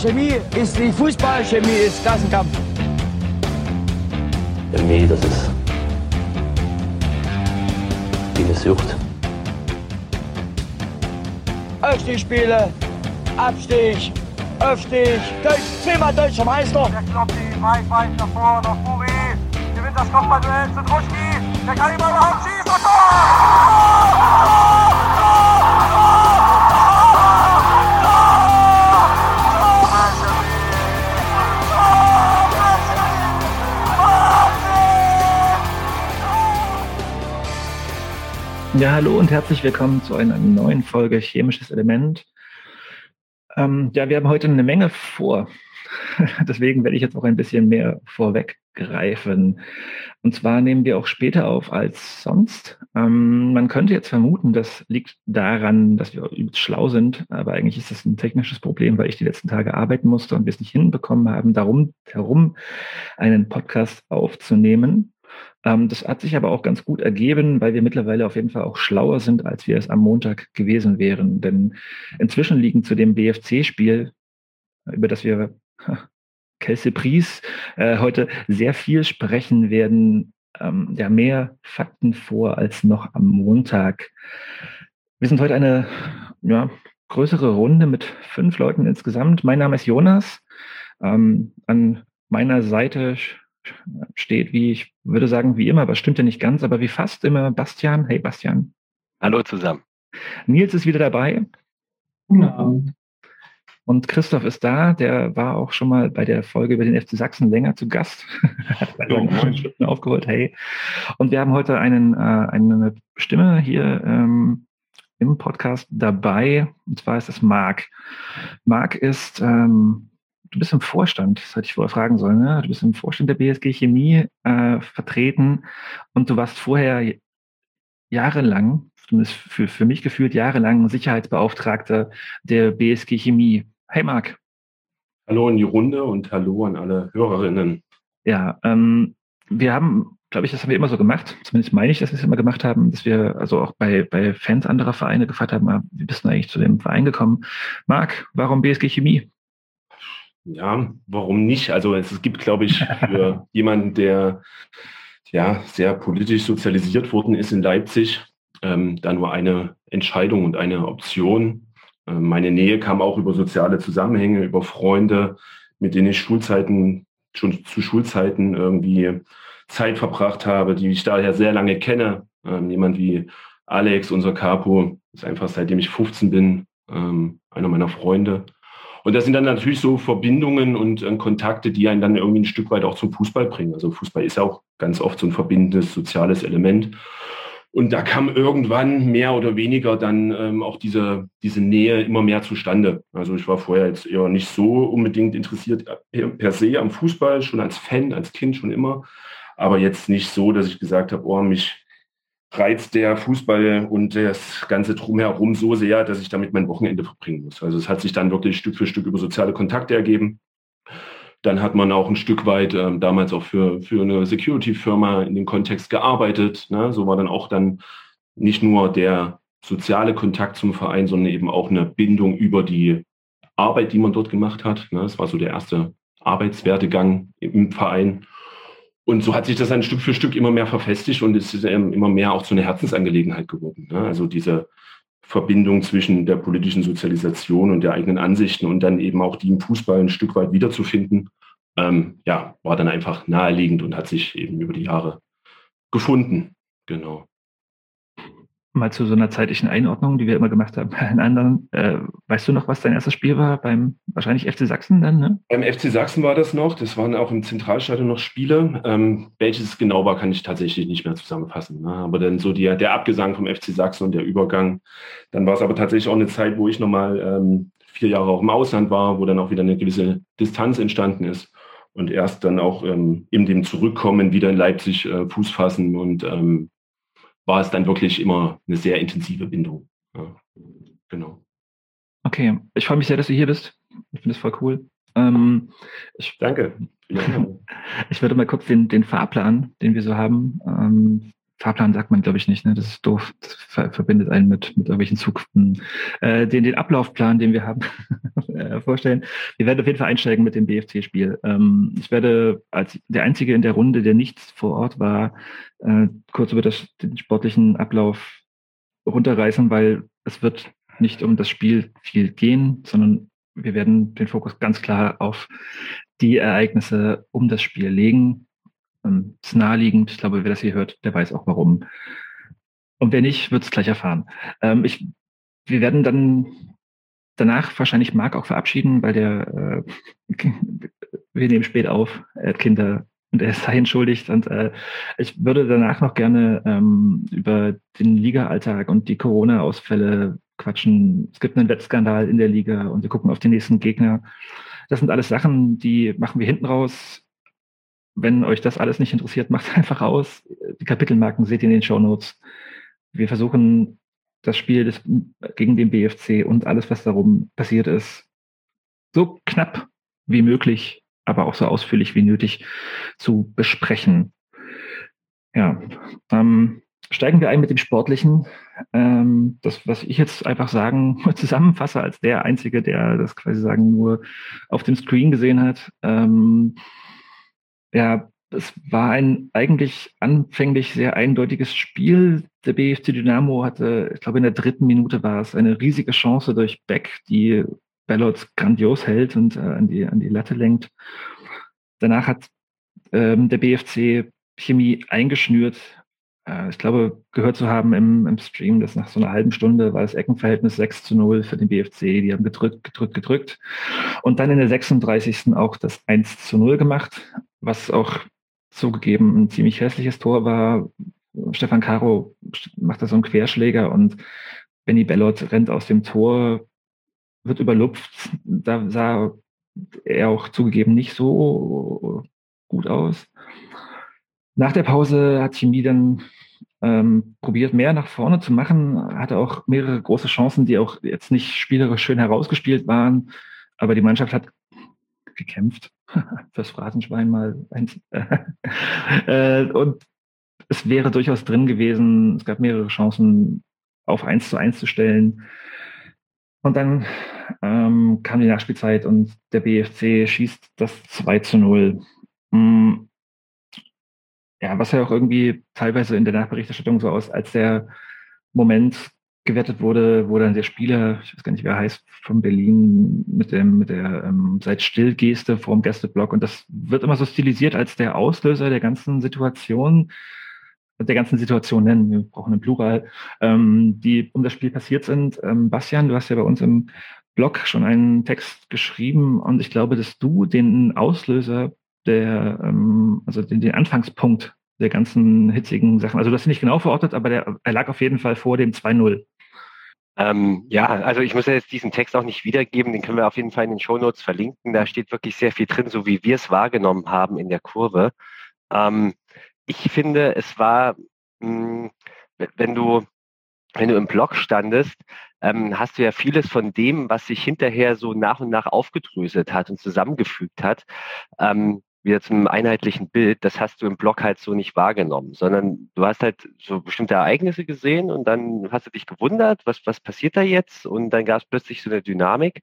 Chemie ist wie Fußball, Chemie ist Klassenkampf. Chemie, das ist wie eine Sucht. Aufstiegsspiele, Abstieg, Aufstieg, Deutsch, zehnmal deutscher Meister. Der Kloppi, weit, weit nach vorne, nach Buri. Gewinnt das Kopfballduell zu Druschki. Der kann ihn überhaupt schießen. Und Tor! Ja, hallo und herzlich willkommen zu einer neuen Folge Chemisches Element. Ähm, ja, wir haben heute eine Menge vor. Deswegen werde ich jetzt auch ein bisschen mehr vorweggreifen. Und zwar nehmen wir auch später auf als sonst. Ähm, man könnte jetzt vermuten, das liegt daran, dass wir schlau sind, aber eigentlich ist das ein technisches Problem, weil ich die letzten Tage arbeiten musste und wir es nicht hinbekommen haben, darum herum einen Podcast aufzunehmen. Ähm, das hat sich aber auch ganz gut ergeben, weil wir mittlerweile auf jeden Fall auch schlauer sind, als wir es am Montag gewesen wären. Denn inzwischen liegen zu dem BFC-Spiel, über das wir Kelsey Pries äh, heute sehr viel sprechen werden, ähm, ja mehr Fakten vor als noch am Montag. Wir sind heute eine ja, größere Runde mit fünf Leuten insgesamt. Mein Name ist Jonas. Ähm, an meiner Seite steht, wie ich würde sagen, wie immer, aber stimmt ja nicht ganz, aber wie fast immer Bastian. Hey Bastian. Hallo zusammen. Nils ist wieder dabei. Guten Abend. Und Christoph ist da, der war auch schon mal bei der Folge über den FC Sachsen länger zu Gast. Hat bei seinen Schritten aufgeholt, hey. Und wir haben heute einen, äh, eine Stimme hier ähm, im Podcast dabei, und zwar ist es Marc. Marc ist ähm, du bist im Vorstand, das hatte ich vorher fragen sollen, ne? du bist im Vorstand der BSG Chemie äh, vertreten und du warst vorher jahrelang, zumindest für, für mich gefühlt jahrelang Sicherheitsbeauftragter der BSG Chemie. Hey Marc. Hallo in die Runde und hallo an alle Hörerinnen. Ja, ähm, wir haben, glaube ich, das haben wir immer so gemacht. Zumindest meine ich, dass wir es immer gemacht haben, dass wir also auch bei, bei Fans anderer Vereine gefragt haben, ah, wie bist du eigentlich zu dem Verein gekommen? Marc, warum BSG Chemie? Ja, warum nicht? Also es gibt, glaube ich, für jemanden, der ja sehr politisch sozialisiert worden ist in Leipzig, ähm, da nur eine Entscheidung und eine Option. Ähm, meine Nähe kam auch über soziale Zusammenhänge, über Freunde, mit denen ich Schulzeiten, schon zu Schulzeiten irgendwie Zeit verbracht habe, die ich daher sehr lange kenne. Ähm, jemand wie Alex, unser Capo, ist einfach seitdem ich 15 bin, ähm, einer meiner Freunde. Und das sind dann natürlich so Verbindungen und äh, Kontakte, die einen dann irgendwie ein Stück weit auch zum Fußball bringen. Also Fußball ist ja auch ganz oft so ein verbindendes soziales Element. Und da kam irgendwann mehr oder weniger dann ähm, auch diese, diese Nähe immer mehr zustande. Also ich war vorher jetzt eher nicht so unbedingt interessiert äh, per se am Fußball, schon als Fan, als Kind schon immer. Aber jetzt nicht so, dass ich gesagt habe, oh, mich reizt der Fußball und das ganze Drumherum so sehr, dass ich damit mein Wochenende verbringen muss. Also es hat sich dann wirklich Stück für Stück über soziale Kontakte ergeben. Dann hat man auch ein Stück weit ähm, damals auch für, für eine Security-Firma in dem Kontext gearbeitet. Ne? So war dann auch dann nicht nur der soziale Kontakt zum Verein, sondern eben auch eine Bindung über die Arbeit, die man dort gemacht hat. Ne? Das war so der erste Arbeitswertegang im Verein. Und so hat sich das dann Stück für Stück immer mehr verfestigt und ist immer mehr auch zu einer Herzensangelegenheit geworden. Ne? Also diese Verbindung zwischen der politischen Sozialisation und der eigenen Ansichten und dann eben auch die im Fußball ein Stück weit wiederzufinden, ähm, ja, war dann einfach naheliegend und hat sich eben über die Jahre gefunden. Genau mal zu so einer zeitlichen Einordnung, die wir immer gemacht haben bei anderen. Äh, weißt du noch, was dein erstes Spiel war? Beim wahrscheinlich FC Sachsen dann, ne? Beim FC Sachsen war das noch. Das waren auch im Zentralstadion noch Spiele. Ähm, welches es genau war, kann ich tatsächlich nicht mehr zusammenfassen. Ne? Aber dann so die, der Abgesang vom FC Sachsen und der Übergang. Dann war es aber tatsächlich auch eine Zeit, wo ich nochmal ähm, vier Jahre auch im Ausland war, wo dann auch wieder eine gewisse Distanz entstanden ist. Und erst dann auch ähm, in dem Zurückkommen wieder in Leipzig äh, Fuß fassen und ähm, war es dann wirklich immer eine sehr intensive Bindung. Ja, genau. Okay, ich freue mich sehr, dass du hier bist. Ich finde es voll cool. Ähm, ich, Danke. ich würde mal kurz den, den Fahrplan, den wir so haben, ähm, Fahrplan sagt man, glaube ich, nicht. Ne? Das ist doof. Das ver verbindet einen mit, mit irgendwelchen Zugriffen. Äh, den, den Ablaufplan, den wir haben, äh, vorstellen. Wir werden auf jeden Fall einsteigen mit dem BFC-Spiel. Ähm, ich werde als der Einzige in der Runde, der nicht vor Ort war, äh, kurz über das, den sportlichen Ablauf runterreißen, weil es wird nicht um das Spiel viel gehen, sondern wir werden den Fokus ganz klar auf die Ereignisse um das Spiel legen. Ähm, ist naheliegend. Ich glaube, wer das hier hört, der weiß auch warum. Und wer nicht, wird es gleich erfahren. Ähm, ich, wir werden dann danach wahrscheinlich Marc auch verabschieden, weil der, äh, wir nehmen spät auf, er hat Kinder und er sei entschuldigt. Und äh, ich würde danach noch gerne ähm, über den Liga-Alltag und die Corona-Ausfälle quatschen. Es gibt einen Wettskandal in der Liga und wir gucken auf die nächsten Gegner. Das sind alles Sachen, die machen wir hinten raus. Wenn euch das alles nicht interessiert, macht einfach aus. Die Kapitelmarken seht ihr in den Show Notes. Wir versuchen das Spiel des, gegen den BFC und alles, was darum passiert ist, so knapp wie möglich, aber auch so ausführlich wie nötig zu besprechen. Ja, ähm, steigen wir ein mit dem Sportlichen. Ähm, das, was ich jetzt einfach sagen, zusammenfasse als der Einzige, der das quasi sagen nur auf dem Screen gesehen hat. Ähm, ja, es war ein eigentlich anfänglich sehr eindeutiges Spiel. Der BFC Dynamo hatte, ich glaube in der dritten Minute war es, eine riesige Chance durch Beck, die Ballots grandios hält und äh, an, die, an die Latte lenkt. Danach hat ähm, der BFC Chemie eingeschnürt äh, ich glaube, gehört zu haben im, im Stream, dass nach so einer halben Stunde war das Eckenverhältnis 6 zu 0 für den BFC. Die haben gedrückt, gedrückt, gedrückt. Und dann in der 36. auch das 1 zu 0 gemacht, was auch zugegeben ein ziemlich hässliches Tor war. Stefan Caro macht da so einen Querschläger und Benny Bellot rennt aus dem Tor, wird überlupft. Da sah er auch zugegeben nicht so gut aus. Nach der Pause hat Chemie dann ähm, probiert, mehr nach vorne zu machen, hatte auch mehrere große Chancen, die auch jetzt nicht spielerisch schön herausgespielt waren, aber die Mannschaft hat gekämpft, fürs Phrasenschwein mal eins. äh, und es wäre durchaus drin gewesen, es gab mehrere Chancen, auf eins zu eins zu stellen. Und dann ähm, kam die Nachspielzeit und der BFC schießt das 2 zu 0 ja, was ja auch irgendwie teilweise in der Nachberichterstattung so aus, als der Moment gewertet wurde, wo dann der Spieler, ich weiß gar nicht, wer heißt, von Berlin mit dem, mit der ähm, Seid still Geste vor dem Gästeblock. Und das wird immer so stilisiert als der Auslöser der ganzen Situation, der ganzen Situation nennen, wir brauchen einen Plural, ähm, die um das Spiel passiert sind. Ähm, Bastian, du hast ja bei uns im Blog schon einen Text geschrieben und ich glaube, dass du den Auslöser der, ähm, also den, den Anfangspunkt der ganzen hitzigen Sachen. Also das ist nicht genau verortet, aber der, er lag auf jeden Fall vor dem 2-0. Ähm, ja, also ich muss ja jetzt diesen Text auch nicht wiedergeben, den können wir auf jeden Fall in den Shownotes verlinken. Da steht wirklich sehr viel drin, so wie wir es wahrgenommen haben in der Kurve. Ähm, ich finde, es war, mh, hm, wenn du, wenn du im Blog standest, ähm, hast du ja vieles von dem, was sich hinterher so nach und nach aufgedröselt hat und zusammengefügt hat, ähm, wieder zum einheitlichen Bild, das hast du im Blog halt so nicht wahrgenommen, sondern du hast halt so bestimmte Ereignisse gesehen und dann hast du dich gewundert, was, was passiert da jetzt? Und dann gab es plötzlich so eine Dynamik.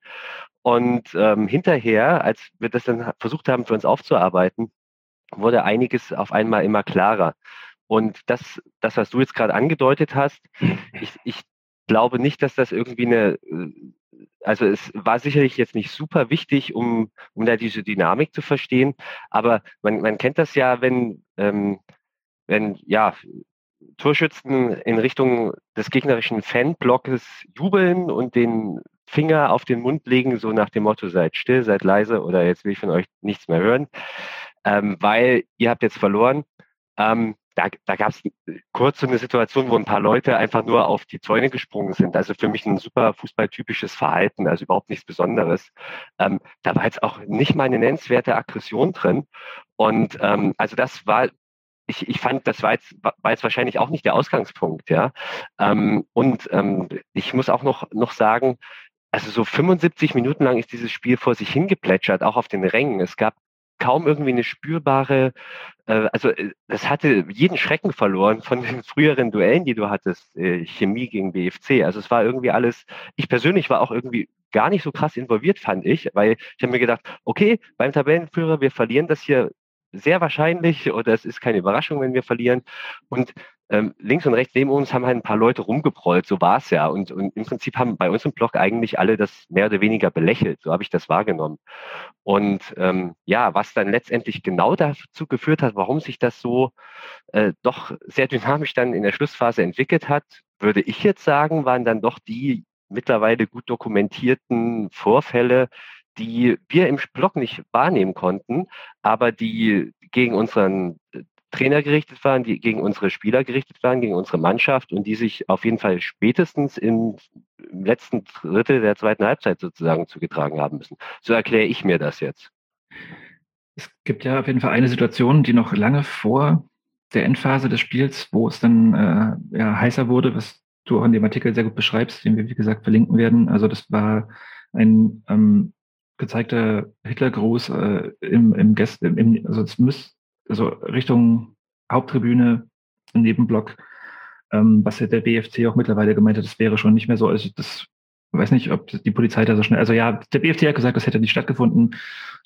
Und ähm, hinterher, als wir das dann versucht haben, für uns aufzuarbeiten, wurde einiges auf einmal immer klarer. Und das, das was du jetzt gerade angedeutet hast, ich, ich glaube nicht, dass das irgendwie eine äh, also es war sicherlich jetzt nicht super wichtig, um, um da diese Dynamik zu verstehen, aber man, man kennt das ja, wenn, ähm, wenn ja, Torschützen in Richtung des gegnerischen Fanblocks jubeln und den Finger auf den Mund legen, so nach dem Motto, seid still, seid leise oder jetzt will ich von euch nichts mehr hören, ähm, weil ihr habt jetzt verloren. Ähm, da, da gab es kurz so eine Situation, wo ein paar Leute einfach nur auf die Zäune gesprungen sind. Also für mich ein super fußballtypisches Verhalten, also überhaupt nichts Besonderes. Ähm, da war jetzt auch nicht mal eine nennenswerte Aggression drin. Und ähm, also das war, ich, ich fand, das war jetzt, war jetzt wahrscheinlich auch nicht der Ausgangspunkt, ja. Ähm, und ähm, ich muss auch noch, noch sagen, also so 75 Minuten lang ist dieses Spiel vor sich hingeplätschert, auch auf den Rängen. Es gab kaum irgendwie eine spürbare, äh, also äh, das hatte jeden Schrecken verloren von den früheren Duellen, die du hattest, äh, Chemie gegen BFC. Also es war irgendwie alles, ich persönlich war auch irgendwie gar nicht so krass involviert, fand ich, weil ich habe mir gedacht, okay, beim Tabellenführer, wir verlieren das hier sehr wahrscheinlich oder es ist keine Überraschung, wenn wir verlieren. Und ähm, links und rechts neben uns haben halt ein paar Leute rumgeprollt, so war es ja. Und, und im Prinzip haben bei uns im Blog eigentlich alle das mehr oder weniger belächelt, so habe ich das wahrgenommen. Und ähm, ja, was dann letztendlich genau dazu geführt hat, warum sich das so äh, doch sehr dynamisch dann in der Schlussphase entwickelt hat, würde ich jetzt sagen, waren dann doch die mittlerweile gut dokumentierten Vorfälle, die wir im Blog nicht wahrnehmen konnten, aber die gegen unseren Trainer gerichtet waren, die gegen unsere Spieler gerichtet waren, gegen unsere Mannschaft und die sich auf jeden Fall spätestens im, im letzten Drittel der zweiten Halbzeit sozusagen zugetragen haben müssen. So erkläre ich mir das jetzt. Es gibt ja auf jeden Fall eine Situation, die noch lange vor der Endphase des Spiels, wo es dann äh, ja, heißer wurde, was du auch in dem Artikel sehr gut beschreibst, den wir, wie gesagt, verlinken werden. Also das war ein ähm, gezeigter Hitlergruß äh, im, im Gäste, also es muss, also Richtung Haupttribüne, Nebenblock, ähm, was ja der BFC auch mittlerweile gemeint hat, das wäre schon nicht mehr so, also das weiß nicht, ob die Polizei da so schnell, also ja, der BFC hat gesagt, das hätte nicht stattgefunden.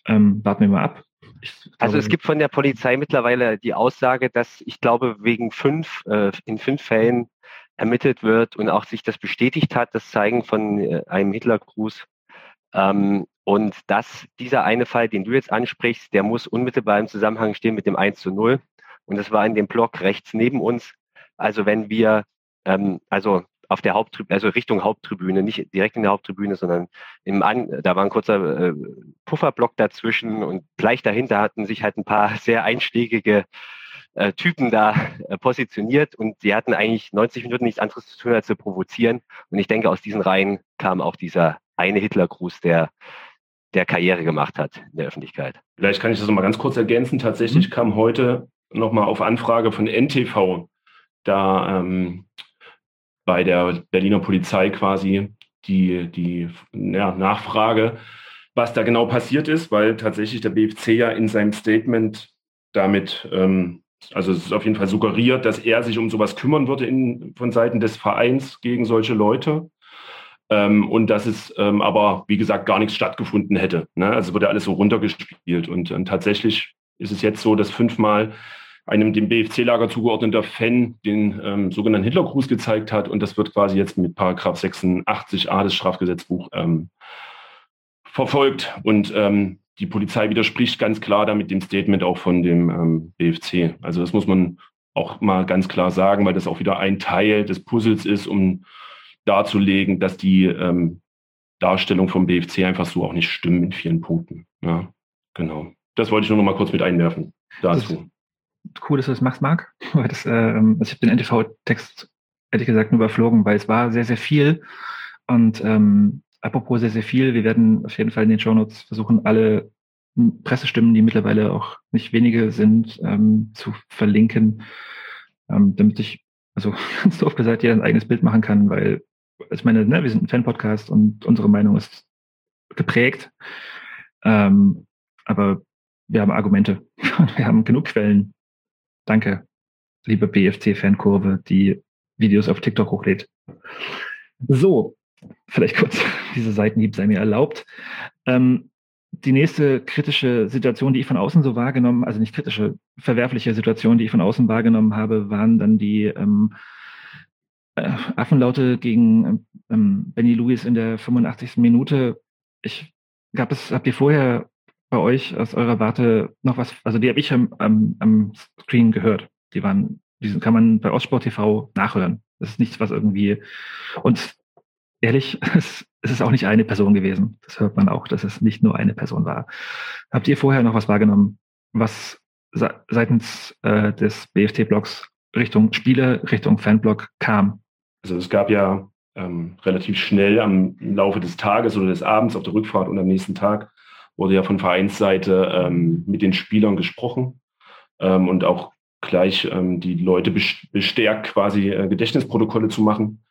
Ähm, warten wir mal ab. Ich also es gibt von der Polizei mittlerweile die Aussage, dass ich glaube, wegen fünf, äh, in fünf Fällen ermittelt wird und auch sich das bestätigt hat, das Zeigen von äh, einem Hitlergruß. Ähm, und dass dieser eine Fall, den du jetzt ansprichst, der muss unmittelbar im Zusammenhang stehen mit dem 1 zu 0. Und das war in dem Block rechts neben uns. Also wenn wir, ähm, also auf der Haupttribüne, also Richtung Haupttribüne, nicht direkt in der Haupttribüne, sondern im An, da war ein kurzer äh, Pufferblock dazwischen und gleich dahinter hatten sich halt ein paar sehr einschlägige äh, Typen da äh, positioniert und sie hatten eigentlich 90 Minuten nichts anderes zu tun, als zu provozieren. Und ich denke, aus diesen Reihen kam auch dieser eine Hitlergruß, der der Karriere gemacht hat in der Öffentlichkeit. Vielleicht kann ich das noch mal ganz kurz ergänzen. Tatsächlich mhm. kam heute noch mal auf Anfrage von NTV da ähm, bei der Berliner Polizei quasi die, die ja, Nachfrage, was da genau passiert ist, weil tatsächlich der BFC ja in seinem Statement damit, ähm, also es ist auf jeden Fall suggeriert, dass er sich um sowas kümmern würde in, von Seiten des Vereins gegen solche Leute. Ähm, und dass es ähm, aber, wie gesagt, gar nichts stattgefunden hätte. Ne? Also wurde alles so runtergespielt. Und, und tatsächlich ist es jetzt so, dass fünfmal einem dem BFC-Lager zugeordneter Fan den ähm, sogenannten Hitlergruß gezeigt hat. Und das wird quasi jetzt mit Paragraph 86a des Strafgesetzbuch ähm, verfolgt. Und ähm, die Polizei widerspricht ganz klar damit dem Statement auch von dem ähm, BFC. Also das muss man auch mal ganz klar sagen, weil das auch wieder ein Teil des Puzzles ist, um darzulegen, dass die ähm, Darstellung vom BFC einfach so auch nicht stimmen in vielen Punkten. Ja, genau. Das wollte ich nur noch mal kurz mit einwerfen dazu. Das cool, dass du das machst, Marc. Das, äh, also ich habe den NTV-Text ehrlich gesagt nur überflogen, weil es war sehr, sehr viel. Und ähm, apropos sehr, sehr viel, wir werden auf jeden Fall in den Show Notes versuchen, alle Pressestimmen, die mittlerweile auch nicht wenige sind, ähm, zu verlinken, ähm, damit ich, also ganz doof gesagt, jeder ein eigenes Bild machen kann, weil ich meine, ne, wir sind ein Fan-Podcast und unsere Meinung ist geprägt. Ähm, aber wir haben Argumente wir haben genug Quellen. Danke, liebe BFC-Fankurve, die Videos auf TikTok hochlädt. So, vielleicht kurz diese Seitenhieb sei mir erlaubt. Ähm, die nächste kritische Situation, die ich von außen so wahrgenommen, also nicht kritische, verwerfliche Situation, die ich von außen wahrgenommen habe, waren dann die ähm, äh, Affenlaute gegen ähm, Benny Lewis in der 85. Minute. Ich gab es, habt ihr vorher bei euch aus eurer Warte noch was, also die habe ich am, am, am Screen gehört. Die waren, diesen kann man bei Ostsport TV nachhören. Das ist nichts, was irgendwie und ehrlich, es, es ist auch nicht eine Person gewesen. Das hört man auch, dass es nicht nur eine Person war. Habt ihr vorher noch was wahrgenommen, was seitens äh, des BFT-Blogs Richtung Spieler, Richtung Fanblog kam? Also es gab ja ähm, relativ schnell am Laufe des Tages oder des Abends auf der Rückfahrt und am nächsten Tag wurde ja von Vereinsseite ähm, mit den Spielern gesprochen ähm, und auch gleich ähm, die Leute bestärkt, quasi äh, Gedächtnisprotokolle zu machen.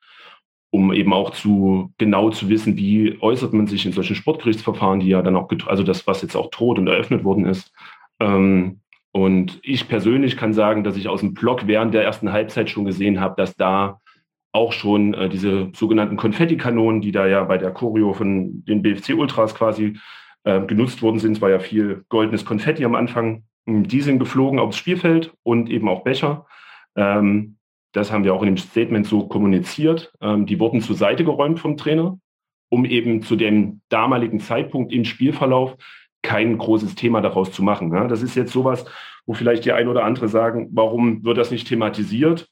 um eben auch zu genau zu wissen, wie äußert man sich in solchen Sportgerichtsverfahren, die ja dann auch, also das, was jetzt auch tot und eröffnet worden ist. Ähm, und ich persönlich kann sagen, dass ich aus dem Blog während der ersten Halbzeit schon gesehen habe, dass da auch schon äh, diese sogenannten Konfettikanonen, die da ja bei der Choreo von den BFC Ultras quasi äh, genutzt worden sind, es war ja viel goldenes Konfetti am Anfang, hm, die sind geflogen aufs Spielfeld und eben auch Becher. Ähm, das haben wir auch in dem Statement so kommuniziert. Ähm, die wurden zur Seite geräumt vom Trainer, um eben zu dem damaligen Zeitpunkt im Spielverlauf kein großes Thema daraus zu machen. Ja, das ist jetzt sowas, wo vielleicht die ein oder andere sagen, warum wird das nicht thematisiert?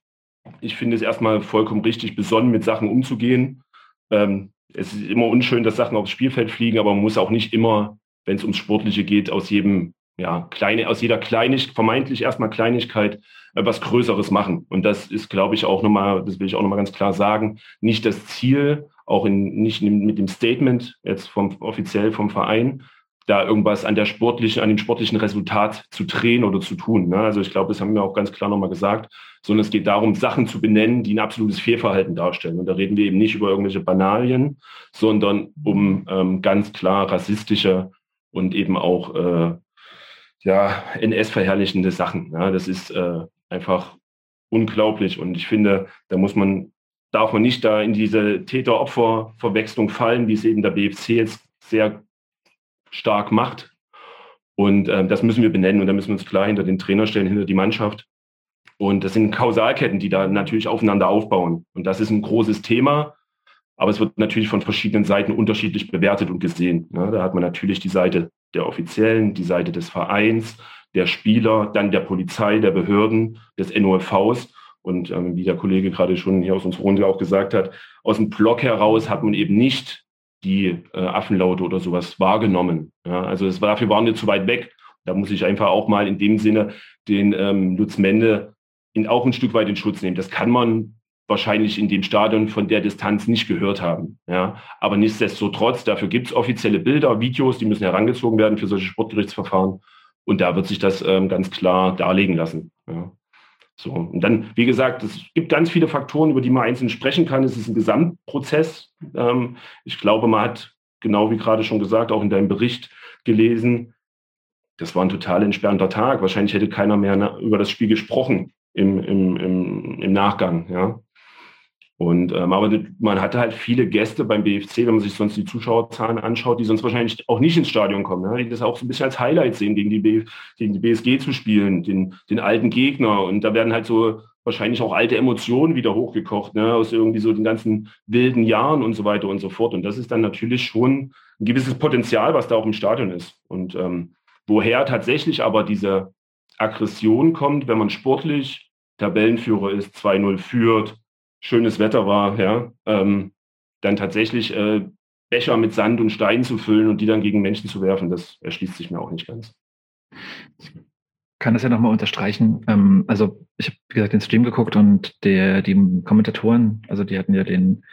Ich finde es erstmal vollkommen richtig, besonnen mit Sachen umzugehen. Ähm, es ist immer unschön, dass Sachen aufs Spielfeld fliegen, aber man muss auch nicht immer, wenn es ums Sportliche geht, aus jedem, ja, kleine, aus jeder Kleinig, vermeintlich erstmal Kleinigkeit äh, was Größeres machen. Und das ist, glaube ich, auch nochmal, das will ich auch nochmal ganz klar sagen, nicht das Ziel, auch in, nicht mit dem Statement jetzt vom offiziell vom Verein, da irgendwas an der sportlichen, an dem sportlichen Resultat zu drehen oder zu tun. Ne? Also ich glaube, das haben wir auch ganz klar nochmal gesagt, sondern es geht darum, Sachen zu benennen, die ein absolutes Fehlverhalten darstellen. Und da reden wir eben nicht über irgendwelche Banalien, sondern um ähm, ganz klar rassistische und eben auch äh, ja, NS-verherrlichende Sachen. Ja? Das ist äh, einfach unglaublich. Und ich finde, da muss man, darf man nicht da in diese Täter-Opfer-Verwechslung fallen, wie es eben der BFC jetzt sehr stark macht. Und ähm, das müssen wir benennen und da müssen wir uns klar hinter den Trainer stellen, hinter die Mannschaft. Und das sind Kausalketten, die da natürlich aufeinander aufbauen. Und das ist ein großes Thema, aber es wird natürlich von verschiedenen Seiten unterschiedlich bewertet und gesehen. Ja, da hat man natürlich die Seite der Offiziellen, die Seite des Vereins, der Spieler, dann der Polizei, der Behörden, des NOFVs. Und ähm, wie der Kollege gerade schon hier aus unserer Runde auch gesagt hat, aus dem Block heraus hat man eben nicht die äh, Affenlaute oder sowas wahrgenommen. Ja, also war, dafür waren wir zu weit weg. Da muss ich einfach auch mal in dem Sinne den ähm, Lutz Mende in, auch ein Stück weit in Schutz nehmen. Das kann man wahrscheinlich in dem Stadion von der Distanz nicht gehört haben. Ja, aber nichtsdestotrotz, dafür gibt es offizielle Bilder, Videos, die müssen herangezogen werden für solche Sportgerichtsverfahren. Und da wird sich das ähm, ganz klar darlegen lassen. Ja. So, und dann, wie gesagt, es gibt ganz viele Faktoren, über die man einzeln sprechen kann. Es ist ein Gesamtprozess. Ähm, ich glaube, man hat, genau wie gerade schon gesagt, auch in deinem Bericht gelesen, das war ein total entspannter Tag. Wahrscheinlich hätte keiner mehr über das Spiel gesprochen im, im, im, im Nachgang. Ja. Und ähm, aber man hatte halt viele Gäste beim BFC, wenn man sich sonst die Zuschauerzahlen anschaut, die sonst wahrscheinlich auch nicht ins Stadion kommen, ne? die das auch so ein bisschen als Highlight sehen, gegen die, B, gegen die BSG zu spielen, den, den alten Gegner. Und da werden halt so wahrscheinlich auch alte Emotionen wieder hochgekocht, ne? aus irgendwie so den ganzen wilden Jahren und so weiter und so fort. Und das ist dann natürlich schon ein gewisses Potenzial, was da auch im Stadion ist. Und ähm, woher tatsächlich aber diese Aggression kommt, wenn man sportlich Tabellenführer ist, 2-0 führt, schönes Wetter war, ja, ähm, dann tatsächlich äh, Becher mit Sand und Steinen zu füllen und die dann gegen Menschen zu werfen, das erschließt sich mir auch nicht ganz. Kann das ja nochmal unterstreichen. Ähm, also ich habe, wie gesagt, den Stream geguckt und der, die Kommentatoren, also die hatten ja den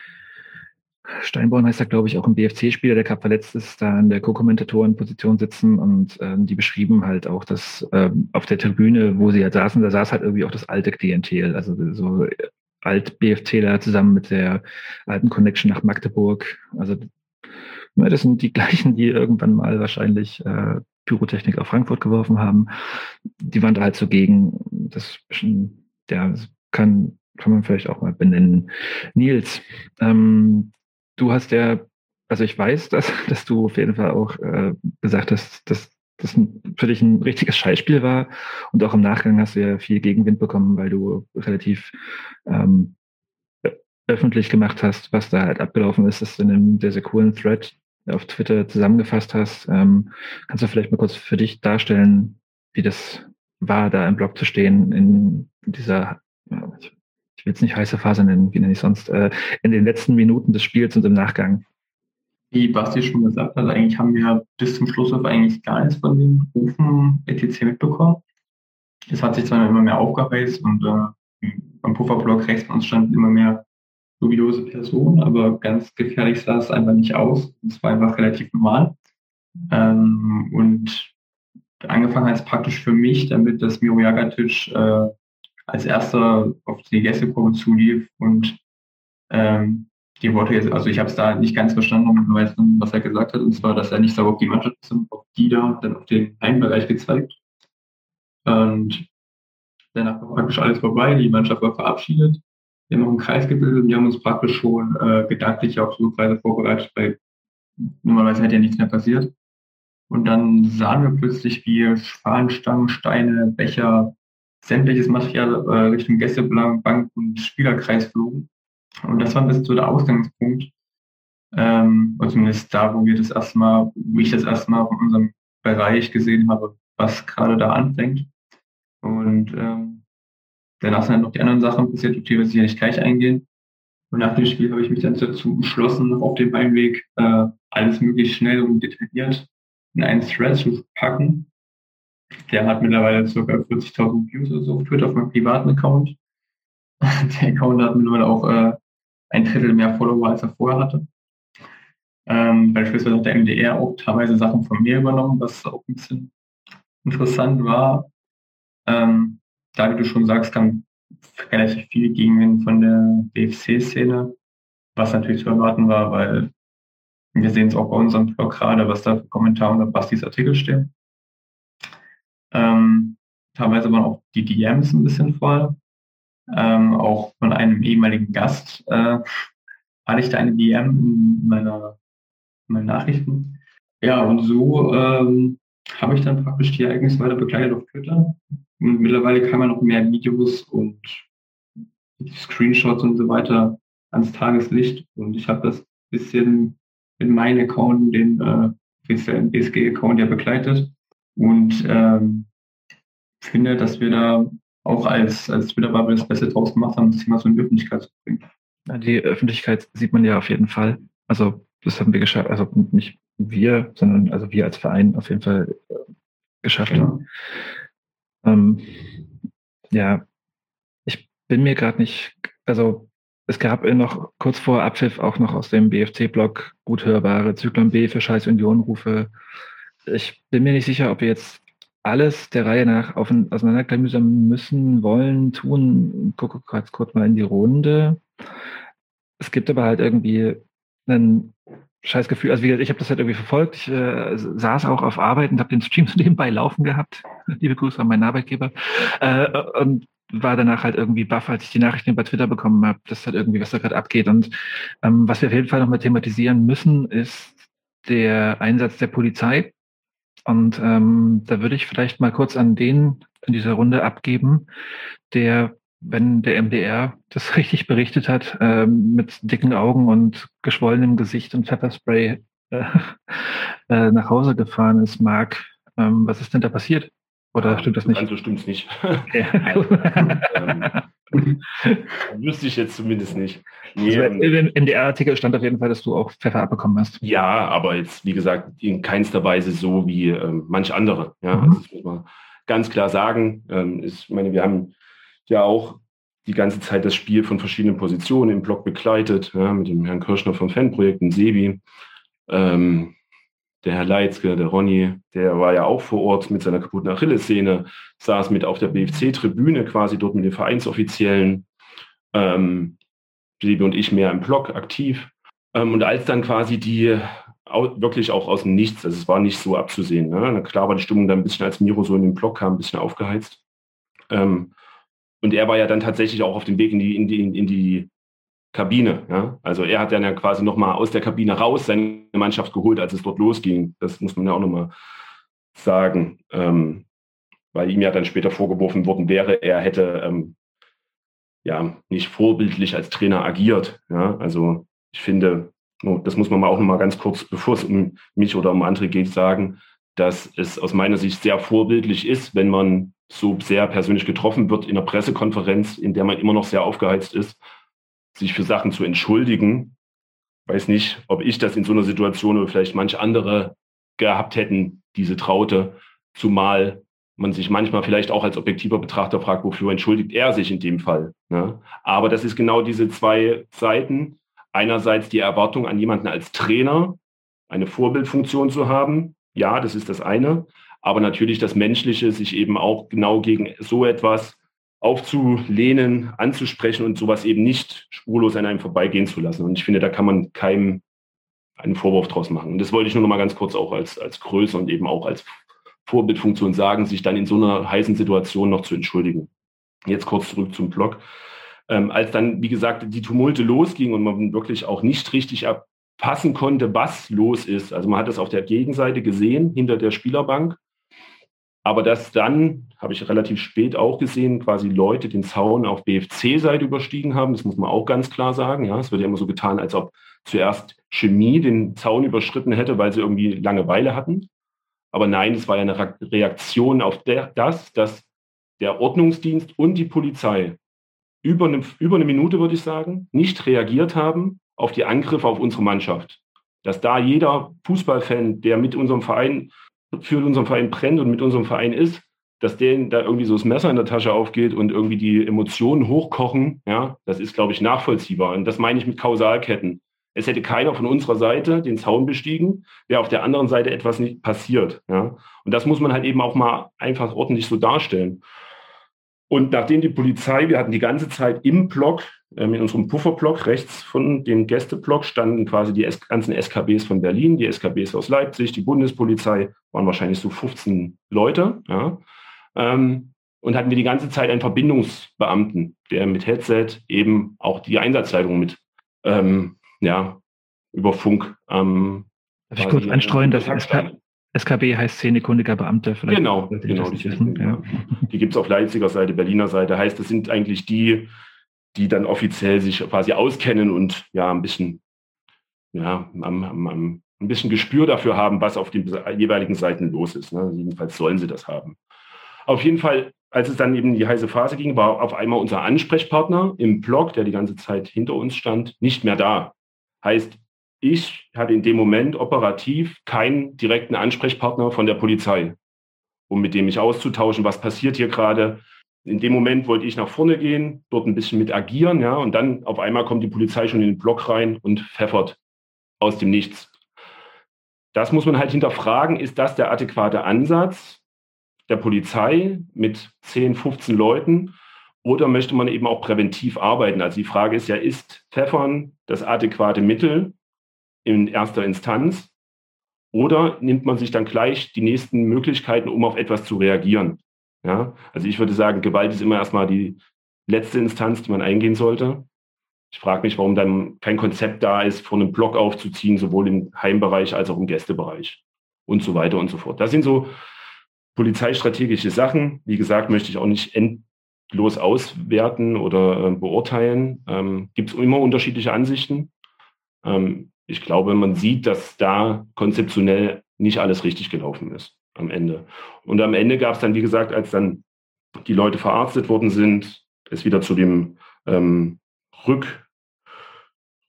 Steinborn heißt er, glaube ich, auch ein BFC-Spieler, der gerade verletzt ist, da in der Co-Kommentatorenposition sitzen und ähm, die beschrieben halt auch, dass ähm, auf der Tribüne, wo sie halt saßen, da saß halt irgendwie auch das alte Klientel, also so Alt-BFCler zusammen mit der alten Connection nach Magdeburg. Also ja, das sind die gleichen, die irgendwann mal wahrscheinlich äh, Pyrotechnik auf Frankfurt geworfen haben. Die waren da halt so gegen. Das, ja, das kann, kann man vielleicht auch mal benennen. Nils, ähm, du hast ja, also ich weiß, dass, dass du auf jeden Fall auch äh, gesagt hast, dass das für dich ein richtiges Scheißspiel war. Und auch im Nachgang hast du ja viel Gegenwind bekommen, weil du relativ ähm, öffentlich gemacht hast, was da halt abgelaufen ist, dass du in einem sehr, sehr coolen Thread auf Twitter zusammengefasst hast. Ähm, kannst du vielleicht mal kurz für dich darstellen, wie das war, da im Blog zu stehen, in dieser, ich will es nicht heiße Phase nennen, wie nenne ich sonst, äh, in den letzten Minuten des Spiels und im Nachgang? Wie Basti schon gesagt hat, eigentlich haben wir bis zum Schluss auf eigentlich gar nichts von den Rufen etc. mitbekommen. Es hat sich zwar immer mehr aufgeheizt und äh, beim Pufferblock rechts von uns standen immer mehr dubiose Personen, aber ganz gefährlich sah es einfach nicht aus. Es war einfach relativ normal. Ähm, und angefangen hat es praktisch für mich, damit dass Miro Jagatic äh, als erster auf die Gästekurve zulief und ähm, die Worte jetzt, also ich habe es da nicht ganz verstanden, was er gesagt hat, und zwar, dass er nicht sauber auf die Mannschaft ist, sondern auf die da, dann auf den Heimbereich gezeigt. Und danach war praktisch alles vorbei, die Mannschaft war verabschiedet. Wir haben noch einen Kreis gebildet und wir haben uns praktisch schon äh, gedanklich auf so Kreise vorbereitet, weil normalerweise hätte ja nichts mehr passiert. Und dann sahen wir plötzlich, wie Fahnenstangen, Steine, Becher, sämtliches Material äh, Richtung Gästebank und Spielerkreis flogen. Und das war ein bisschen so der Ausgangspunkt, ähm, oder zumindest da, wo wir das erstmal, wo ich das erstmal von unserem Bereich gesehen habe, was gerade da anfängt. Und ähm, danach sind dann noch die anderen Sachen passiert, auf die wir sicher nicht gleich eingehen. Und nach dem Spiel habe ich mich dann dazu entschlossen, auf dem Heimweg äh, alles möglichst schnell und detailliert in einen Thread zu packen. Der hat mittlerweile ca. 40.000 Views oder so auf Twitter auf meinem privaten Account. Der Account hat mittlerweile auch äh, ein Drittel mehr Follower, als er vorher hatte. Ähm, beispielsweise hat der MDR auch teilweise Sachen von mir übernommen, was auch ein bisschen interessant war. Ähm, da, wie du schon sagst, kam relativ viel Gegenwind von der BFC-Szene, was natürlich zu erwarten war, weil wir sehen es auch bei unserem Blog gerade, was da für Kommentare unter Bastis Artikel stehen. Ähm, teilweise waren auch die DMs ein bisschen voll. Ähm, auch von einem ehemaligen Gast äh, hatte ich da eine DM in meiner, in meinen Nachrichten. Ja, und so ähm, habe ich dann praktisch die Ereignisse weiter begleitet auf Twitter. Und mittlerweile kann man noch mehr Videos und Screenshots und so weiter ans Tageslicht. Und ich habe das bisschen mit meinem Account, den äh, BSG-Account ja begleitet. Und ähm, finde, dass wir da auch als, als Twitter-Bubble das Beste draus gemacht haben, das Thema so in die Öffentlichkeit zu bringen. Die Öffentlichkeit sieht man ja auf jeden Fall. Also das haben wir geschafft, also nicht wir, sondern also wir als Verein auf jeden Fall äh, geschafft. Ja. Ähm, ja, ich bin mir gerade nicht, also es gab noch kurz vor Abpfiff auch noch aus dem BFC-Blog gut hörbare Zyklon B für Scheiß Union-Rufe. Ich bin mir nicht sicher, ob wir jetzt alles der Reihe nach auseinanderklamüsern müssen, wollen, tun. Gucke kurz, kurz mal in die Runde. Es gibt aber halt irgendwie ein scheiß Gefühl. Also wie gesagt, ich habe das halt irgendwie verfolgt. Ich äh, saß auch auf Arbeit und habe den Stream nebenbei laufen gehabt. Liebe Grüße an meinen Arbeitgeber. Äh, und war danach halt irgendwie baff, als ich die Nachrichten bei Twitter bekommen habe, dass halt irgendwie was da gerade abgeht. Und ähm, was wir auf jeden Fall nochmal thematisieren müssen, ist der Einsatz der Polizei. Und ähm, da würde ich vielleicht mal kurz an den in dieser Runde abgeben, der, wenn der MDR das richtig berichtet hat, ähm, mit dicken Augen und geschwollenem Gesicht und Pfefferspray äh, äh, nach Hause gefahren ist, Marc. Ähm, was ist denn da passiert? Oder stimmt das nicht? Also stimmt es nicht. Okay. ähm, wüsste ich jetzt zumindest nicht. Nee, also Im NDR-Artikel stand auf jeden Fall, dass du auch Pfeffer abbekommen hast. Ja, aber jetzt, wie gesagt, in keinster Weise so wie ähm, manch andere. Ja, mhm. also das muss man ganz klar sagen. Ähm, ist, ich meine, wir haben ja auch die ganze Zeit das Spiel von verschiedenen Positionen im Blog begleitet, ja, mit dem Herrn Kirschner vom Fanprojekt, dem Sebi. Ähm, der Herr Leitzke, der Ronny, der war ja auch vor Ort mit seiner kaputten Achillessehne, saß mit auf der BFC-Tribüne quasi dort mit den Vereinsoffiziellen. Ähm, Liebe und ich mehr im Blog aktiv. Ähm, und als dann quasi die wirklich auch aus dem Nichts, also es war nicht so abzusehen. Ne? Klar war die Stimmung dann ein bisschen, als Miro so in den Blog kam, ein bisschen aufgeheizt. Ähm, und er war ja dann tatsächlich auch auf dem Weg in die, in die, in die Kabine. Ja? Also er hat dann ja quasi nochmal aus der Kabine raus seine Mannschaft geholt, als es dort losging. Das muss man ja auch nochmal sagen. Ähm, weil ihm ja dann später vorgeworfen worden wäre, er hätte ähm, ja nicht vorbildlich als Trainer agiert. Ja? Also ich finde, das muss man mal auch nochmal ganz kurz, bevor es um mich oder um andere geht, sagen, dass es aus meiner Sicht sehr vorbildlich ist, wenn man so sehr persönlich getroffen wird in einer Pressekonferenz, in der man immer noch sehr aufgeheizt ist sich für Sachen zu entschuldigen. Weiß nicht, ob ich das in so einer Situation oder vielleicht manche andere gehabt hätten, diese Traute, zumal man sich manchmal vielleicht auch als objektiver Betrachter fragt, wofür entschuldigt er sich in dem Fall. Ne? Aber das ist genau diese zwei Seiten. Einerseits die Erwartung an jemanden als Trainer, eine Vorbildfunktion zu haben. Ja, das ist das eine. Aber natürlich das Menschliche, sich eben auch genau gegen so etwas aufzulehnen, anzusprechen und sowas eben nicht spurlos an einem vorbeigehen zu lassen. Und ich finde, da kann man keinem einen Vorwurf draus machen. Und das wollte ich nur noch mal ganz kurz auch als, als Größe und eben auch als Vorbildfunktion sagen, sich dann in so einer heißen Situation noch zu entschuldigen. Jetzt kurz zurück zum Blog. Ähm, als dann, wie gesagt, die Tumulte losging und man wirklich auch nicht richtig erfassen konnte, was los ist. Also man hat es auf der Gegenseite gesehen, hinter der Spielerbank. Aber dass dann, habe ich relativ spät auch gesehen, quasi Leute den Zaun auf BFC-Seite überstiegen haben, das muss man auch ganz klar sagen. Ja, es wird ja immer so getan, als ob zuerst Chemie den Zaun überschritten hätte, weil sie irgendwie Langeweile hatten. Aber nein, es war ja eine Reaktion auf der, das, dass der Ordnungsdienst und die Polizei über eine, über eine Minute, würde ich sagen, nicht reagiert haben auf die Angriffe auf unsere Mannschaft. Dass da jeder Fußballfan, der mit unserem Verein, für unseren Verein brennt und mit unserem Verein ist, dass denen da irgendwie so das Messer in der Tasche aufgeht und irgendwie die Emotionen hochkochen, ja, das ist, glaube ich, nachvollziehbar. Und das meine ich mit Kausalketten. Es hätte keiner von unserer Seite den Zaun bestiegen, wäre auf der anderen Seite etwas nicht passiert. Ja? Und das muss man halt eben auch mal einfach ordentlich so darstellen. Und nachdem die Polizei, wir hatten die ganze Zeit im Block, in unserem Pufferblock rechts von dem Gästeblock standen quasi die ganzen SKBs von Berlin, die SKBs aus Leipzig, die Bundespolizei, waren wahrscheinlich so 15 Leute. Ja? Ähm, und hatten wir die ganze Zeit einen Verbindungsbeamten, der mit Headset eben auch die Einsatzleitung mit ähm, ja, über Funk. Ähm, Darf ich kurz einstreuen, dass SK, SKB heißt szenekundiger Beamter. Vielleicht genau, genau. Die, wissen, ja. die gibt es auf Leipziger Seite, Berliner Seite. Heißt, das sind eigentlich die, die dann offiziell sich quasi auskennen und ja, ein bisschen, ja, am, am, am, ein bisschen Gespür dafür haben, was auf den jeweiligen Seiten los ist. Ne? Jedenfalls sollen sie das haben. Auf jeden Fall als es dann eben die heiße Phase ging, war auf einmal unser Ansprechpartner im Blog, der die ganze Zeit hinter uns stand, nicht mehr da. Heißt, ich hatte in dem Moment operativ keinen direkten Ansprechpartner von der Polizei, um mit dem mich auszutauschen, was passiert hier gerade. In dem Moment wollte ich nach vorne gehen, dort ein bisschen mit agieren, ja, und dann auf einmal kommt die Polizei schon in den Block rein und pfeffert aus dem Nichts. Das muss man halt hinterfragen, ist das der adäquate Ansatz der Polizei mit 10, 15 Leuten oder möchte man eben auch präventiv arbeiten? Also die Frage ist ja, ist Pfeffern das adäquate Mittel in erster Instanz? Oder nimmt man sich dann gleich die nächsten Möglichkeiten, um auf etwas zu reagieren? Ja, also ich würde sagen, Gewalt ist immer erstmal die letzte Instanz, die man eingehen sollte. Ich frage mich, warum dann kein Konzept da ist, vor einem Block aufzuziehen, sowohl im Heimbereich als auch im Gästebereich und so weiter und so fort. Das sind so polizeistrategische Sachen. Wie gesagt, möchte ich auch nicht los auswerten oder äh, beurteilen. Ähm, Gibt es immer unterschiedliche Ansichten. Ähm, ich glaube, man sieht, dass da konzeptionell nicht alles richtig gelaufen ist am Ende. Und am Ende gab es dann, wie gesagt, als dann die Leute verarztet worden sind, es wieder zu dem ähm, Rück,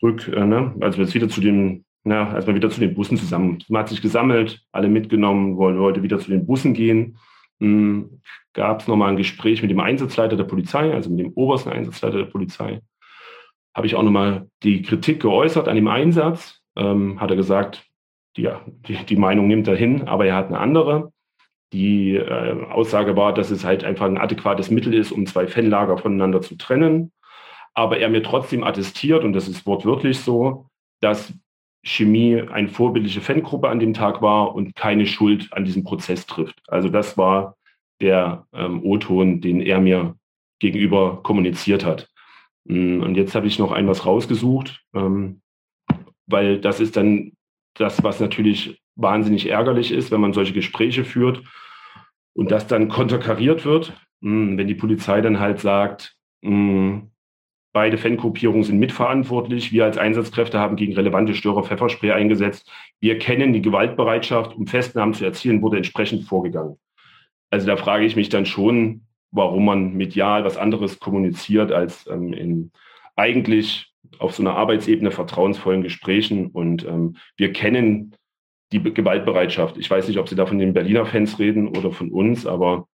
Rück, äh, ne? also es wieder zu dem, na, als man wieder zu den Bussen zusammen, man hat sich gesammelt, alle mitgenommen, wollen wollte wieder zu den Bussen gehen gab es nochmal ein Gespräch mit dem Einsatzleiter der Polizei, also mit dem obersten Einsatzleiter der Polizei. Habe ich auch nochmal die Kritik geäußert an dem Einsatz. Ähm, hat er gesagt, die, die, die, Meinung nimmt er hin, aber er hat eine andere. Die äh, Aussage war, dass es halt einfach ein adäquates Mittel ist, um zwei Fanlager voneinander zu trennen. Aber er mir trotzdem attestiert, und das ist wortwörtlich so, dass Chemie eine vorbildliche Fangruppe an dem Tag war und keine Schuld an diesem Prozess trifft. Also das war der ähm, O-Ton, den er mir gegenüber kommuniziert hat. Mm, und jetzt habe ich noch ein was rausgesucht, ähm, weil das ist dann das, was natürlich wahnsinnig ärgerlich ist, wenn man solche Gespräche führt und das dann konterkariert wird, mm, wenn die Polizei dann halt sagt, mm, Beide Fangruppierungen sind mitverantwortlich. Wir als Einsatzkräfte haben gegen relevante Störer Pfefferspray eingesetzt. Wir kennen die Gewaltbereitschaft, um Festnahmen zu erzielen, wurde entsprechend vorgegangen. Also da frage ich mich dann schon, warum man medial was anderes kommuniziert als ähm, in eigentlich auf so einer Arbeitsebene vertrauensvollen Gesprächen. Und ähm, wir kennen die Gewaltbereitschaft. Ich weiß nicht, ob Sie da von den Berliner Fans reden oder von uns, aber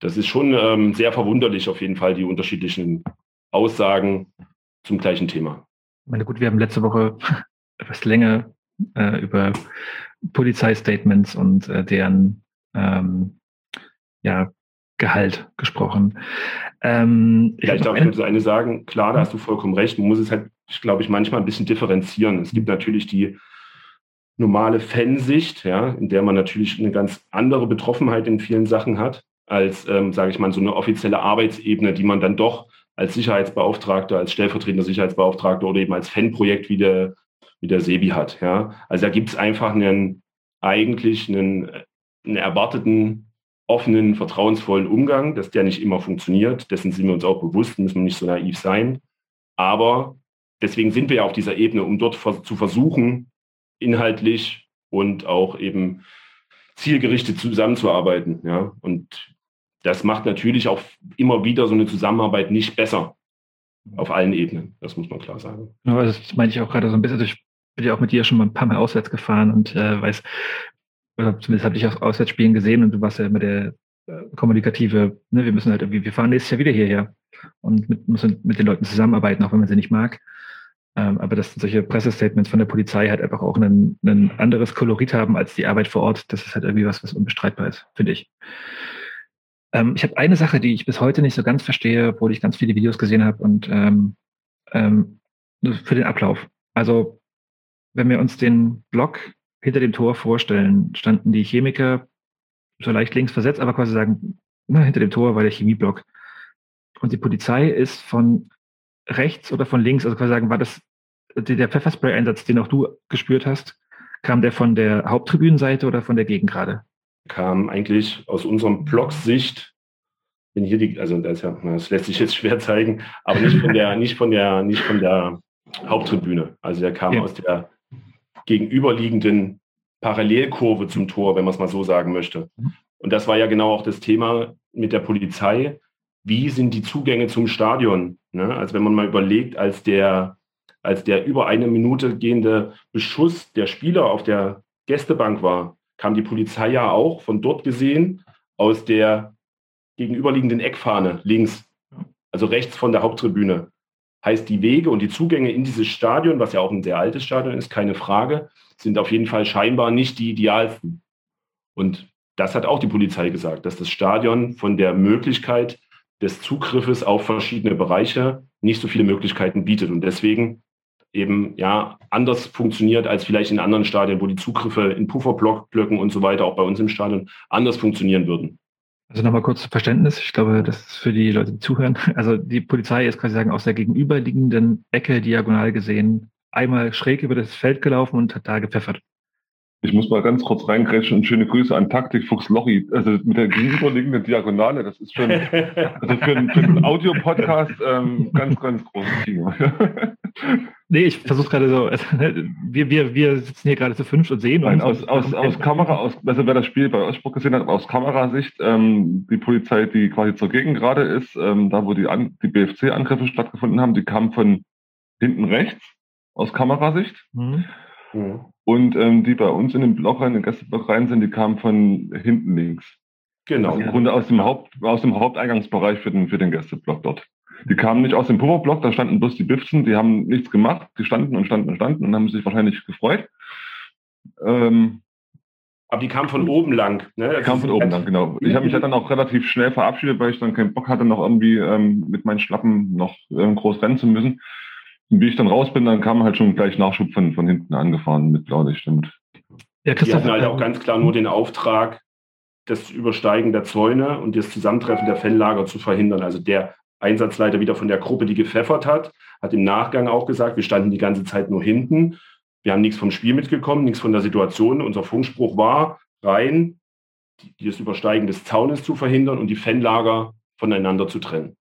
das ist schon ähm, sehr verwunderlich auf jeden Fall, die unterschiedlichen Aussagen zum gleichen Thema. Ich meine, gut, wir haben letzte Woche etwas länger äh, über Polizeistatements und äh, deren ähm, ja, Gehalt gesprochen. Ähm, ich darf ich nur so eine sagen, klar, da hast du vollkommen recht. Man muss es halt, glaube ich, manchmal ein bisschen differenzieren. Es gibt natürlich die normale Fansicht, ja, in der man natürlich eine ganz andere Betroffenheit in vielen Sachen hat, als, ähm, sage ich mal, so eine offizielle Arbeitsebene, die man dann doch als Sicherheitsbeauftragter, als stellvertretender Sicherheitsbeauftragter oder eben als Fanprojekt wie der, wie der Sebi hat. Ja. Also da gibt es einfach einen eigentlich einen, einen erwarteten, offenen, vertrauensvollen Umgang, dass der nicht immer funktioniert. Dessen sind wir uns auch bewusst, müssen wir nicht so naiv sein. Aber deswegen sind wir ja auf dieser Ebene, um dort zu versuchen, inhaltlich und auch eben zielgerichtet zusammenzuarbeiten. Ja? Und das macht natürlich auch immer wieder so eine Zusammenarbeit nicht besser auf allen Ebenen. Das muss man klar sagen. Ja, das meine ich auch gerade so ein bisschen. Also ich bin ja auch mit dir schon mal ein paar Mal auswärts gefahren und äh, weiß, oder zumindest habe ich auch Auswärtsspielen gesehen und du warst ja immer der äh, kommunikative, ne, wir müssen halt irgendwie, wir fahren nächstes Jahr wieder hierher und mit, müssen mit den Leuten zusammenarbeiten, auch wenn man sie nicht mag. Ähm, aber dass solche Pressestatements von der Polizei halt einfach auch ein, anderes Kolorit haben als die Arbeit vor Ort, das ist halt irgendwie was, was unbestreitbar ist, finde ich. Ähm, ich habe eine Sache, die ich bis heute nicht so ganz verstehe, obwohl ich ganz viele Videos gesehen habe und ähm, ähm, für den Ablauf. Also wenn wir uns den Block hinter dem Tor vorstellen, standen die Chemiker so leicht links versetzt, aber quasi sagen, na, hinter dem Tor war der Chemieblock. Und die Polizei ist von rechts oder von links, also quasi sagen, war das der Pfefferspray-Einsatz, den auch du gespürt hast, kam der von der Haupttribünenseite oder von der Gegengrade? Kam eigentlich aus unserem Blocks Sicht, wenn hier die, also das, ja, das lässt sich jetzt schwer zeigen, aber nicht von der, nicht von der, nicht von der Haupttribüne. Also der kam ja. aus der gegenüberliegenden Parallelkurve zum Tor, wenn man es mal so sagen möchte. Mhm. Und das war ja genau auch das Thema mit der Polizei. Wie sind die Zugänge zum Stadion? Ne? Also wenn man mal überlegt, als der, als der über eine Minute gehende Beschuss der Spieler auf der Gästebank war, kam die Polizei ja auch von dort gesehen aus der gegenüberliegenden Eckfahne links, also rechts von der Haupttribüne. Heißt, die Wege und die Zugänge in dieses Stadion, was ja auch ein sehr altes Stadion ist, keine Frage, sind auf jeden Fall scheinbar nicht die idealsten. Und das hat auch die Polizei gesagt, dass das Stadion von der Möglichkeit des Zugriffes auf verschiedene Bereiche nicht so viele Möglichkeiten bietet und deswegen eben ja anders funktioniert als vielleicht in anderen Stadien, wo die Zugriffe in Pufferblöcken und so weiter auch bei uns im Stadion anders funktionieren würden. Also nochmal kurz zu Verständnis. Ich glaube, das ist für die Leute, die zuhören. Also die Polizei ist quasi sagen aus der gegenüberliegenden Ecke diagonal gesehen einmal schräg über das Feld gelaufen und hat da gepfeffert. Ich muss mal ganz kurz reingrätschen und schöne Grüße an Taktikfuchs Lochi. Also mit der gegenüberliegenden Diagonale, das ist schon also für, einen, einen Audio-Podcast ähm, ganz, ganz großes Kino. nee, ich versuche gerade so, wir, wir, wir sitzen hier gerade zu fünf und sehen Nein, uns. Aus, aus, aus Kamera, aus, also wer das Spiel bei Augsburg gesehen hat, aus Kamerasicht, ähm, die Polizei, die quasi zur Gegengrade ist, ähm, da wo die, An die BFC-Angriffe stattgefunden haben, die kam von hinten rechts aus Kamerasicht. Mhm. Mhm. Und ähm, die bei uns in den Block rein, in den Gästeblock rein sind, die kamen von hinten links. Genau. Also Im Grunde aus dem, Haupt, aus dem Haupteingangsbereich für den, für den Gästeblock dort. Die kamen nicht aus dem Pufferblock, da standen bloß die Bifzen, die haben nichts gemacht, die standen und standen und standen und haben sich wahrscheinlich gefreut. Ähm, aber die kamen von oben lang. Ne? Die kamen von oben lang, genau. Ich habe mich ja dann auch relativ schnell verabschiedet, weil ich dann keinen Bock hatte, noch irgendwie ähm, mit meinen Schlappen noch ähm, groß rennen zu müssen. Und wie ich dann raus bin, dann kam halt schon gleich Nachschub von, von hinten angefahren mit Blaulicht. Und ja, die hatten halt auch ganz klar nur den Auftrag, das Übersteigen der Zäune und das Zusammentreffen der Felllager zu verhindern. Also der Einsatzleiter wieder von der Gruppe, die gepfeffert hat, hat im Nachgang auch gesagt, wir standen die ganze Zeit nur hinten. Wir haben nichts vom Spiel mitgekommen, nichts von der Situation. Unser Funkspruch war rein, das Übersteigen des Zaunes zu verhindern und die Fennlager voneinander zu trennen.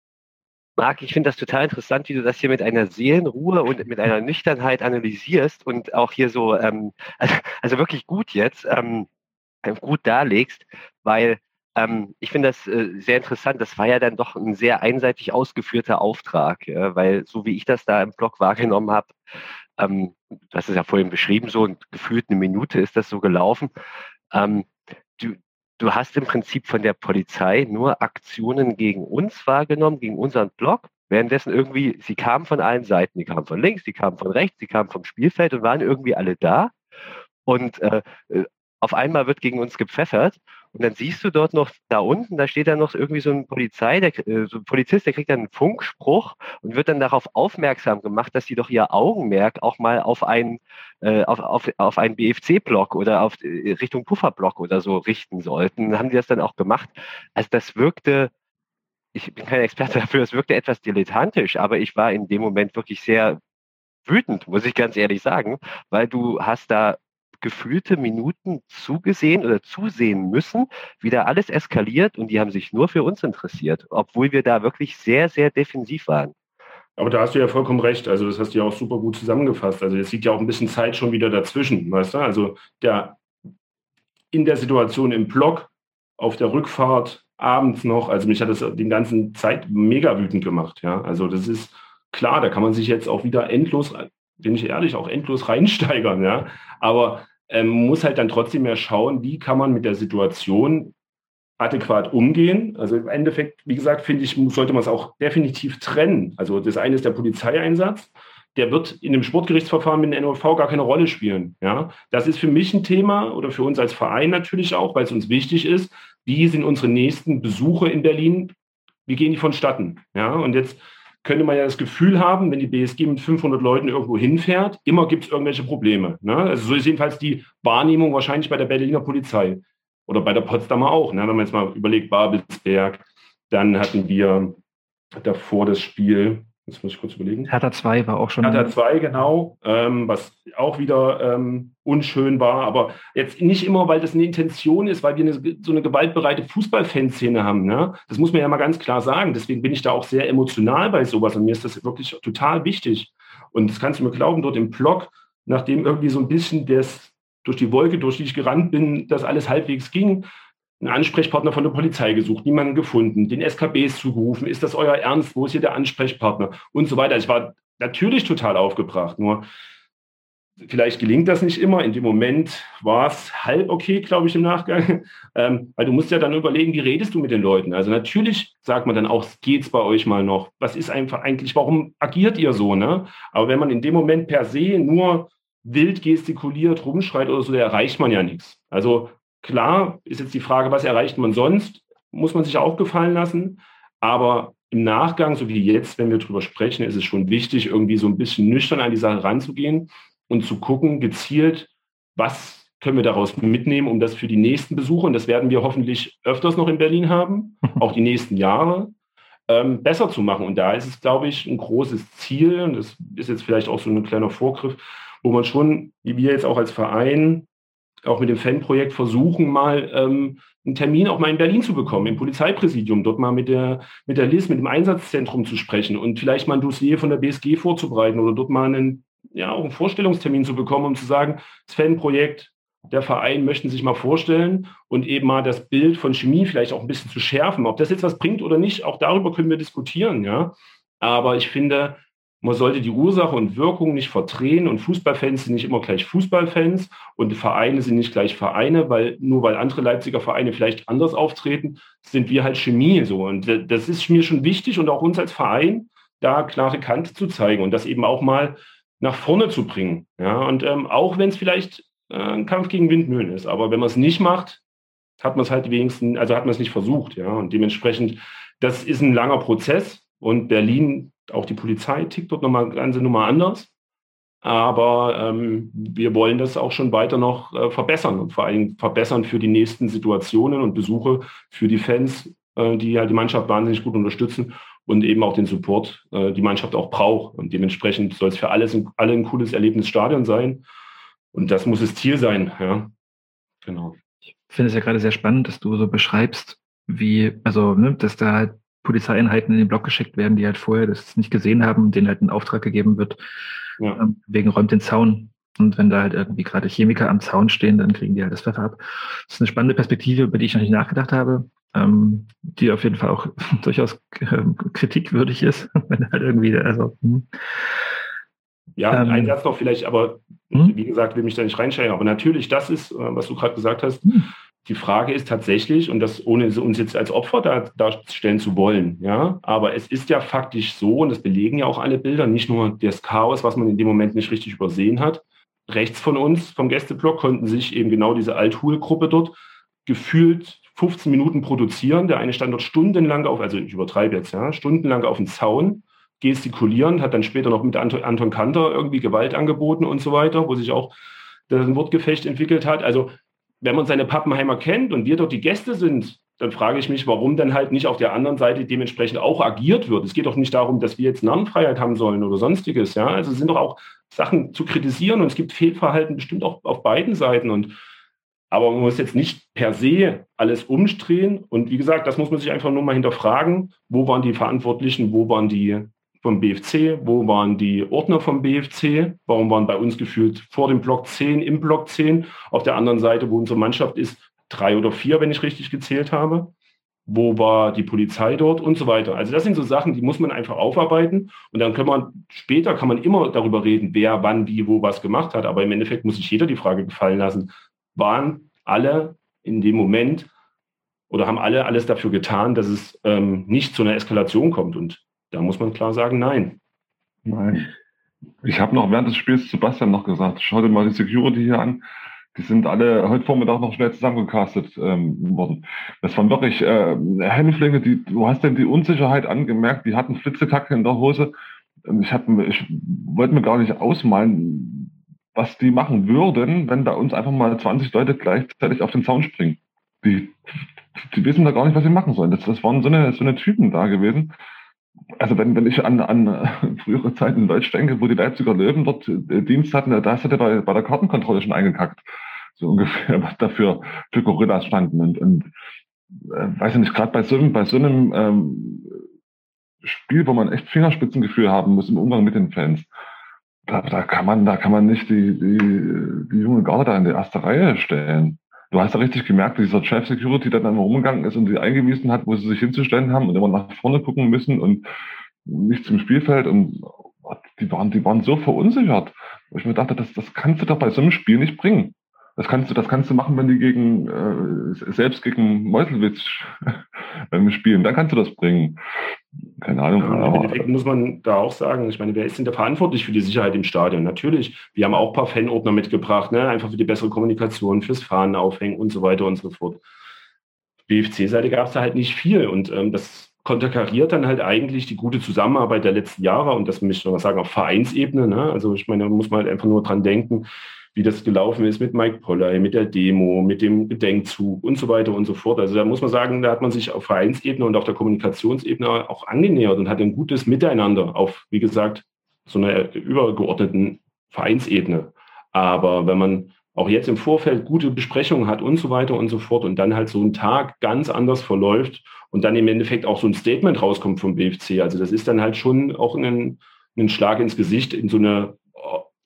Marc, ich finde das total interessant, wie du das hier mit einer Seelenruhe und mit einer Nüchternheit analysierst und auch hier so, ähm, also, also, wirklich gut jetzt, ähm, gut darlegst, weil ähm, ich finde das äh, sehr interessant. Das war ja dann doch ein sehr einseitig ausgeführter Auftrag, ja, weil so wie ich das da im Blog wahrgenommen habe, ähm, du hast es ja vorhin beschrieben, so gefühlt eine Minute ist das so gelaufen. Ähm, du, du hast im Prinzip von der Polizei nur Aktionen gegen uns wahrgenommen, gegen unseren Block. Währenddessen irgendwie, sie kamen von allen Seiten, die kamen von links, die kamen von rechts, die kamen vom Spielfeld und waren irgendwie alle da. Und äh, äh auf einmal wird gegen uns gepfeffert Und dann siehst du dort noch da unten, da steht dann noch irgendwie so ein Polizei, der, äh, so ein Polizist, der kriegt dann einen Funkspruch und wird dann darauf aufmerksam gemacht, dass sie doch ihr Augenmerk auch mal auf einen, äh, auf, auf, auf einen BFC-Block oder auf äh, Richtung Pufferblock oder so richten sollten. Dann haben die das dann auch gemacht. Also das wirkte ich bin kein Experte dafür, es wirkte etwas dilettantisch, aber ich war in dem Moment wirklich sehr wütend, muss ich ganz ehrlich sagen, weil du hast da gefühlte Minuten zugesehen oder zusehen müssen, wie da alles eskaliert und die haben sich nur für uns interessiert, obwohl wir da wirklich sehr, sehr defensiv waren. Aber da hast du ja vollkommen recht. Also das hast du ja auch super gut zusammengefasst. Also es liegt ja auch ein bisschen Zeit schon wieder dazwischen, weißt du? Also der in der Situation im Block, auf der Rückfahrt, abends noch, also mich hat das den ganzen Zeit mega wütend gemacht. Ja, also das ist klar, da kann man sich jetzt auch wieder endlos, bin ich ehrlich, auch endlos reinsteigern. Ja, aber ähm, muss halt dann trotzdem mehr schauen, wie kann man mit der Situation adäquat umgehen. Also im Endeffekt, wie gesagt, finde ich, sollte man es auch definitiv trennen. Also das eine ist der Polizeieinsatz. Der wird in dem Sportgerichtsverfahren mit dem NOV gar keine Rolle spielen. Ja, das ist für mich ein Thema oder für uns als Verein natürlich auch, weil es uns wichtig ist. Wie sind unsere nächsten Besuche in Berlin? Wie gehen die vonstatten? Ja, und jetzt könnte man ja das Gefühl haben, wenn die BSG mit 500 Leuten irgendwo hinfährt, immer gibt es irgendwelche Probleme. Ne? Also so ist jedenfalls die Wahrnehmung wahrscheinlich bei der Berliner Polizei oder bei der Potsdamer auch. Ne? Wenn man jetzt mal überlegt, Babelsberg, dann hatten wir davor das Spiel, Jetzt muss ich kurz überlegen. Hertha 2 war auch schon. Hertha 2, genau, ähm, was auch wieder ähm, unschön war, aber jetzt nicht immer, weil das eine Intention ist, weil wir eine, so eine gewaltbereite Fußballfanszene haben. Ne? Das muss man ja mal ganz klar sagen. Deswegen bin ich da auch sehr emotional bei sowas und mir ist das wirklich total wichtig. Und das kannst du mir glauben, dort im Blog, nachdem irgendwie so ein bisschen das durch die Wolke, durch die ich gerannt bin, das alles halbwegs ging, einen Ansprechpartner von der Polizei gesucht, niemanden gefunden, den SKBs zugerufen, ist das euer Ernst, wo ist hier der Ansprechpartner und so weiter. Ich war natürlich total aufgebracht, nur vielleicht gelingt das nicht immer. In dem Moment war es halb okay, glaube ich, im Nachgang, ähm, weil du musst ja dann überlegen, wie redest du mit den Leuten. Also natürlich sagt man dann auch, geht's bei euch mal noch? Was ist einfach eigentlich, warum agiert ihr so? Ne? Aber wenn man in dem Moment per se nur wild gestikuliert, rumschreit oder so, da erreicht man ja nichts. Also Klar ist jetzt die Frage, was erreicht man sonst? Muss man sich auch gefallen lassen. Aber im Nachgang, so wie jetzt, wenn wir darüber sprechen, ist es schon wichtig, irgendwie so ein bisschen nüchtern an die Sache ranzugehen und zu gucken, gezielt, was können wir daraus mitnehmen, um das für die nächsten Besuche, und das werden wir hoffentlich öfters noch in Berlin haben, auch die nächsten Jahre, ähm, besser zu machen. Und da ist es, glaube ich, ein großes Ziel, und das ist jetzt vielleicht auch so ein kleiner Vorgriff, wo man schon, wie wir jetzt auch als Verein, auch mit dem Fanprojekt versuchen, mal ähm, einen Termin auch mal in Berlin zu bekommen, im Polizeipräsidium, dort mal mit der, mit der LIS, mit dem Einsatzzentrum zu sprechen und vielleicht mal ein Dossier von der BSG vorzubereiten oder dort mal einen, ja, auch einen Vorstellungstermin zu bekommen, um zu sagen, das Fanprojekt, der Verein möchten sich mal vorstellen und eben mal das Bild von Chemie vielleicht auch ein bisschen zu schärfen. Ob das jetzt was bringt oder nicht, auch darüber können wir diskutieren, ja. Aber ich finde, man sollte die Ursache und Wirkung nicht verdrehen und Fußballfans sind nicht immer gleich Fußballfans und Vereine sind nicht gleich Vereine, weil nur weil andere Leipziger Vereine vielleicht anders auftreten, sind wir halt Chemie so. Und das ist mir schon wichtig und auch uns als Verein, da klare Kante zu zeigen und das eben auch mal nach vorne zu bringen. Ja, und ähm, auch wenn es vielleicht äh, ein Kampf gegen Windmühlen ist, aber wenn man es nicht macht, hat man es halt wenigstens, also hat man es nicht versucht, ja. Und dementsprechend, das ist ein langer Prozess und Berlin auch die Polizei tickt dort nochmal eine ganze Nummer anders. Aber ähm, wir wollen das auch schon weiter noch äh, verbessern und vor allem verbessern für die nächsten Situationen und Besuche für die Fans, äh, die ja die Mannschaft wahnsinnig gut unterstützen und eben auch den Support, äh, die Mannschaft auch braucht. Und dementsprechend soll es für alles, alle ein cooles Erlebnisstadion sein. Und das muss das Ziel sein. Ja, genau. Ich finde es ja gerade sehr spannend, dass du so beschreibst, wie, also, ne, dass da halt Polizeieinheiten in den Block geschickt werden, die halt vorher das nicht gesehen haben, denen halt ein Auftrag gegeben wird, ja. ähm, wegen räumt den Zaun. Und wenn da halt irgendwie gerade Chemiker am Zaun stehen, dann kriegen die halt das Pfeffer ab. Das ist eine spannende Perspektive, über die ich noch nicht nachgedacht habe, ähm, die auf jeden Fall auch durchaus äh, kritikwürdig ist, wenn halt irgendwie, also, hm. Ja, ähm, ein Satz noch vielleicht, aber hm? wie gesagt, will mich da nicht reinsteigen. Aber natürlich, das ist, äh, was du gerade gesagt hast, hm. Die Frage ist tatsächlich, und das ohne uns jetzt als Opfer darstellen zu wollen, ja, aber es ist ja faktisch so, und das belegen ja auch alle Bilder, nicht nur das Chaos, was man in dem Moment nicht richtig übersehen hat. Rechts von uns, vom Gästeblock, konnten sich eben genau diese Althul-Gruppe dort gefühlt 15 Minuten produzieren. Der eine stand dort stundenlang auf, also ich übertreibe jetzt, ja, stundenlang auf dem Zaun, gestikulierend, hat dann später noch mit Anton Kanter irgendwie Gewalt angeboten und so weiter, wo sich auch ein Wortgefecht entwickelt hat. Also wenn man seine Pappenheimer kennt und wir dort die Gäste sind, dann frage ich mich, warum dann halt nicht auf der anderen Seite dementsprechend auch agiert wird. Es geht doch nicht darum, dass wir jetzt Narrenfreiheit haben sollen oder sonstiges. Ja, also es sind doch auch Sachen zu kritisieren und es gibt Fehlverhalten bestimmt auch auf beiden Seiten und aber man muss jetzt nicht per se alles umdrehen. Und wie gesagt, das muss man sich einfach nur mal hinterfragen. Wo waren die Verantwortlichen? Wo waren die vom BFC? Wo waren die Ordner vom BFC? Warum waren bei uns gefühlt vor dem Block 10 im Block 10? Auf der anderen Seite, wo unsere Mannschaft ist, drei oder vier, wenn ich richtig gezählt habe. Wo war die Polizei dort und so weiter. Also das sind so Sachen, die muss man einfach aufarbeiten und dann kann man später kann man immer darüber reden, wer wann wie wo was gemacht hat. Aber im Endeffekt muss sich jeder die Frage gefallen lassen: Waren alle in dem Moment oder haben alle alles dafür getan, dass es ähm, nicht zu einer Eskalation kommt? Und da muss man klar sagen, nein. Nein. Ich habe noch während des Spiels Sebastian noch gesagt, schau dir mal die Security hier an. Die sind alle heute Vormittag noch schnell zusammengecastet ähm, worden. Das waren wirklich äh, Hänflinge, die, du hast denn die Unsicherheit angemerkt, die hatten Flitzekacke in der Hose. Ich, hab, ich wollte mir gar nicht ausmalen, was die machen würden, wenn bei uns einfach mal 20 Leute gleichzeitig auf den Zaun springen. Die, die wissen da gar nicht, was sie machen sollen. Das, das waren so eine, so eine Typen da gewesen also wenn, wenn ich an, an äh, frühere Zeiten in Deutsch denke, wo die Leipziger Löwen dort äh, Dienst hatten, da hast du bei, bei der Kartenkontrolle schon eingekackt. So ungefähr, was dafür für Gorillas standen. Und, und äh, weiß ich nicht, gerade bei so einem, bei so einem ähm, Spiel, wo man echt Fingerspitzengefühl haben muss im Umgang mit den Fans, da, da kann man, da kann man nicht die, die, die junge Garde da in die erste Reihe stellen du hast ja richtig gemerkt, wie dieser Chef Security dann einmal rumgegangen ist und sie eingewiesen hat, wo sie sich hinzustellen haben und immer nach vorne gucken müssen und nicht zum Spielfeld und die waren, die waren so verunsichert. Wo ich mir dachte, das, das kannst du doch bei so einem Spiel nicht bringen. Das kannst du, das kannst du machen, wenn die gegen äh, selbst gegen Meuselwitz ähm, spielen. Dann kannst du das bringen. Keine Ahnung. Ja, Im Endeffekt muss man da auch sagen, ich meine, wer ist denn da verantwortlich für die Sicherheit im Stadion? Natürlich, wir haben auch ein paar Fanordner mitgebracht, ne? einfach für die bessere Kommunikation, fürs Fahren aufhängen und so weiter und so fort. BFC-Seite gab es da halt nicht viel und ähm, das konterkariert dann halt eigentlich die gute Zusammenarbeit der letzten Jahre und das möchte ich noch sagen auf Vereinsebene. Ne? Also ich meine, da muss man halt einfach nur dran denken, wie das gelaufen ist mit Mike Polley, mit der Demo, mit dem Gedenkzug und so weiter und so fort. Also da muss man sagen, da hat man sich auf Vereinsebene und auf der Kommunikationsebene auch angenähert und hat ein gutes Miteinander auf, wie gesagt, so einer übergeordneten Vereinsebene. Aber wenn man auch jetzt im Vorfeld gute Besprechungen hat und so weiter und so fort und dann halt so ein Tag ganz anders verläuft und dann im Endeffekt auch so ein Statement rauskommt vom BFC. Also das ist dann halt schon auch ein, ein Schlag ins Gesicht in so eine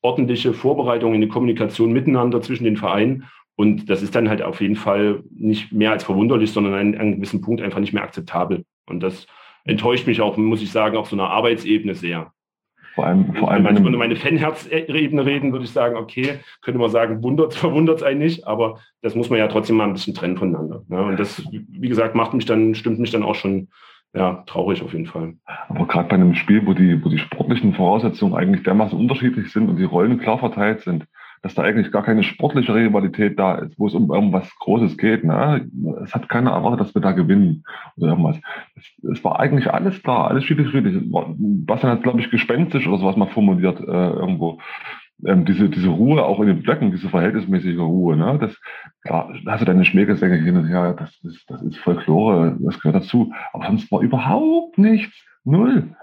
ordentliche Vorbereitung in die Kommunikation miteinander zwischen den Vereinen. Und das ist dann halt auf jeden Fall nicht mehr als verwunderlich, sondern an einem gewissen Punkt einfach nicht mehr akzeptabel. Und das enttäuscht mich auch, muss ich sagen, auf so einer Arbeitsebene sehr. Vor allem, vor allem wenn über meine Fanherzebene reden, würde ich sagen, okay, könnte man sagen, wundert, verwundert es einen nicht, aber das muss man ja trotzdem mal ein bisschen trennen voneinander. Ne? Und das, wie gesagt, macht mich dann, stimmt mich dann auch schon ja, traurig auf jeden Fall. Aber gerade bei einem Spiel, wo die, wo die sportlichen Voraussetzungen eigentlich dermaßen unterschiedlich sind und die Rollen klar verteilt sind, dass da eigentlich gar keine sportliche Rivalität da ist, wo es um irgendwas Großes geht. Ne? Es hat keiner erwartet, dass wir da gewinnen oder irgendwas. Es, es war eigentlich alles klar, alles friedlich. Was dann hat, glaube ich, gespenstisch oder sowas mal formuliert äh, irgendwo ähm, diese, diese Ruhe auch in den Blöcken, diese verhältnismäßige Ruhe, ne? Das, da hast du deine Schmähgesänge hin und her, das ist, das ist Folklore, das gehört dazu. Aber sonst war überhaupt nichts. Null.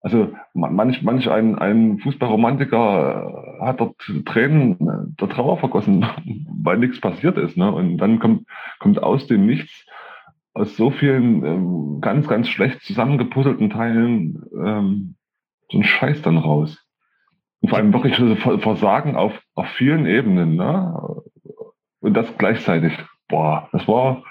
Also manch, manch ein, ein Fußballromantiker hat dort Tränen der Trauer vergossen, weil nichts passiert ist. Ne? Und dann kommt, kommt aus dem Nichts, aus so vielen ähm, ganz, ganz schlecht zusammengepuzzelten Teilen ähm, so ein Scheiß dann raus. Und vor allem wirklich Versagen auf, auf vielen Ebenen. Ne? Und das gleichzeitig. Boah, das war.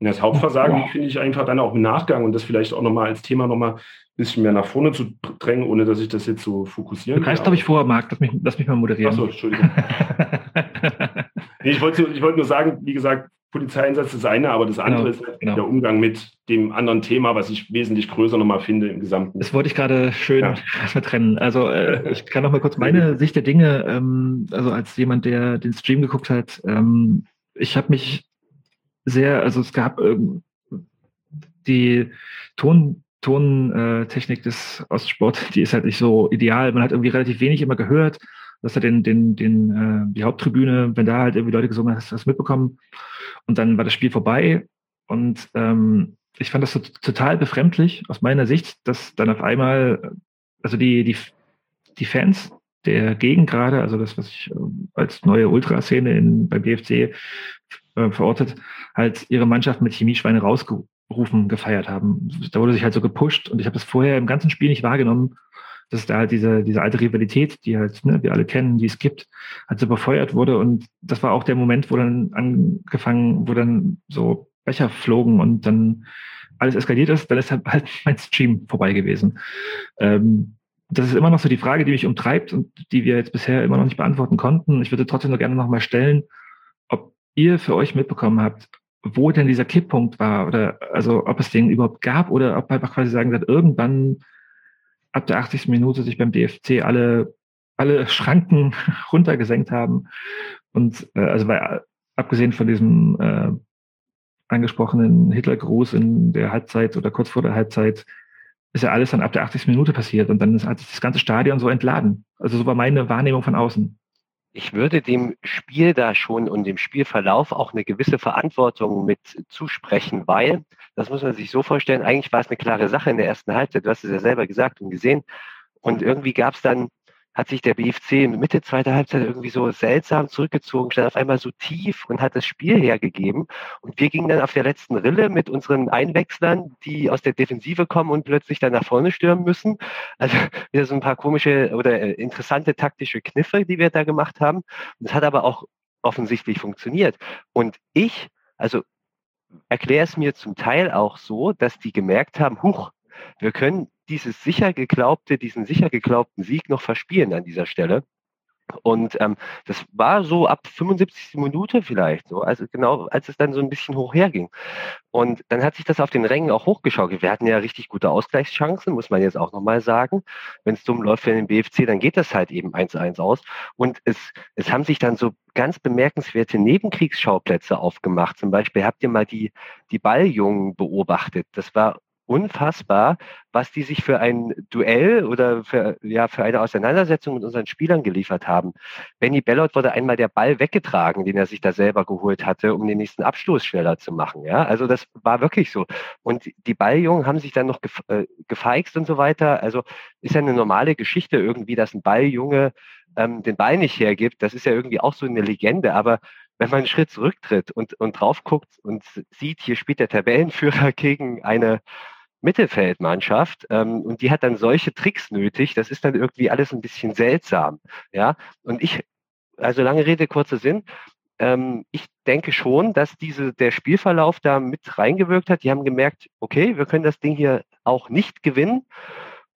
Das Hauptversagen ja. finde ich einfach dann auch im Nachgang und das vielleicht auch nochmal als Thema nochmal ein bisschen mehr nach vorne zu drängen, ohne dass ich das jetzt so fokussieren kann. Du kannst, glaube ich, vorher, Marc, lass mich, lass mich mal moderieren. Achso, Entschuldigung. nee, ich wollte ich wollte nur sagen, wie gesagt, Polizeieinsatz ist das eine, aber das andere genau, ist genau. der Umgang mit dem anderen Thema, was ich wesentlich größer nochmal finde im Gesamten. Das wollte ich gerade schön ja. trennen. Also äh, ich kann noch mal kurz meine Sicht der Dinge, ähm, also als jemand, der den Stream geguckt hat, ähm, ich habe mich sehr, also es gab ähm, die Ton, Tontechnik des Ostsport, die ist halt nicht so ideal. Man hat irgendwie relativ wenig immer gehört. Das hat den, den, den, äh, die Haupttribüne, wenn da halt irgendwie Leute gesungen haben, hast du das mitbekommen. Und dann war das Spiel vorbei. Und ähm, ich fand das so total befremdlich aus meiner Sicht, dass dann auf einmal, also die, die, die Fans der Gegend gerade, also das, was ich ähm, als neue Ultraszene in, beim BFC äh, verortet, halt ihre Mannschaft mit Chemieschweine rausgerufen, gefeiert haben. Da wurde sich halt so gepusht und ich habe das vorher im ganzen Spiel nicht wahrgenommen, dass da halt diese, diese alte Rivalität, die halt ne, wir alle kennen, die es gibt, halt so befeuert wurde und das war auch der Moment, wo dann angefangen, wo dann so Becher flogen und dann alles eskaliert ist, dann ist halt, mein Stream vorbei gewesen. Ähm, das ist immer noch so die Frage, die mich umtreibt und die wir jetzt bisher immer noch nicht beantworten konnten. Ich würde trotzdem nur gerne nochmal stellen, ob ihr für euch mitbekommen habt, wo denn dieser Kipppunkt war oder also ob es den überhaupt gab oder ob einfach quasi sagen, dass irgendwann ab der 80. Minute sich beim DFC alle, alle Schranken runtergesenkt haben. Und äh, also weil, abgesehen von diesem äh, angesprochenen Hitlergruß in der Halbzeit oder kurz vor der Halbzeit ist ja alles dann ab der 80. Minute passiert und dann ist halt das ganze Stadion so entladen. Also so war meine Wahrnehmung von außen. Ich würde dem Spiel da schon und dem Spielverlauf auch eine gewisse Verantwortung mit zusprechen, weil, das muss man sich so vorstellen, eigentlich war es eine klare Sache in der ersten Halbzeit. Du hast es ja selber gesagt und gesehen. Und irgendwie gab es dann hat sich der BFC in Mitte zweiter Halbzeit irgendwie so seltsam zurückgezogen, stand auf einmal so tief und hat das Spiel hergegeben. Und wir gingen dann auf der letzten Rille mit unseren Einwechslern, die aus der Defensive kommen und plötzlich dann nach vorne stürmen müssen. Also wieder so ein paar komische oder äh, interessante taktische Kniffe, die wir da gemacht haben. Und es hat aber auch offensichtlich funktioniert. Und ich, also erkläre es mir zum Teil auch so, dass die gemerkt haben, huch, wir können dieses sicher geglaubte, diesen sicher geglaubten Sieg noch verspielen an dieser Stelle. Und ähm, das war so ab 75. Minute vielleicht so, also genau, als es dann so ein bisschen hoch herging. Und dann hat sich das auf den Rängen auch hochgeschaukelt. Wir hatten ja richtig gute Ausgleichschancen, muss man jetzt auch nochmal sagen. Wenn es dumm läuft für den BFC, dann geht das halt eben 1-1 aus. Und es, es haben sich dann so ganz bemerkenswerte Nebenkriegsschauplätze aufgemacht. Zum Beispiel habt ihr mal die, die Balljungen beobachtet. Das war unfassbar, was die sich für ein Duell oder für, ja, für eine Auseinandersetzung mit unseren Spielern geliefert haben. Benny Bellot wurde einmal der Ball weggetragen, den er sich da selber geholt hatte, um den nächsten Abstoß schneller zu machen. Ja, also das war wirklich so. Und die Balljungen haben sich dann noch äh, gefeixt und so weiter. Also ist ja eine normale Geschichte irgendwie, dass ein Balljunge ähm, den Ball nicht hergibt. Das ist ja irgendwie auch so eine Legende, aber wenn man einen Schritt zurücktritt und, und drauf guckt und sieht, hier spielt der Tabellenführer gegen eine Mittelfeldmannschaft ähm, und die hat dann solche Tricks nötig. Das ist dann irgendwie alles ein bisschen seltsam. Ja, und ich, also lange Rede, kurzer Sinn. Ähm, ich denke schon, dass diese, der Spielverlauf da mit reingewirkt hat. Die haben gemerkt, okay, wir können das Ding hier auch nicht gewinnen.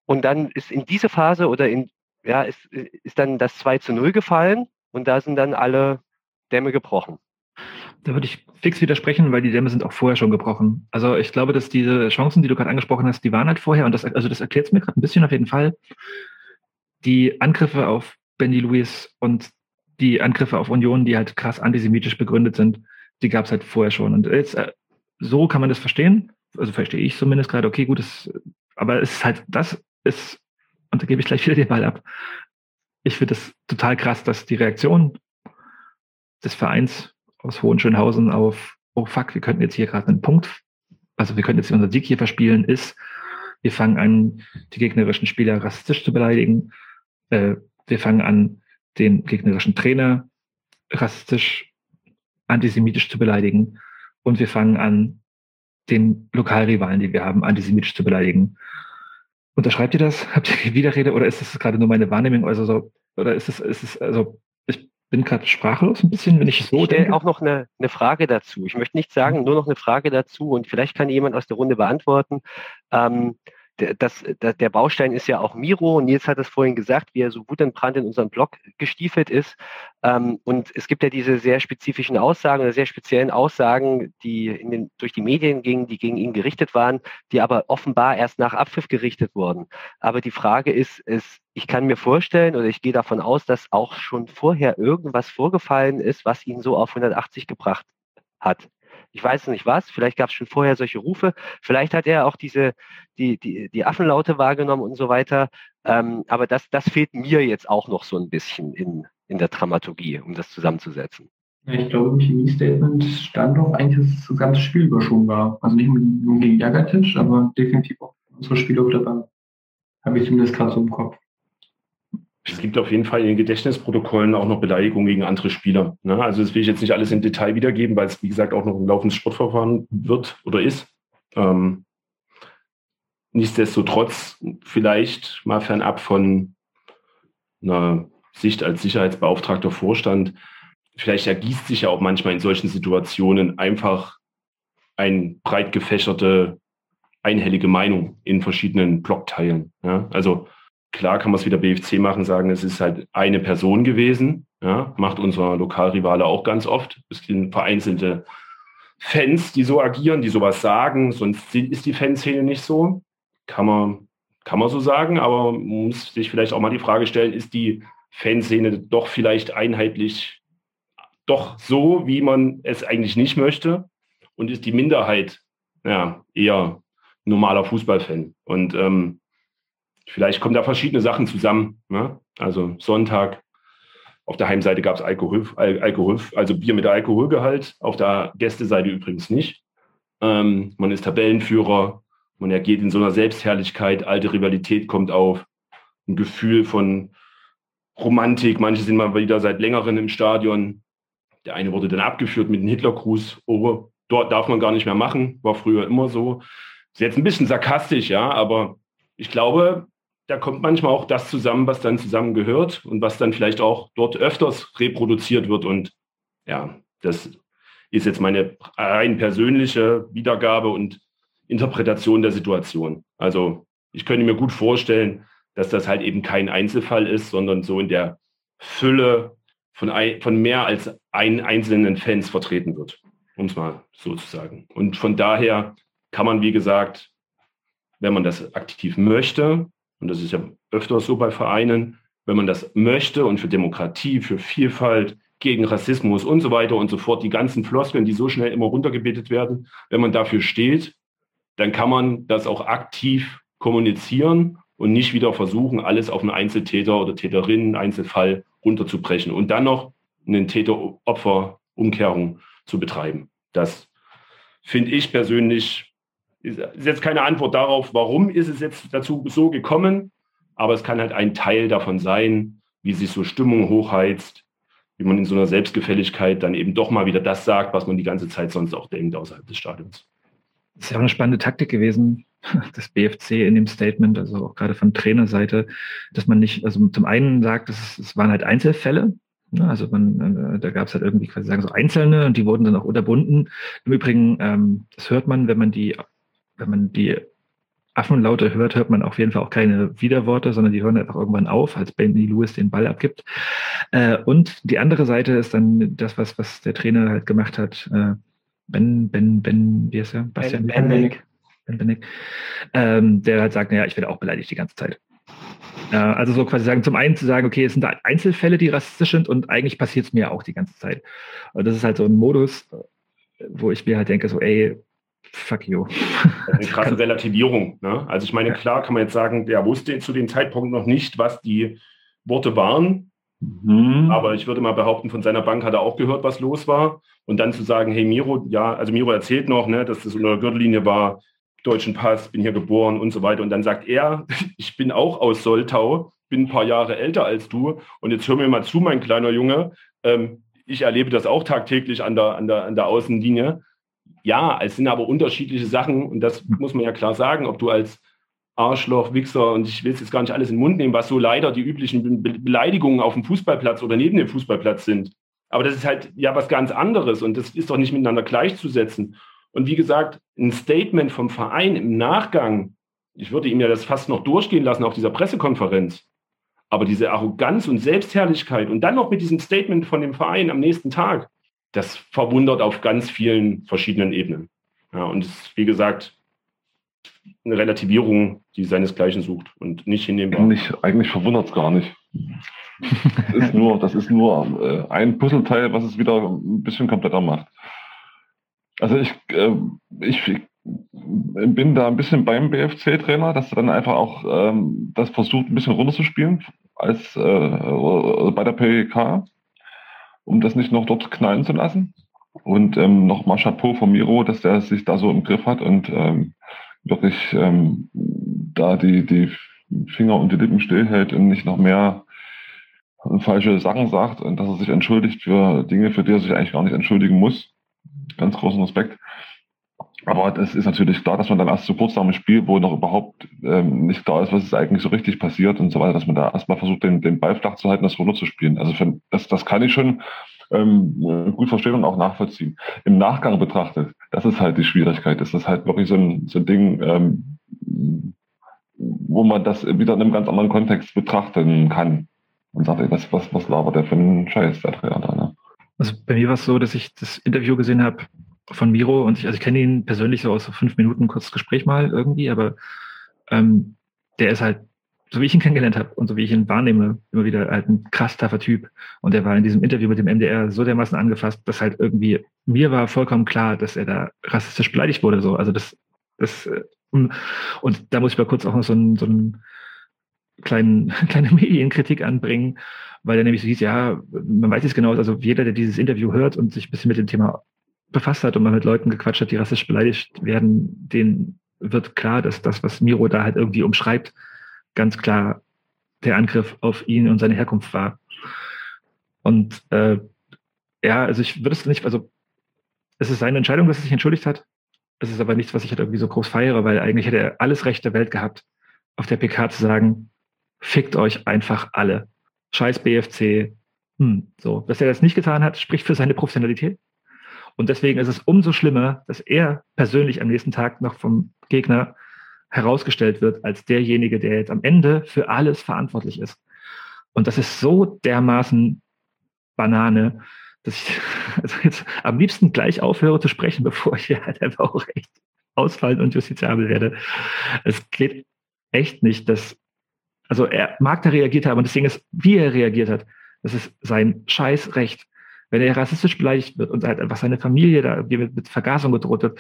Und dann ist in diese Phase oder in, ja, ist, ist dann das 2 zu 0 gefallen und da sind dann alle Dämme gebrochen. Da würde ich fix widersprechen, weil die Dämme sind auch vorher schon gebrochen. Also ich glaube, dass diese Chancen, die du gerade angesprochen hast, die waren halt vorher und das, also das erklärt es mir gerade ein bisschen auf jeden Fall. Die Angriffe auf Benny Lewis und die Angriffe auf Union, die halt krass antisemitisch begründet sind, die gab es halt vorher schon. Und jetzt, äh, so kann man das verstehen. Also verstehe ich zumindest gerade, okay, gut, das, aber es ist halt, das ist, und da gebe ich gleich wieder den Ball ab. Ich finde das total krass, dass die Reaktion des Vereins aus Hohenschönhausen auf, oh fuck, wir könnten jetzt hier gerade einen Punkt, also wir könnten jetzt unseren Sieg hier verspielen, ist, wir fangen an, die gegnerischen Spieler rassistisch zu beleidigen. Äh, wir fangen an, den gegnerischen Trainer rassistisch, antisemitisch zu beleidigen. Und wir fangen an, den Lokalrivalen, die wir haben, antisemitisch zu beleidigen. Unterschreibt ihr das? Habt ihr Widerrede oder ist das gerade nur meine Wahrnehmung? Also so, oder ist es, ist es, also ich bin gerade sprachlos ein bisschen, wenn ich so ich stelle auch noch eine, eine Frage dazu. Ich möchte nicht sagen, nur noch eine Frage dazu und vielleicht kann jemand aus der Runde beantworten. Ähm, das, der Baustein ist ja auch Miro. Nils hat es vorhin gesagt, wie er so gut Brand in unserem Blog gestiefelt ist. Ähm, und es gibt ja diese sehr spezifischen Aussagen oder sehr speziellen Aussagen, die den, durch die Medien gingen, die gegen ihn gerichtet waren, die aber offenbar erst nach Abpfiff gerichtet wurden. Aber die Frage ist, ist ich kann mir vorstellen oder ich gehe davon aus, dass auch schon vorher irgendwas vorgefallen ist, was ihn so auf 180 gebracht hat. Ich weiß nicht was. Vielleicht gab es schon vorher solche Rufe. Vielleicht hat er auch diese, die, die, die Affenlaute wahrgenommen und so weiter. Ähm, aber das, das fehlt mir jetzt auch noch so ein bisschen in, in der Dramaturgie, um das zusammenzusetzen. Ich glaube, im Chemie-Statement stand doch eigentlich, dass das ganze Spiel über schon war. Also nicht nur gegen Jagatic, aber definitiv auch unsere Spieler auf der Bank. Habe ich zumindest gerade so im Kopf. Es gibt auf jeden Fall in den Gedächtnisprotokollen auch noch Beleidigungen gegen andere Spieler. Ne? Also das will ich jetzt nicht alles im Detail wiedergeben, weil es, wie gesagt, auch noch ein laufendes Sportverfahren wird oder ist. Ähm, nichtsdestotrotz vielleicht mal fernab von einer Sicht als Sicherheitsbeauftragter Vorstand, vielleicht ergießt sich ja auch manchmal in solchen Situationen einfach ein breit gefächerte, einhellige Meinung in verschiedenen Blockteilen. Ja? Also klar kann man es wieder BFC machen, sagen, es ist halt eine Person gewesen. Ja? Macht unser Lokalrivale auch ganz oft. Es sind vereinzelte Fans, die so agieren, die sowas sagen, sonst ist die Fanszene nicht so. Kann man, kann man so sagen, aber man muss sich vielleicht auch mal die Frage stellen, ist die Fanszene doch vielleicht einheitlich doch so, wie man es eigentlich nicht möchte und ist die Minderheit ja, eher normaler Fußballfan. Und ähm, vielleicht kommen da verschiedene Sachen zusammen. Ne? Also Sonntag, auf der Heimseite gab es Alkohol, Alkohol, also Bier mit Alkoholgehalt, auf der Gästeseite übrigens nicht. Ähm, man ist Tabellenführer, man ergeht in so einer Selbstherrlichkeit, alte Rivalität kommt auf, ein Gefühl von Romantik, manche sind mal wieder seit längerem im Stadion, der eine wurde dann abgeführt mit einem Hitlergruß. Oh, dort darf man gar nicht mehr machen, war früher immer so. Ist jetzt ein bisschen sarkastisch, ja, aber ich glaube, da kommt manchmal auch das zusammen, was dann zusammengehört und was dann vielleicht auch dort öfters reproduziert wird. Und ja, das ist jetzt meine rein persönliche Wiedergabe und Interpretation der Situation. Also ich könnte mir gut vorstellen, dass das halt eben kein Einzelfall ist, sondern so in der Fülle von, ein, von mehr als ein einzelnen Fans vertreten wird, um es mal so zu sagen. Und von daher kann man, wie gesagt, wenn man das aktiv möchte, und das ist ja öfters so bei Vereinen, wenn man das möchte und für Demokratie, für Vielfalt, gegen Rassismus und so weiter und so fort, die ganzen Floskeln, die so schnell immer runtergebetet werden, wenn man dafür steht, dann kann man das auch aktiv kommunizieren und nicht wieder versuchen, alles auf einen Einzeltäter oder Täterin, Einzelfall runterzubrechen und dann noch eine Täter-Opfer-Umkehrung zu betreiben. Das finde ich persönlich, ist jetzt keine Antwort darauf, warum ist es jetzt dazu so gekommen, aber es kann halt ein Teil davon sein, wie sich so Stimmung hochheizt, wie man in so einer Selbstgefälligkeit dann eben doch mal wieder das sagt, was man die ganze Zeit sonst auch denkt außerhalb des Stadions. Das ist ja eine spannende Taktik gewesen, des BFC in dem Statement, also auch gerade von Trainerseite, dass man nicht, also zum einen sagt, es, es waren halt Einzelfälle, ne, also man, äh, da gab es halt irgendwie quasi sagen so Einzelne und die wurden dann auch unterbunden. Im Übrigen, ähm, das hört man, wenn man die, wenn man die Affenlaute hört, hört man auf jeden Fall auch keine Widerworte, sondern die hören einfach irgendwann auf, als Benny Lewis den Ball abgibt. Äh, und die andere Seite ist dann das, was, was der Trainer halt gemacht hat. Äh, ben, Ben, Ben, wie heißt er? Bastian Ben, ben, ben ähm, der halt sagt, naja, ich werde auch beleidigt die ganze Zeit. Äh, also so quasi sagen, zum einen zu sagen, okay, es sind Einzelfälle, die rassistisch sind und eigentlich passiert es mir auch die ganze Zeit. Und das ist halt so ein Modus, wo ich mir halt denke, so, ey, fuck you. Eine krasse Relativierung. Ne? Also ich meine, klar kann man jetzt sagen, der wusste zu dem Zeitpunkt noch nicht, was die Worte waren. Mhm. Aber ich würde mal behaupten, von seiner Bank hat er auch gehört, was los war. Und dann zu sagen, hey Miro, ja, also Miro erzählt noch, ne, dass das unter der Gürtellinie war, deutschen Pass, bin hier geboren und so weiter. Und dann sagt er, ich bin auch aus Soltau, bin ein paar Jahre älter als du. Und jetzt hör mir mal zu, mein kleiner Junge. Ähm, ich erlebe das auch tagtäglich an der, an der, an der Außenlinie. Ja, es sind aber unterschiedliche Sachen und das muss man ja klar sagen, ob du als Arschloch, Wichser und ich will es jetzt gar nicht alles in den Mund nehmen, was so leider die üblichen Beleidigungen auf dem Fußballplatz oder neben dem Fußballplatz sind. Aber das ist halt ja was ganz anderes und das ist doch nicht miteinander gleichzusetzen. Und wie gesagt, ein Statement vom Verein im Nachgang, ich würde ihm ja das fast noch durchgehen lassen auf dieser Pressekonferenz. Aber diese Arroganz und Selbstherrlichkeit und dann noch mit diesem Statement von dem Verein am nächsten Tag, das verwundert auf ganz vielen verschiedenen Ebenen. Ja, und es, wie gesagt, eine Relativierung, die seinesgleichen sucht und nicht hinnehmbar. Eigentlich, eigentlich verwundert es gar nicht. Das ist nur, das ist nur äh, ein Puzzleteil, was es wieder ein bisschen kompletter macht. Also ich, äh, ich bin da ein bisschen beim BFC-Trainer, dass er dann einfach auch ähm, das versucht, ein bisschen runterzuspielen als äh, bei der PK, um das nicht noch dort knallen zu lassen. Und ähm, nochmal Chapeau von Miro, dass der sich da so im Griff hat und ähm, wirklich ähm, da die, die Finger und die Lippen stillhält und nicht noch mehr falsche Sachen sagt und dass er sich entschuldigt für Dinge, für die er sich eigentlich gar nicht entschuldigen muss. Ganz großen Respekt. Aber das ist natürlich klar, dass man dann erst so kurz nach dem Spiel, wo noch überhaupt ähm, nicht klar ist, was ist eigentlich so richtig passiert und so weiter, dass man da erstmal versucht, den, den Ball flach zu halten, das runter zu spielen. Also für, das, das kann ich schon ähm, gut verstehen und auch nachvollziehen. Im Nachgang betrachtet, das ist halt die Schwierigkeit. Das ist halt wirklich so ein, so ein Ding, ähm, wo man das wieder in einem ganz anderen Kontext betrachten kann und sagt, ey, was, was, was labert der für einen Scheiß, der Trainer da, ne? Also bei mir war es so, dass ich das Interview gesehen habe von Miro und ich, also ich kenne ihn persönlich so aus so fünf Minuten kurzes Gespräch mal irgendwie, aber ähm, der ist halt, so wie ich ihn kennengelernt habe und so wie ich ihn wahrnehme, immer wieder halt ein krass taffer Typ. Und er war in diesem Interview mit dem MDR so dermaßen angefasst, dass halt irgendwie, mir war vollkommen klar, dass er da rassistisch beleidigt wurde. So. Also das, das, äh, und da muss ich mal kurz auch noch so einen, so einen kleinen, kleine Medienkritik anbringen, weil er nämlich so hieß, ja, man weiß es genau, also jeder, der dieses Interview hört und sich ein bisschen mit dem Thema befasst hat und mal mit Leuten gequatscht hat, die rassistisch beleidigt werden, denen wird klar, dass das, was Miro da halt irgendwie umschreibt, ganz klar der Angriff auf ihn und seine Herkunft war. Und äh, ja, also ich würde es nicht, also es ist seine Entscheidung, dass er sich entschuldigt hat. Es ist aber nichts, was ich halt irgendwie so groß feiere, weil eigentlich hätte er alles Recht der Welt gehabt, auf der PK zu sagen, fickt euch einfach alle. Scheiß BFC. Hm, so. Dass er das nicht getan hat, spricht für seine Professionalität. Und deswegen ist es umso schlimmer, dass er persönlich am nächsten Tag noch vom Gegner herausgestellt wird als derjenige, der jetzt am Ende für alles verantwortlich ist. Und das ist so dermaßen Banane, dass ich also jetzt am liebsten gleich aufhöre zu sprechen, bevor ich hier halt einfach auch echt ausfallen und justiziabel werde. Es geht echt nicht, dass, also er mag da reagiert haben und Ding ist, wie er reagiert hat, das ist sein Scheißrecht wenn er rassistisch beleidigt wird und halt einfach seine Familie da mit, mit Vergasung gedroht wird,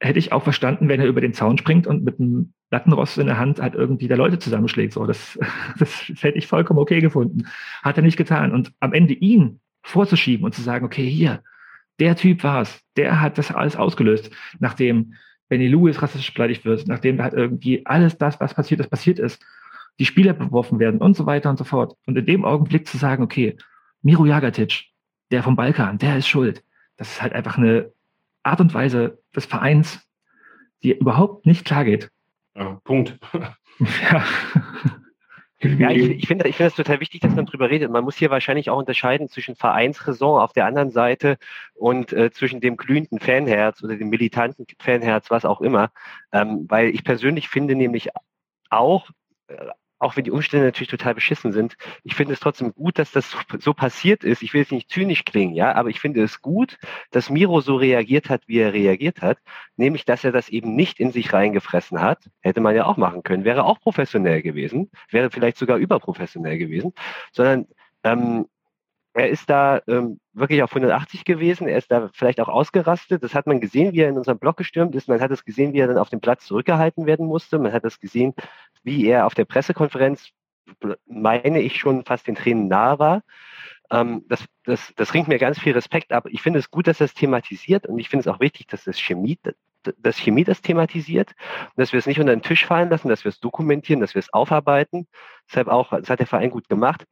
hätte ich auch verstanden, wenn er über den Zaun springt und mit einem Lattenrost in der Hand halt irgendwie der Leute zusammenschlägt. So, das, das hätte ich vollkommen okay gefunden. Hat er nicht getan. Und am Ende ihn vorzuschieben und zu sagen, okay, hier, der Typ war es, der hat das alles ausgelöst, nachdem Benny Lewis rassistisch beleidigt wird, nachdem halt irgendwie alles das, was passiert ist, passiert ist, die Spieler beworfen werden und so weiter und so fort. Und in dem Augenblick zu sagen, okay, Miro Jagatic, der vom Balkan, der ist schuld. Das ist halt einfach eine Art und Weise des Vereins, die überhaupt nicht klar geht. Ja, Punkt. ja. Ja, ich, ich finde ich finde das total wichtig, dass man drüber redet. Man muss hier wahrscheinlich auch unterscheiden zwischen Vereinsraison auf der anderen Seite und äh, zwischen dem glühenden Fanherz oder dem militanten Fanherz, was auch immer. Ähm, weil ich persönlich finde nämlich auch, äh, auch wenn die Umstände natürlich total beschissen sind, ich finde es trotzdem gut, dass das so passiert ist. Ich will jetzt nicht zynisch klingen, ja, aber ich finde es gut, dass Miro so reagiert hat, wie er reagiert hat, nämlich, dass er das eben nicht in sich reingefressen hat. Hätte man ja auch machen können, wäre auch professionell gewesen, wäre vielleicht sogar überprofessionell gewesen, sondern ähm, er ist da ähm, wirklich auf 180 gewesen. Er ist da vielleicht auch ausgerastet. Das hat man gesehen, wie er in unserem Block gestürmt ist. Man hat es gesehen, wie er dann auf dem Platz zurückgehalten werden musste. Man hat es gesehen, wie er auf der Pressekonferenz, meine ich schon, fast den Tränen nahe war. Ähm, das, das, das ringt mir ganz viel Respekt ab. Ich finde es gut, dass es thematisiert und ich finde es auch wichtig, dass das Chemie, dass Chemie das thematisiert, dass wir es nicht unter den Tisch fallen lassen, dass wir es dokumentieren, dass wir es aufarbeiten. Deshalb auch, das hat der Verein gut gemacht.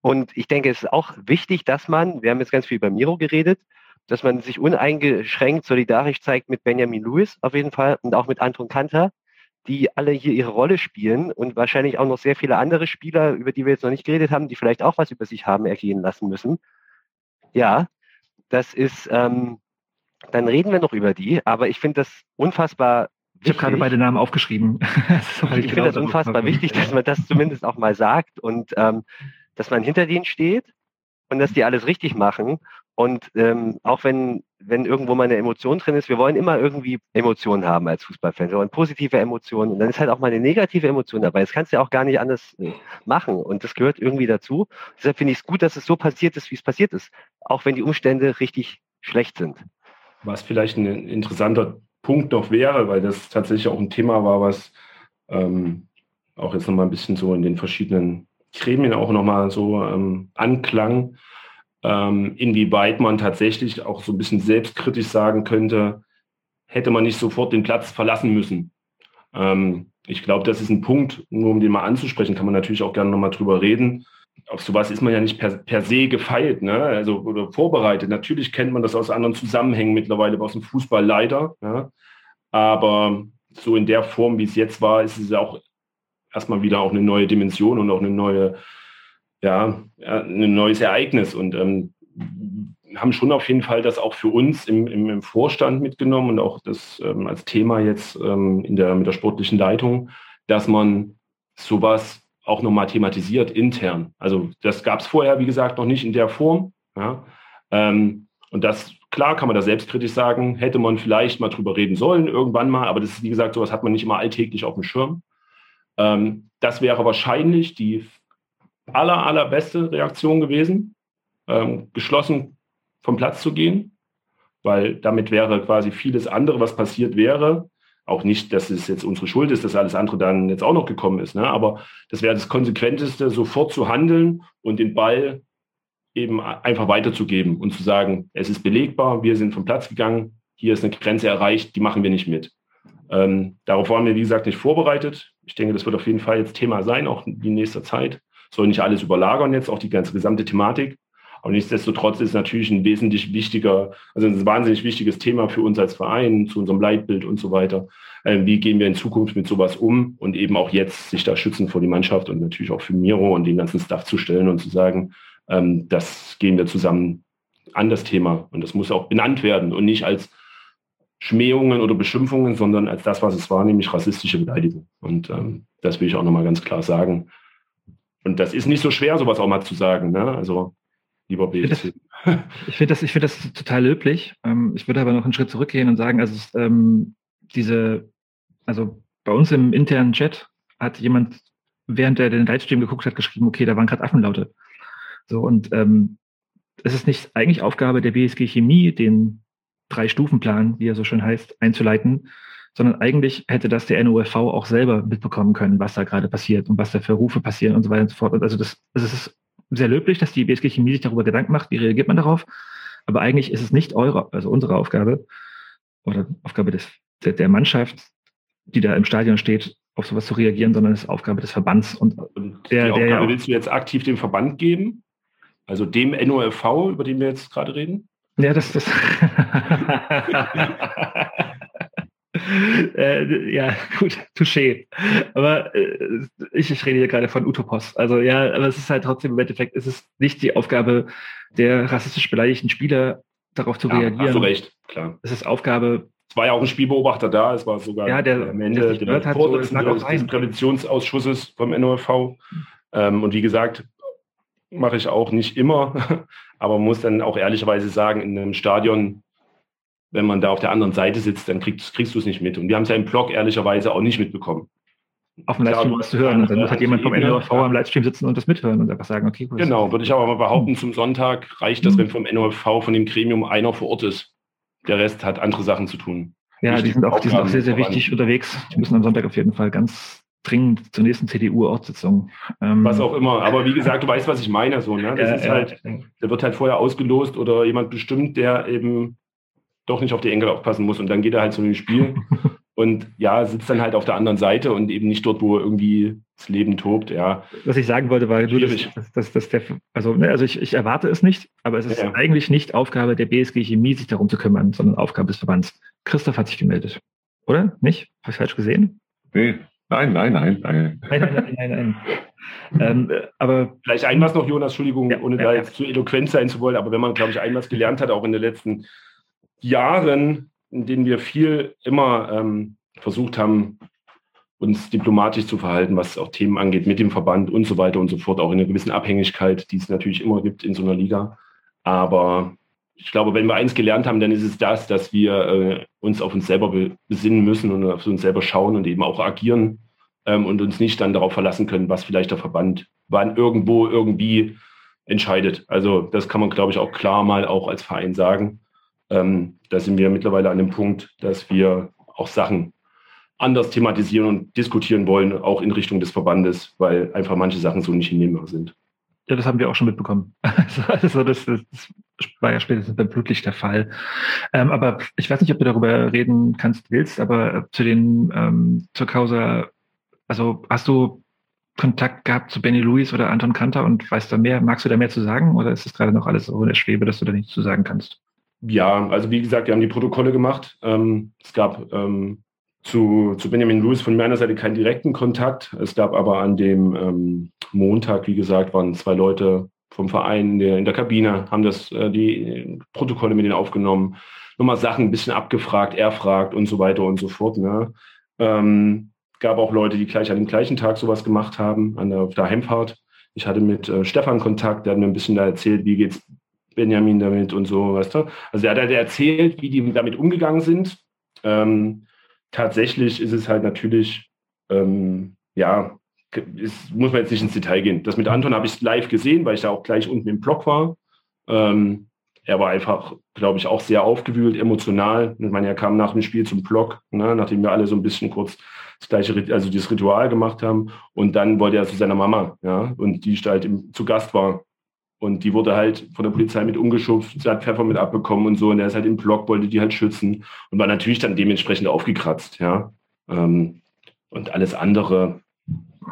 Und ich denke, es ist auch wichtig, dass man, wir haben jetzt ganz viel über Miro geredet, dass man sich uneingeschränkt solidarisch zeigt mit Benjamin Lewis auf jeden Fall und auch mit Anton Kanter, die alle hier ihre Rolle spielen und wahrscheinlich auch noch sehr viele andere Spieler, über die wir jetzt noch nicht geredet haben, die vielleicht auch was über sich haben ergehen lassen müssen. Ja, das ist, ähm, dann reden wir noch über die, aber ich finde das unfassbar ich habe gerade beide Namen aufgeschrieben. ich finde das unfassbar wichtig, dass man das zumindest auch mal sagt und ähm, dass man hinter denen steht und dass die alles richtig machen. Und ähm, auch wenn, wenn irgendwo mal eine Emotion drin ist, wir wollen immer irgendwie Emotionen haben als Fußballfans. Wir wollen positive Emotionen. Und dann ist halt auch mal eine negative Emotion dabei. Das kannst du ja auch gar nicht anders äh, machen. Und das gehört irgendwie dazu. Deshalb finde ich es gut, dass es so passiert ist, wie es passiert ist. Auch wenn die Umstände richtig schlecht sind. was vielleicht ein interessanter Punkt noch wäre, weil das tatsächlich auch ein Thema war, was ähm, auch jetzt nochmal ein bisschen so in den verschiedenen Gremien auch nochmal so ähm, anklang, ähm, inwieweit man tatsächlich auch so ein bisschen selbstkritisch sagen könnte, hätte man nicht sofort den Platz verlassen müssen. Ähm, ich glaube, das ist ein Punkt, nur um den mal anzusprechen, kann man natürlich auch gerne nochmal drüber reden. Auf sowas ist man ja nicht per, per se gefeilt, ne? also oder vorbereitet. Natürlich kennt man das aus anderen Zusammenhängen mittlerweile aus dem Fußball leider. Ja? Aber so in der Form, wie es jetzt war, ist es ja auch erstmal wieder auch eine neue Dimension und auch eine neue, ja, ein neues Ereignis. Und ähm, haben schon auf jeden Fall das auch für uns im, im, im Vorstand mitgenommen und auch das ähm, als Thema jetzt ähm, in der, mit der sportlichen Leitung, dass man sowas auch nochmal thematisiert intern. Also das gab es vorher, wie gesagt, noch nicht in der Form. Ja? Ähm, und das, klar kann man da selbstkritisch sagen, hätte man vielleicht mal drüber reden sollen, irgendwann mal, aber das ist, wie gesagt, sowas hat man nicht immer alltäglich auf dem Schirm. Ähm, das wäre wahrscheinlich die aller, allerbeste Reaktion gewesen, ähm, geschlossen vom Platz zu gehen, weil damit wäre quasi vieles andere, was passiert wäre, auch nicht, dass es jetzt unsere Schuld ist, dass alles andere dann jetzt auch noch gekommen ist, ne? aber das wäre das Konsequenteste, sofort zu handeln und den Ball eben einfach weiterzugeben und zu sagen, es ist belegbar, wir sind vom Platz gegangen, hier ist eine Grenze erreicht, die machen wir nicht mit. Ähm, darauf waren wir, wie gesagt, nicht vorbereitet. Ich denke, das wird auf jeden Fall jetzt Thema sein, auch in nächster Zeit. Soll nicht alles überlagern jetzt, auch die ganze gesamte Thematik. Aber nichtsdestotrotz ist natürlich ein wesentlich wichtiger, also ein wahnsinnig wichtiges Thema für uns als Verein, zu unserem Leitbild und so weiter. Ähm, wie gehen wir in Zukunft mit sowas um und eben auch jetzt sich da schützen vor die Mannschaft und natürlich auch für Miro und den ganzen Staff zu stellen und zu sagen, ähm, das gehen wir zusammen an das Thema. Und das muss auch benannt werden und nicht als Schmähungen oder Beschimpfungen, sondern als das, was es war, nämlich rassistische Beleidigung. Und ähm, das will ich auch nochmal ganz klar sagen. Und das ist nicht so schwer, sowas auch mal zu sagen. Ne? Also, lieber BSC. Ich finde das, ich finde das total löblich. Ähm, ich würde aber noch einen Schritt zurückgehen und sagen, also ähm, diese, also bei uns im internen Chat hat jemand, während er den Livestream geguckt hat, geschrieben, okay, da waren gerade Affenlaute. So, und ähm, es ist nicht eigentlich Aufgabe der BSG Chemie, den Drei-Stufen-Plan, wie er so schön heißt, einzuleiten, sondern eigentlich hätte das der NOFV auch selber mitbekommen können, was da gerade passiert und was da für Rufe passieren und so weiter und so fort. Also das, das ist sehr löblich, dass die BSG Chemie sich darüber Gedanken macht, wie reagiert man darauf. Aber eigentlich ist es nicht eure, also unsere Aufgabe oder Aufgabe des, der, der Mannschaft, die da im Stadion steht, auf sowas zu reagieren, sondern es ist Aufgabe des Verbands. Und, und der, die Aufgabe der, willst du jetzt aktiv dem Verband geben? Also dem NOFV, über den wir jetzt gerade reden? Ja, das, das. äh, ja, gut, touché. Aber äh, ich, ich rede hier gerade von Utopos. Also ja, aber es ist halt trotzdem im Endeffekt, es ist nicht die Aufgabe der rassistisch beleidigten Spieler, darauf zu ja, reagieren. Hast du recht, klar. Es ist Aufgabe. Es war ja auch ein Spielbeobachter da, es war sogar ja, der, am Ende der, der Vorsitzende so, des Präventionsausschusses vom NOFV. Ähm, und wie gesagt, mache ich auch nicht immer, aber muss dann auch ehrlicherweise sagen, in einem Stadion, wenn man da auf der anderen Seite sitzt, dann kriegst, kriegst du es nicht mit. Und wir haben es ja im Blog ehrlicherweise auch nicht mitbekommen. Auf dem Livestream was zu hören. Und dann muss halt jemand vom NOV am Livestream sitzen und das mithören und einfach sagen, okay, cool. Genau, würde ich aber mal behaupten, zum Sonntag reicht das, mhm. wenn vom NOV, von dem Gremium einer vor Ort ist. Der Rest hat andere Sachen zu tun. Ja, die sind, auch, die sind auch sehr, sehr wichtig unterwegs. Die müssen am Sonntag auf jeden Fall ganz dringend zur nächsten CDU-Ortssitzung. Ähm, was auch immer. Aber wie gesagt, du weißt, was ich meine. So, ne? Das ja, ist halt, der wird halt vorher ausgelost oder jemand bestimmt, der eben doch nicht auf die Enkel aufpassen muss. Und dann geht er halt zu dem Spiel und ja, sitzt dann halt auf der anderen Seite und eben nicht dort, wo irgendwie das Leben tobt. Ja. Was ich sagen wollte, war nur, dass, dass, dass, dass der, also, ne, also ich, ich erwarte es nicht, aber es ist ja. eigentlich nicht Aufgabe der BSG Chemie, sich darum zu kümmern, sondern Aufgabe des Verbands. Christoph hat sich gemeldet. Oder? Nicht? Habe ich falsch gesehen? Nee, Nein, nein, nein, nein. Nein, nein, nein, nein. ähm, aber Vielleicht ein was noch, Jonas, Entschuldigung, ja, ohne ja, da jetzt zu eloquent sein zu wollen, aber wenn man, glaube ich, ein was gelernt hat, auch in den letzten Jahren, in denen wir viel immer ähm, versucht haben, uns diplomatisch zu verhalten, was auch Themen angeht, mit dem Verband und so weiter und so fort, auch in einer gewissen Abhängigkeit, die es natürlich immer gibt in so einer Liga. Aber ich glaube, wenn wir eins gelernt haben, dann ist es das, dass wir äh, uns auf uns selber besinnen müssen und auf uns selber schauen und eben auch agieren ähm, und uns nicht dann darauf verlassen können, was vielleicht der Verband wann irgendwo irgendwie entscheidet. Also das kann man, glaube ich, auch klar mal auch als Verein sagen. ähm, da sind wir mittlerweile an dem Punkt, dass wir auch Sachen anders thematisieren und diskutieren wollen, auch in Richtung des Verbandes, weil einfach manche Sachen so nicht hinnehmbar sind. Ja, das haben wir auch schon mitbekommen. Also, das, das, das war ja spätestens beim Blutlicht der Fall. Ähm, aber ich weiß nicht, ob du darüber reden kannst, willst, aber zu den, ähm, zur Causa, also hast du Kontakt gehabt zu Benny Lewis oder Anton Kanter und weißt da mehr, magst du da mehr zu sagen oder ist es gerade noch alles so in der Schwebe, dass du da nichts zu sagen kannst? Ja, also wie gesagt, wir haben die Protokolle gemacht. Ähm, es gab ähm, zu, zu Benjamin Lewis von meiner Seite keinen direkten Kontakt. Es gab aber an dem ähm, Montag, wie gesagt, waren zwei Leute vom Verein in der, in der Kabine, haben das, äh, die Protokolle mit denen aufgenommen, nochmal Sachen ein bisschen abgefragt, er fragt und so weiter und so fort. Ne? Ähm, gab auch Leute, die gleich an dem gleichen Tag sowas gemacht haben, an der, auf der Heimfahrt. Ich hatte mit äh, Stefan Kontakt, der hat mir ein bisschen da erzählt, wie geht's Benjamin damit und so, weißt du. Also er hat halt erzählt, wie die damit umgegangen sind. Ähm, tatsächlich ist es halt natürlich, ähm, ja, ist, muss man jetzt nicht ins Detail gehen. Das mit Anton habe ich live gesehen, weil ich da auch gleich unten im Block war. Ähm, er war einfach, glaube ich, auch sehr aufgewühlt, emotional. Ich meine, er kam nach dem Spiel zum Block, ne, nachdem wir alle so ein bisschen kurz das gleiche, also dieses Ritual gemacht haben. Und dann wollte er zu seiner Mama, ja, und die halt im, zu Gast war. Und die wurde halt von der Polizei mit umgeschubst, sie hat Pfeffer mit abbekommen und so. Und er ist halt im Block, wollte die halt schützen und war natürlich dann dementsprechend aufgekratzt, ja. Ähm, und alles andere,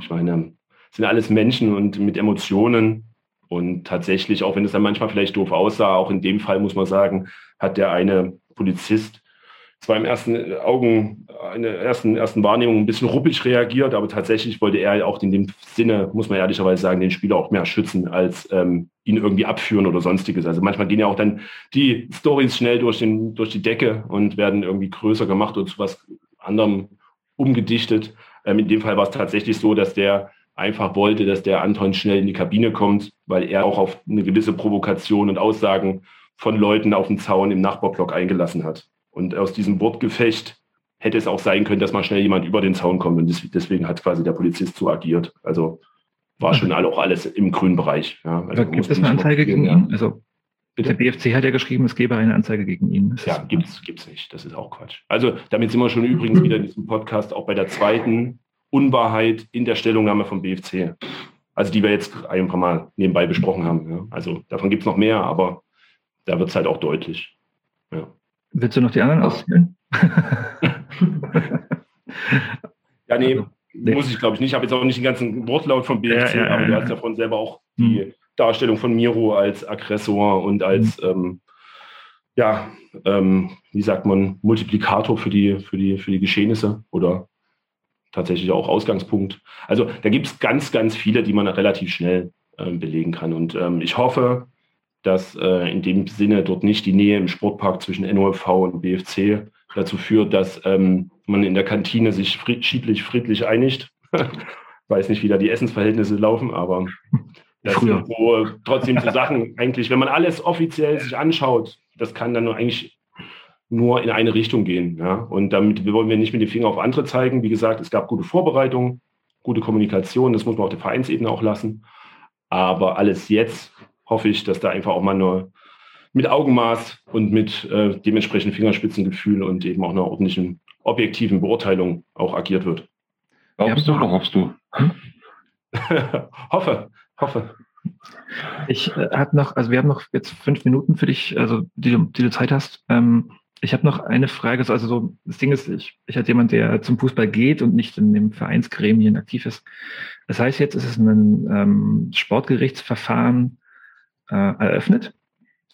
ich meine, sind alles Menschen und mit Emotionen. Und tatsächlich, auch wenn es dann manchmal vielleicht doof aussah, auch in dem Fall muss man sagen, hat der eine Polizist zwar im ersten Augen, in der ersten, ersten Wahrnehmung ein bisschen ruppig reagiert, aber tatsächlich wollte er auch in dem Sinne, muss man ehrlicherweise sagen, den Spieler auch mehr schützen, als ähm, ihn irgendwie abführen oder sonstiges. Also manchmal gehen ja auch dann die Stories schnell durch, den, durch die Decke und werden irgendwie größer gemacht oder zu was anderem umgedichtet. Ähm, in dem Fall war es tatsächlich so, dass der einfach wollte, dass der Anton schnell in die Kabine kommt, weil er auch auf eine gewisse Provokation und Aussagen von Leuten auf dem Zaun im Nachbarblock eingelassen hat. Und aus diesem Wortgefecht hätte es auch sein können, dass mal schnell jemand über den Zaun kommt. Und deswegen hat quasi der Polizist so agiert. Also war schon alle, auch alles im grünen Bereich. Ja, also gibt es eine Anzeige gegen ihn? Also Bitte? Der BFC hat ja geschrieben, es gäbe eine Anzeige gegen ihn. Das ja, gibt's, gibt's nicht. Das ist auch Quatsch. Also damit sind wir schon übrigens wieder in diesem Podcast auch bei der zweiten Unwahrheit in der Stellungnahme vom BFC. Also die wir jetzt ein paar Mal nebenbei besprochen haben. Ja. Also davon gibt es noch mehr, aber da wird es halt auch deutlich. Ja. Willst du noch die anderen auszählen? ja, nee, also, nee. muss ich glaube ich nicht. Ich habe jetzt auch nicht den ganzen Wortlaut vom BFC, ja, ja, aber du hast davon selber auch die hm. Darstellung von Miro als Aggressor und als, hm. ähm, ja, ähm, wie sagt man, Multiplikator für die, für die, für die Geschehnisse oder tatsächlich auch Ausgangspunkt. Also da gibt es ganz, ganz viele, die man relativ schnell äh, belegen kann. Und ähm, ich hoffe, dass äh, in dem Sinne dort nicht die Nähe im Sportpark zwischen NOFV und BFC dazu führt, dass ähm, man in der Kantine sich friedlich, friedlich einigt. Weiß nicht, wie da die Essensverhältnisse laufen, aber das Früher. sind so trotzdem so Sachen eigentlich, wenn man alles offiziell sich anschaut, das kann dann nur eigentlich nur in eine Richtung gehen. Ja? Und damit wollen wir nicht mit dem Finger auf andere zeigen. Wie gesagt, es gab gute Vorbereitungen, gute Kommunikation, das muss man auf der Vereinsebene auch lassen. Aber alles jetzt hoffe ich, dass da einfach auch mal nur mit Augenmaß und mit äh, dementsprechend Fingerspitzengefühl und eben auch einer ordentlichen, objektiven Beurteilung auch agiert wird. Glaubst du oder hoffst du? Hoffe, hoffe. Ich äh, habe noch, also wir haben noch jetzt fünf Minuten für dich, also die, die du Zeit hast. Ähm, ich habe noch eine Frage. Also so, das Ding ist, ich, ich als jemand, der zum Fußball geht und nicht in dem Vereinsgremien aktiv ist. Das heißt, jetzt ist es ein ähm, Sportgerichtsverfahren äh, eröffnet.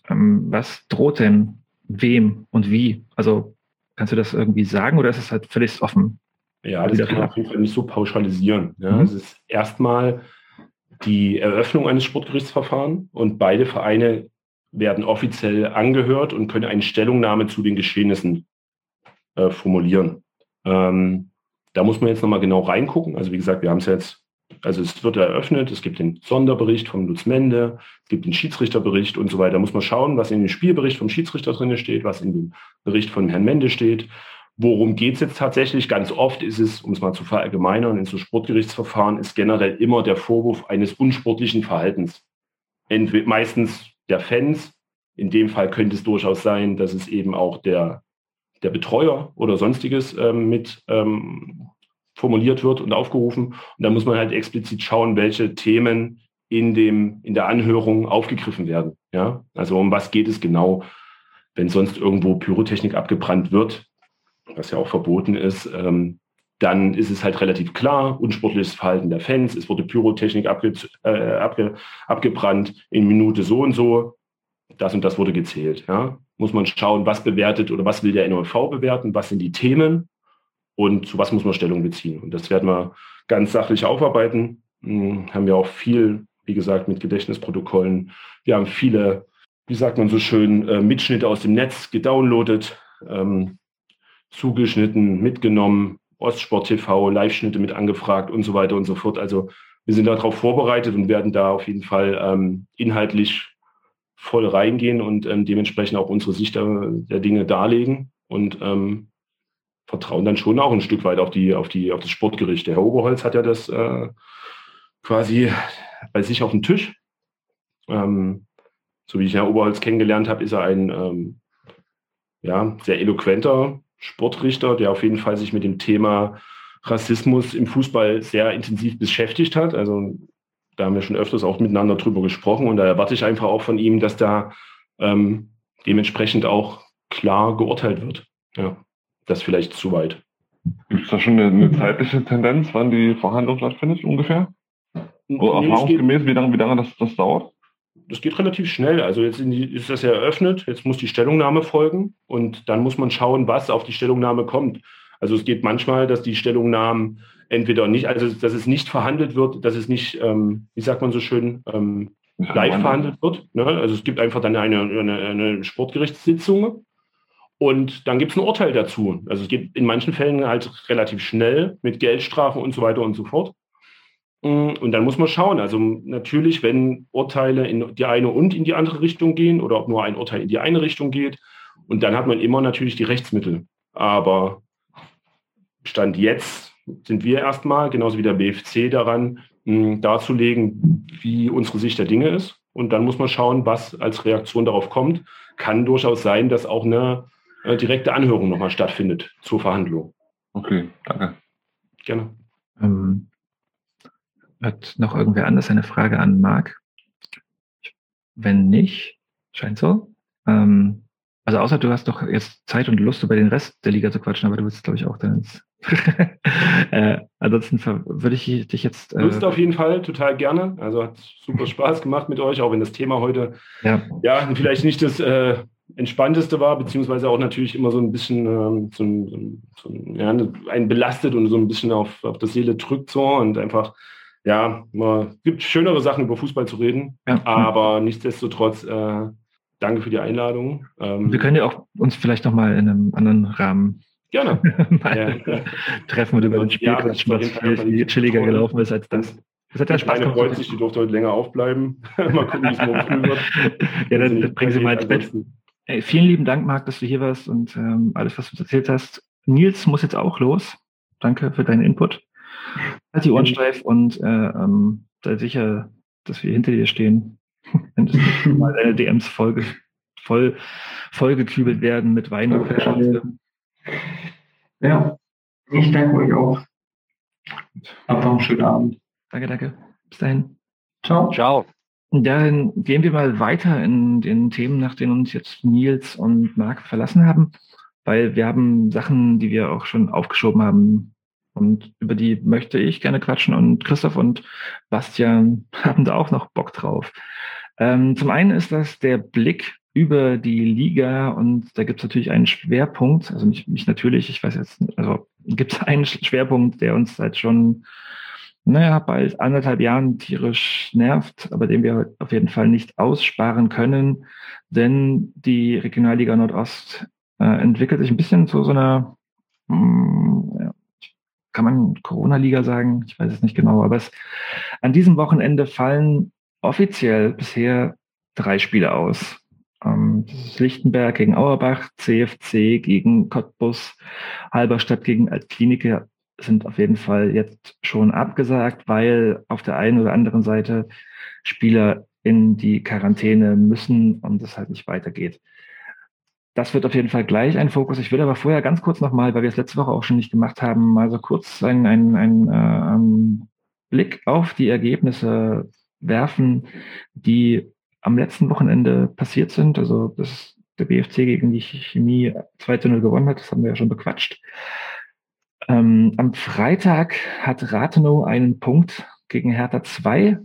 Ähm, was droht denn wem und wie? Also kannst du das irgendwie sagen oder ist es halt völlig offen? Ja, das kann man auf jeden Fall nicht so pauschalisieren. Ja, mhm. Es ist erstmal die Eröffnung eines Sportgerichtsverfahrens und beide Vereine werden offiziell angehört und können eine Stellungnahme zu den Geschehnissen äh, formulieren. Ähm, da muss man jetzt nochmal genau reingucken. Also wie gesagt, wir haben es jetzt also es wird eröffnet, es gibt den Sonderbericht von Lutz Mende, es gibt den Schiedsrichterbericht und so weiter. Da muss man schauen, was in dem Spielbericht vom Schiedsrichter drin steht, was in dem Bericht von Herrn Mende steht. Worum geht es jetzt tatsächlich? Ganz oft ist es, um es mal zu verallgemeinern, in so Sportgerichtsverfahren ist generell immer der Vorwurf eines unsportlichen Verhaltens. Entweder meistens der Fans in dem Fall könnte es durchaus sein, dass es eben auch der, der Betreuer oder sonstiges ähm, mit ähm, formuliert wird und aufgerufen. Und da muss man halt explizit schauen, welche Themen in, dem, in der Anhörung aufgegriffen werden. Ja? Also um was geht es genau, wenn sonst irgendwo Pyrotechnik abgebrannt wird, was ja auch verboten ist, ähm, dann ist es halt relativ klar, unsportliches Verhalten der Fans, es wurde Pyrotechnik abge, äh, abge, abgebrannt in Minute so und so, das und das wurde gezählt. Ja? Muss man schauen, was bewertet oder was will der NOV bewerten, was sind die Themen und zu was muss man Stellung beziehen. Und das werden wir ganz sachlich aufarbeiten. Hm, haben wir auch viel, wie gesagt, mit Gedächtnisprotokollen. Wir haben viele, wie sagt man so schön, äh, Mitschnitte aus dem Netz gedownloadet, ähm, zugeschnitten, mitgenommen, Ostsport TV, Live-Schnitte mit angefragt und so weiter und so fort. Also wir sind darauf vorbereitet und werden da auf jeden Fall ähm, inhaltlich voll reingehen und ähm, dementsprechend auch unsere Sicht der, der Dinge darlegen und ähm, vertrauen dann schon auch ein Stück weit auf die, auf die, auf das Sportgericht. Der Herr Oberholz hat ja das äh, quasi bei sich auf dem Tisch. Ähm, so wie ich Herrn Oberholz kennengelernt habe, ist er ein ähm, ja, sehr eloquenter Sportrichter, der auf jeden Fall sich mit dem Thema Rassismus im Fußball sehr intensiv beschäftigt hat. Also da haben wir schon öfters auch miteinander drüber gesprochen und da erwarte ich einfach auch von ihm, dass da ähm, dementsprechend auch klar geurteilt wird. Ja, das vielleicht zu weit. Gibt es da schon eine, eine, zeitliche Tendenz, wann die Verhandlung stattfindet ungefähr? Oder nee, erfahrungsgemäß, wie lange, wie lange das, das dauert? Das geht relativ schnell. Also jetzt die, ist das ja eröffnet, jetzt muss die Stellungnahme folgen und dann muss man schauen, was auf die Stellungnahme kommt. Also es geht manchmal, dass die Stellungnahmen entweder nicht, also dass es nicht verhandelt wird, dass es nicht, ähm, wie sagt man so schön, ähm, live verhandelt wird. Ne? Also es gibt einfach dann eine, eine, eine Sportgerichtssitzung und dann gibt es ein Urteil dazu. Also es geht in manchen Fällen halt relativ schnell mit Geldstrafen und so weiter und so fort. Mm, und dann muss man schauen. Also natürlich, wenn Urteile in die eine und in die andere Richtung gehen oder ob nur ein Urteil in die eine Richtung geht. Und dann hat man immer natürlich die Rechtsmittel. Aber Stand jetzt sind wir erstmal, genauso wie der BFC, daran, darzulegen, wie unsere Sicht der Dinge ist. Und dann muss man schauen, was als Reaktion darauf kommt. Kann durchaus sein, dass auch eine äh, direkte Anhörung nochmal stattfindet zur Verhandlung. Okay, danke. Gerne. Ähm, hat noch irgendwer anders eine Frage an Marc? Wenn nicht, scheint so. Ähm, also außer du hast doch jetzt Zeit und Lust, über den Rest der Liga zu quatschen, aber du willst, glaube ich, auch dann ins äh, ansonsten würde ich dich jetzt. Äh, Lust auf jeden Fall, total gerne. Also hat super Spaß gemacht mit euch, auch wenn das Thema heute ja, ja vielleicht nicht das äh, entspannteste war, beziehungsweise auch natürlich immer so ein bisschen ähm, so, ein, so ein, ja, einen belastet und so ein bisschen auf, auf das Seele drückt so und einfach, ja, man gibt schönere Sachen über Fußball zu reden, ja. aber nichtsdestotrotz äh, danke für die Einladung. Ähm, Wir können ja auch uns vielleicht nochmal in einem anderen Rahmen Gerne. ja. Treffen wir über den Spiel, ja, was viel chilliger toll. gelaufen ist als das. Das hat ja Spaß gemacht. freut sich, die durfte heute länger aufbleiben. mal gucken, wie es morgen früh wird. ja, dann, dann bringen Sie mal ins Bett. Ey, vielen lieben Dank, Marc, dass du hier warst und ähm, alles, was du erzählt hast. Nils muss jetzt auch los. Danke für deinen Input. Halt die Ohren steif und äh, ähm, sei sicher, dass wir hinter dir stehen. Wenn das mal deine DMs voll, voll, vollgekübelt werden mit Wein und Flaschen. Ja, ich danke euch auch. Habt noch einen schönen Abend. Danke, danke. Bis dahin. Ciao. Ciao. Dann gehen wir mal weiter in den Themen, nach denen uns jetzt Nils und Marc verlassen haben, weil wir haben Sachen, die wir auch schon aufgeschoben haben und über die möchte ich gerne quatschen und Christoph und Bastian haben da auch noch Bock drauf. Ähm, zum einen ist das der Blick über die Liga und da gibt es natürlich einen Schwerpunkt, also nicht, nicht natürlich, ich weiß jetzt, also gibt es einen Schwerpunkt, der uns seit schon, naja, bald anderthalb Jahren tierisch nervt, aber den wir auf jeden Fall nicht aussparen können, denn die Regionalliga Nordost äh, entwickelt sich ein bisschen zu so einer, hm, kann man Corona-Liga sagen, ich weiß es nicht genau, aber es, an diesem Wochenende fallen offiziell bisher drei Spiele aus. Ähm, das ist Lichtenberg gegen Auerbach, CFC gegen Cottbus, Halberstadt gegen Altklinike sind auf jeden Fall jetzt schon abgesagt, weil auf der einen oder anderen Seite Spieler in die Quarantäne müssen und es halt nicht weitergeht. Das wird auf jeden Fall gleich ein Fokus. Ich will aber vorher ganz kurz nochmal, weil wir es letzte Woche auch schon nicht gemacht haben, mal so kurz einen, einen, einen äh, Blick auf die Ergebnisse werfen, die am letzten Wochenende passiert sind. Also das der BFC gegen die Chemie 2 zu 0 gewonnen hat, das haben wir ja schon bequatscht. Ähm, am Freitag hat Rathenow einen Punkt gegen Hertha 2.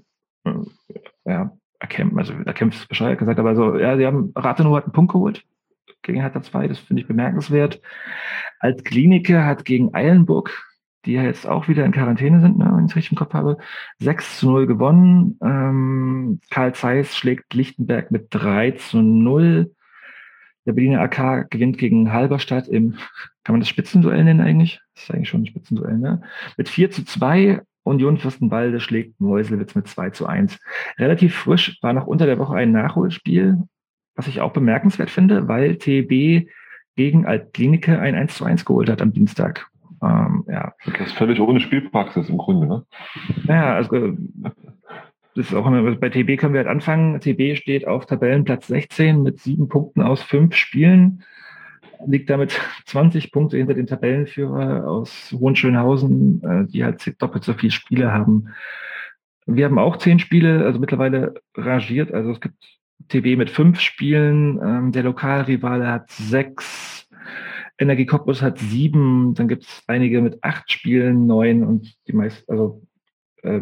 Äh, ja, erkämpft, also erkämpft ist bescheuert gesagt, aber so, ja, sie haben, Rathenow hat einen Punkt geholt gegen Hertha 2, das finde ich bemerkenswert. Als Kliniker hat gegen Eilenburg, die ja jetzt auch wieder in Quarantäne sind, ne, wenn ich es richtig im Kopf habe, 6 zu 0 gewonnen. Ähm, Karl Zeiss schlägt Lichtenberg mit 3 zu 0. Der Berliner AK gewinnt gegen Halberstadt im, kann man das Spitzenduell nennen eigentlich? Das ist eigentlich schon ein Spitzenduell, ne? Mit 4 zu 2. Union Fürstenwalde schlägt Meuselwitz mit 2 zu 1. Relativ frisch war noch unter der Woche ein Nachholspiel, was ich auch bemerkenswert finde, weil TB gegen Altklinike ein 1 zu 1 geholt hat am Dienstag. Ähm, ja. Das ist völlig ohne Spielpraxis im Grunde, ne? Naja, also das ist auch immer, bei TB können wir halt anfangen. TB steht auf Tabellenplatz 16 mit sieben Punkten aus fünf Spielen, liegt damit 20 Punkte hinter den Tabellenführer aus Hohenschönhausen, äh, die halt doppelt so viele Spiele haben. Wir haben auch zehn Spiele, also mittlerweile rangiert. Also es gibt TB mit fünf Spielen, ähm, der Lokalrivale hat sechs, Energie Cottbus hat sieben, dann gibt es einige mit acht Spielen, neun und die meisten, also äh,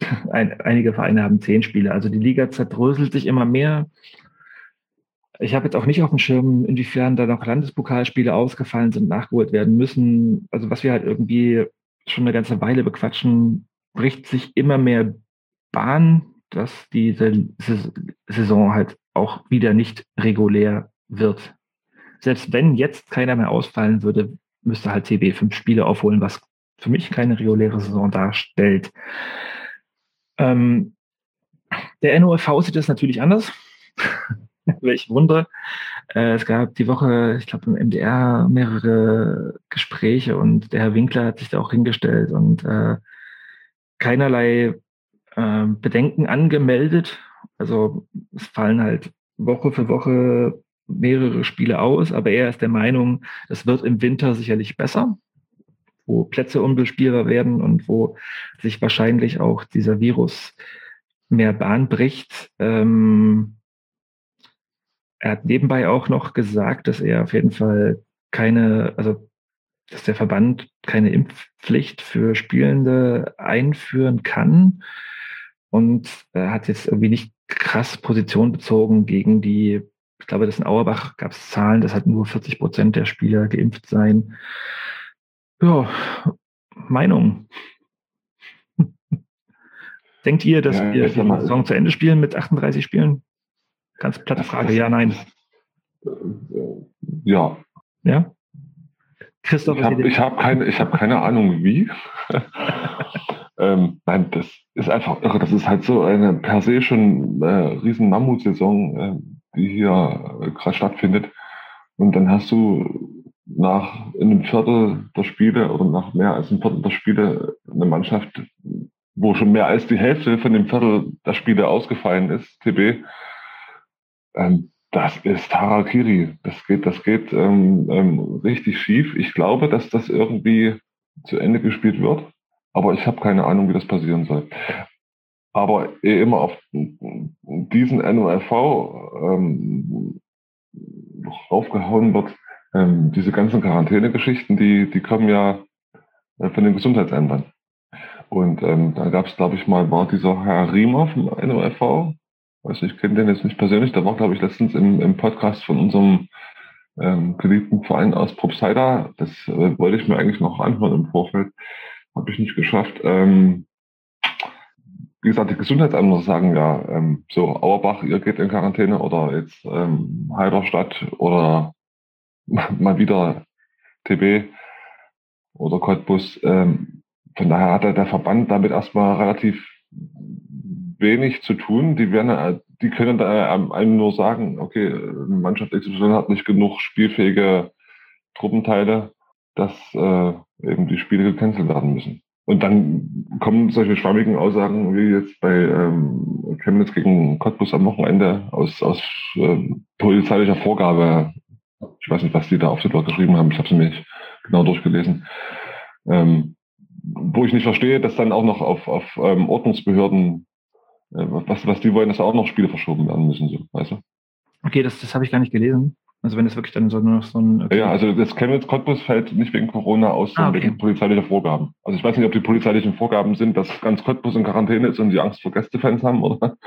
ein, einige Vereine haben zehn Spiele. Also die Liga zerdröselt sich immer mehr. Ich habe jetzt auch nicht auf dem Schirm, inwiefern da noch Landespokalspiele ausgefallen sind, nachgeholt werden müssen. Also was wir halt irgendwie schon eine ganze Weile bequatschen, bricht sich immer mehr Bahn, dass diese Saison halt auch wieder nicht regulär wird. Selbst wenn jetzt keiner mehr ausfallen würde, müsste halt TB fünf Spiele aufholen, was für mich keine reguläre Saison darstellt. Ähm, der NOFV sieht das natürlich anders. Welch Wunder. Äh, es gab die Woche, ich glaube, im MDR mehrere Gespräche und der Herr Winkler hat sich da auch hingestellt und äh, keinerlei äh, Bedenken angemeldet. Also es fallen halt Woche für Woche mehrere Spiele aus, aber er ist der Meinung, es wird im Winter sicherlich besser wo Plätze unbespielbar werden und wo sich wahrscheinlich auch dieser Virus mehr Bahn bricht. Ähm, er hat nebenbei auch noch gesagt, dass er auf jeden Fall keine, also dass der Verband keine Impfpflicht für Spielende einführen kann und er hat jetzt irgendwie nicht krass Position bezogen gegen die, ich glaube, das in Auerbach gab es Zahlen, dass halt nur 40 Prozent der Spieler geimpft seien. Ja, Meinung. Denkt ihr, dass ja, wir die Saison zu Ende spielen mit 38 Spielen? Ganz platte Frage, ja, nein. Ja. Ja? Christoph, ich habe hab keine, hab keine Ahnung wie. ähm, nein, das ist einfach irre. Das ist halt so eine per se schon äh, riesen Mammutsaison, äh, die hier äh, gerade stattfindet. Und dann hast du nach einem Viertel der Spiele oder nach mehr als einem Viertel der Spiele eine Mannschaft, wo schon mehr als die Hälfte von dem Viertel der Spiele ausgefallen ist, TB, ähm, das ist Harakiri. Das geht, das geht ähm, ähm, richtig schief. Ich glaube, dass das irgendwie zu Ende gespielt wird, aber ich habe keine Ahnung, wie das passieren soll. Aber eh immer auf diesen NOLV ähm, raufgehauen wird, ähm, diese ganzen Quarantäne-Geschichten, die, die kommen ja äh, von den Gesundheitsämtern. Und ähm, da gab es, glaube ich, mal, war dieser Herr Riemer vom NOFV, also ich kenne den jetzt nicht persönlich, der war, glaube ich, letztens im, im Podcast von unserem ähm, geliebten Verein aus Propsider. Das äh, wollte ich mir eigentlich noch anhören im Vorfeld. Habe ich nicht geschafft. Ähm, wie gesagt, die Gesundheitsämter sagen ja, ähm, so Auerbach, ihr geht in Quarantäne oder jetzt ähm, Heiderstadt oder mal wieder TB oder Cottbus. Ähm, von daher hat der Verband damit erstmal relativ wenig zu tun. Die werden, die können da einem nur sagen, okay, Mannschaft XY hat nicht genug spielfähige Truppenteile, dass äh, eben die Spiele gecancelt werden müssen. und dann kommen solche schwammigen Aussagen wie jetzt bei ähm, Chemnitz gegen Cottbus am Wochenende aus, aus ähm, polizeilicher Vorgabe. Ich weiß nicht, was die da auf Blog geschrieben haben. Ich habe sie mir nicht genau durchgelesen. Ähm, wo ich nicht verstehe, dass dann auch noch auf, auf ähm, Ordnungsbehörden, äh, was, was die wollen, dass da auch noch Spiele verschoben werden müssen, so, weißt du? Okay, das, das habe ich gar nicht gelesen. Also wenn es wirklich dann so nur noch so ein. Okay. Ja, also das Chemnitz Cottbus fällt nicht wegen Corona aus, sondern ah, okay. wegen polizeilicher Vorgaben. Also ich weiß nicht, ob die polizeilichen Vorgaben sind, dass ganz Cottbus in Quarantäne ist und die Angst vor Gästefans haben, oder?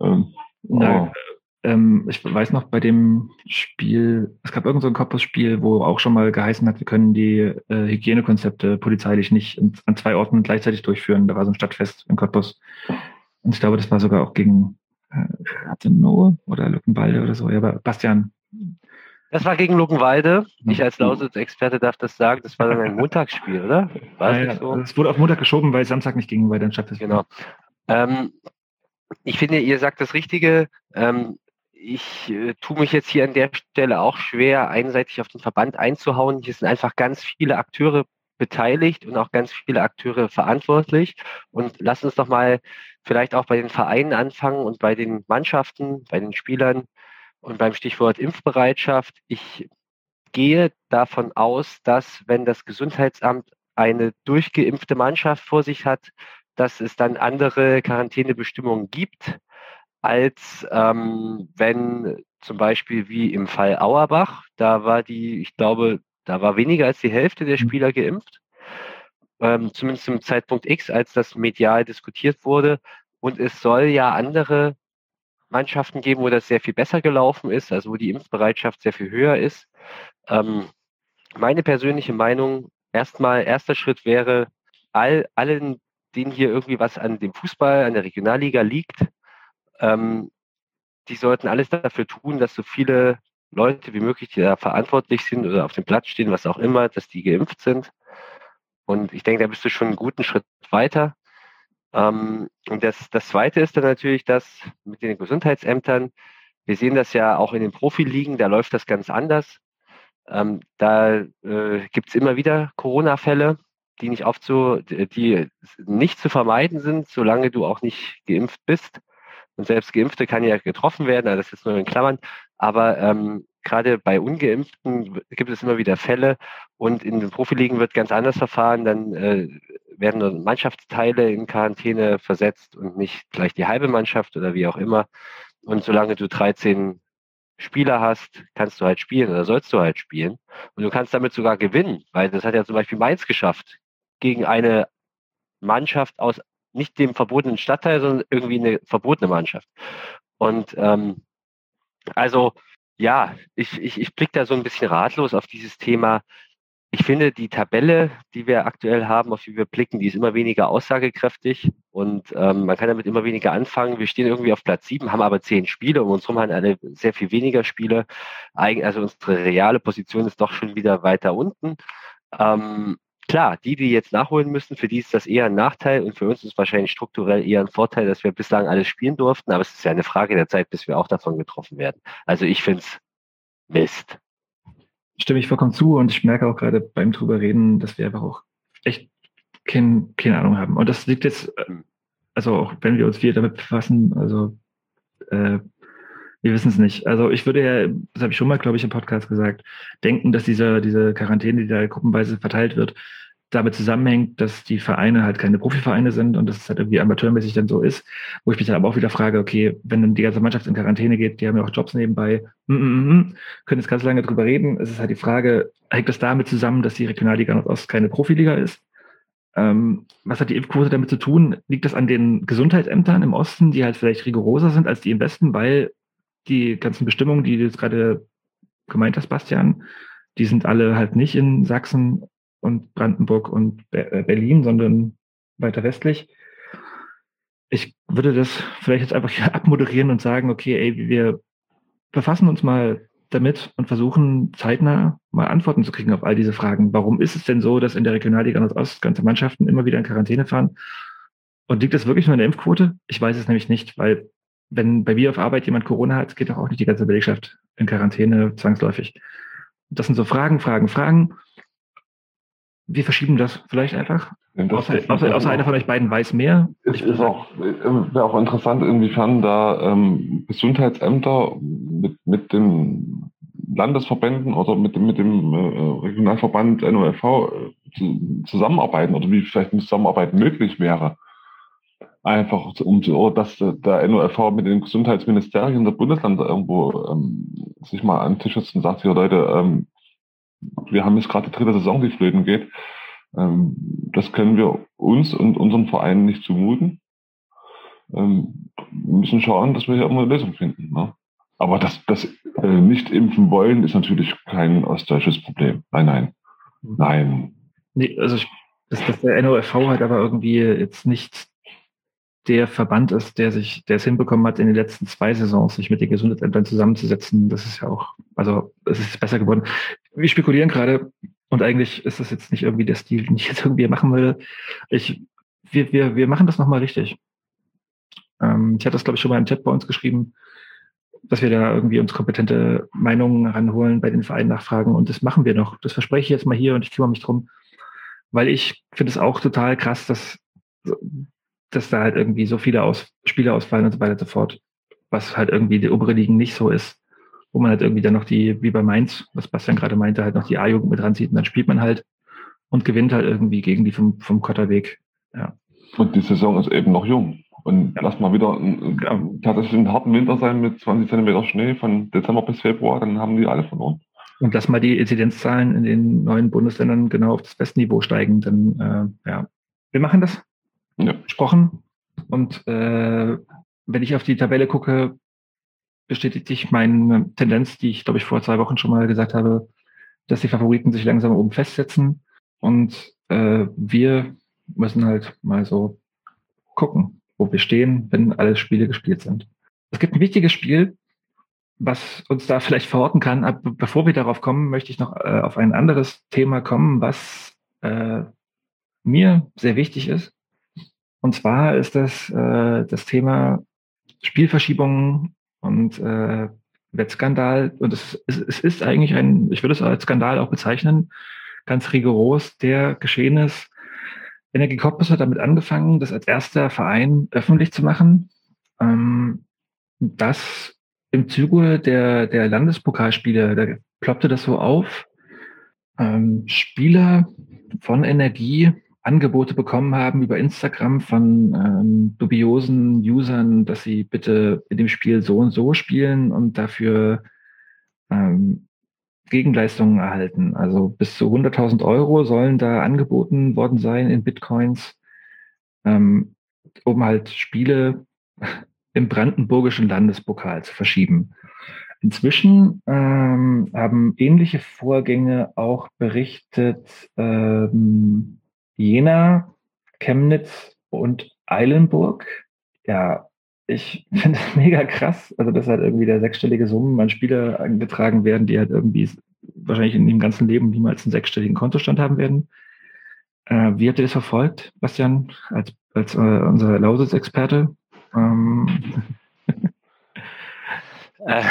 Ähm, Na, ähm, ich weiß noch bei dem Spiel, es gab irgend so ein Cottbus-Spiel, wo auch schon mal geheißen hat, wir können die äh, Hygienekonzepte polizeilich nicht in, an zwei Orten gleichzeitig durchführen. Da war so ein Stadtfest in Cottbus. Und ich glaube, das war sogar auch gegen äh, Rathenow oder Luckenwalde oder so. Ja, aber Bastian, das war gegen Luckenwalde. Ich als Lausitz-Experte darf das sagen. Das war dann ein Montagsspiel, oder? War ja, so? Es wurde auf Montag geschoben, weil Samstag nicht ging, weil dann statt Genau. Ähm, ich finde, ihr sagt das Richtige. Ähm, ich äh, tue mich jetzt hier an der Stelle auch schwer, einseitig auf den Verband einzuhauen. Hier sind einfach ganz viele Akteure beteiligt und auch ganz viele Akteure verantwortlich. Und lass uns doch mal vielleicht auch bei den Vereinen anfangen und bei den Mannschaften, bei den Spielern und beim Stichwort Impfbereitschaft, ich gehe davon aus, dass wenn das Gesundheitsamt eine durchgeimpfte Mannschaft vor sich hat, dass es dann andere Quarantänebestimmungen gibt, als ähm, wenn zum Beispiel wie im Fall Auerbach, da war die, ich glaube, da war weniger als die Hälfte der mhm. Spieler geimpft, ähm, zumindest zum Zeitpunkt X, als das medial diskutiert wurde. Und es soll ja andere Mannschaften geben, wo das sehr viel besser gelaufen ist, also wo die Impfbereitschaft sehr viel höher ist. Ähm, meine persönliche Meinung, erstmal, erster Schritt wäre, all, allen, denen hier irgendwie was an dem Fußball, an der Regionalliga liegt, ähm, die sollten alles dafür tun, dass so viele Leute wie möglich, die da verantwortlich sind oder auf dem Platz stehen, was auch immer, dass die geimpft sind. Und ich denke, da bist du schon einen guten Schritt weiter. Ähm, und das, das Zweite ist dann natürlich das mit den Gesundheitsämtern. Wir sehen das ja auch in den Profiligen, da läuft das ganz anders. Ähm, da äh, gibt es immer wieder Corona-Fälle, die nicht aufzu, die nicht zu vermeiden sind, solange du auch nicht geimpft bist. Und selbst Geimpfte kann ja getroffen werden, also das ist nur in Klammern. Aber ähm, gerade bei Ungeimpften gibt es immer wieder Fälle und in den Profiligen wird ganz anders verfahren. Dann äh, werden Mannschaftsteile in Quarantäne versetzt und nicht gleich die halbe Mannschaft oder wie auch immer. Und solange du 13 Spieler hast, kannst du halt spielen oder sollst du halt spielen. Und du kannst damit sogar gewinnen, weil das hat ja zum Beispiel Mainz geschafft, gegen eine Mannschaft aus nicht dem verbotenen Stadtteil, sondern irgendwie eine verbotene Mannschaft. Und ähm, also ja, ich, ich, ich blicke da so ein bisschen ratlos auf dieses Thema. Ich finde, die Tabelle, die wir aktuell haben, auf die wir blicken, die ist immer weniger aussagekräftig und ähm, man kann damit immer weniger anfangen. Wir stehen irgendwie auf Platz sieben, haben aber zehn Spiele, um uns herum haben alle sehr viel weniger Spiele. Also unsere reale Position ist doch schon wieder weiter unten. Ähm, klar, die, die jetzt nachholen müssen, für die ist das eher ein Nachteil und für uns ist es wahrscheinlich strukturell eher ein Vorteil, dass wir bislang alles spielen durften, aber es ist ja eine Frage der Zeit, bis wir auch davon getroffen werden. Also ich finde es Mist. Stimme ich vollkommen zu und ich merke auch gerade beim drüber reden, dass wir einfach auch echt kein, keine Ahnung haben. Und das liegt jetzt, äh, also auch wenn wir uns viel damit befassen, also äh, wir wissen es nicht. Also ich würde ja, das habe ich schon mal, glaube ich, im Podcast gesagt, denken, dass diese, diese Quarantäne, die da gruppenweise verteilt wird, damit zusammenhängt, dass die Vereine halt keine Profivereine sind und dass es halt irgendwie amateurmäßig dann so ist, wo ich mich dann aber auch wieder frage, okay, wenn dann die ganze Mannschaft in Quarantäne geht, die haben ja auch Jobs nebenbei, mm, mm, mm, können jetzt ganz lange drüber reden. Es ist halt die Frage, hängt das damit zusammen, dass die Regionalliga Nordost keine Profiliga ist? Ähm, was hat die Impfquote damit zu tun? Liegt das an den Gesundheitsämtern im Osten, die halt vielleicht rigoroser sind als die im Westen, weil die ganzen Bestimmungen, die du jetzt gerade gemeint hast, Bastian, die sind alle halt nicht in Sachsen und Brandenburg und äh, Berlin, sondern weiter westlich. Ich würde das vielleicht jetzt einfach abmoderieren und sagen, okay, ey, wir befassen uns mal damit und versuchen zeitnah mal Antworten zu kriegen auf all diese Fragen. Warum ist es denn so, dass in der Regionalliga Nordost ganze Mannschaften immer wieder in Quarantäne fahren? Und liegt das wirklich nur in der Impfquote? Ich weiß es nämlich nicht, weil wenn bei mir auf Arbeit jemand Corona hat, geht doch auch nicht die ganze Belegschaft in Quarantäne zwangsläufig. Das sind so Fragen, Fragen, Fragen. Wir verschieben das vielleicht einfach Außer, außer, außer, einer von euch beiden weiß mehr. Es ist auch, wäre auch interessant, inwiefern da ähm, Gesundheitsämter mit, mit den Landesverbänden oder mit dem, mit dem äh, Regionalverband NOFV äh, zu, zusammenarbeiten oder wie vielleicht eine Zusammenarbeit möglich wäre. Einfach um so, dass der NOFV mit den Gesundheitsministerien der Bundesländer irgendwo ähm, sich mal an den Tisch setzt und sagt, hier Leute, ähm, wir haben jetzt gerade die dritte Saison, die flöten geht ähm, das können wir uns und unseren Vereinen nicht zumuten. Ähm, wir müssen schauen, dass wir hier immer eine Lösung finden. Ne? Aber das, das äh, nicht impfen wollen ist natürlich kein ostdeutsches Problem. Nein, nein. Nein. Nee, also ich, dass, dass der NOFV halt aber irgendwie jetzt nicht der Verband ist, der sich, der es hinbekommen hat, in den letzten zwei Saisons sich mit den Gesundheitsämtern zusammenzusetzen. Das ist ja auch, also es ist besser geworden. Wir spekulieren gerade, und eigentlich ist das jetzt nicht irgendwie der Stil, den ich jetzt irgendwie machen will. Ich, wir, wir, wir machen das nochmal richtig. Ähm, ich hatte das, glaube ich, schon mal im Chat bei uns geschrieben, dass wir da irgendwie uns kompetente Meinungen ranholen, bei den Vereinen nachfragen. Und das machen wir noch. Das verspreche ich jetzt mal hier und ich kümmere mich drum. Weil ich finde es auch total krass, dass, dass da halt irgendwie so viele Aus Spiele ausfallen und so weiter und so fort. Was halt irgendwie die obere Ligen nicht so ist wo man halt irgendwie dann noch die, wie bei Mainz, was Bastian gerade meinte, halt noch die A-Jugend mit ranzieht und dann spielt man halt und gewinnt halt irgendwie gegen die vom, vom Kotterweg. Ja. Und die Saison ist eben noch jung. Und ja. lass mal wieder ja. tatsächlich einen harten Winter sein mit 20 Zentimeter Schnee von Dezember bis Februar, dann haben die alle verloren. Und lass mal die Inzidenzzahlen in den neuen Bundesländern genau auf das Bestniveau steigen, dann äh, ja, wir machen das. Ja. Gesprochen. Und äh, wenn ich auf die Tabelle gucke, bestätigt sich meine Tendenz, die ich, glaube ich, vor zwei Wochen schon mal gesagt habe, dass die Favoriten sich langsam oben festsetzen. Und äh, wir müssen halt mal so gucken, wo wir stehen, wenn alle Spiele gespielt sind. Es gibt ein wichtiges Spiel, was uns da vielleicht verorten kann. Aber bevor wir darauf kommen, möchte ich noch äh, auf ein anderes Thema kommen, was äh, mir sehr wichtig ist. Und zwar ist das äh, das Thema Spielverschiebungen und äh, Wettskandal, und es, es, es ist eigentlich ein, ich würde es als Skandal auch bezeichnen, ganz rigoros, der geschehen ist. Energie Cottbus hat damit angefangen, das als erster Verein öffentlich zu machen. Ähm, das im Zuge der, der Landespokalspiele, da ploppte das so auf. Ähm, Spieler von Energie Angebote bekommen haben über Instagram von ähm, dubiosen Usern, dass sie bitte in dem Spiel so und so spielen und dafür ähm, Gegenleistungen erhalten. Also bis zu 100.000 Euro sollen da angeboten worden sein in Bitcoins, ähm, um halt Spiele im brandenburgischen Landespokal zu verschieben. Inzwischen ähm, haben ähnliche Vorgänge auch berichtet ähm, Jena, Chemnitz und Eilenburg. Ja, ich finde es mega krass, also dass halt irgendwie der sechsstellige Summen an Spieler angetragen werden, die halt irgendwie wahrscheinlich in ihrem ganzen Leben niemals einen sechsstelligen Kontostand haben werden. Äh, wie habt ihr das verfolgt, Bastian, als, als äh, unser Lausitz-Experte? Ähm. äh,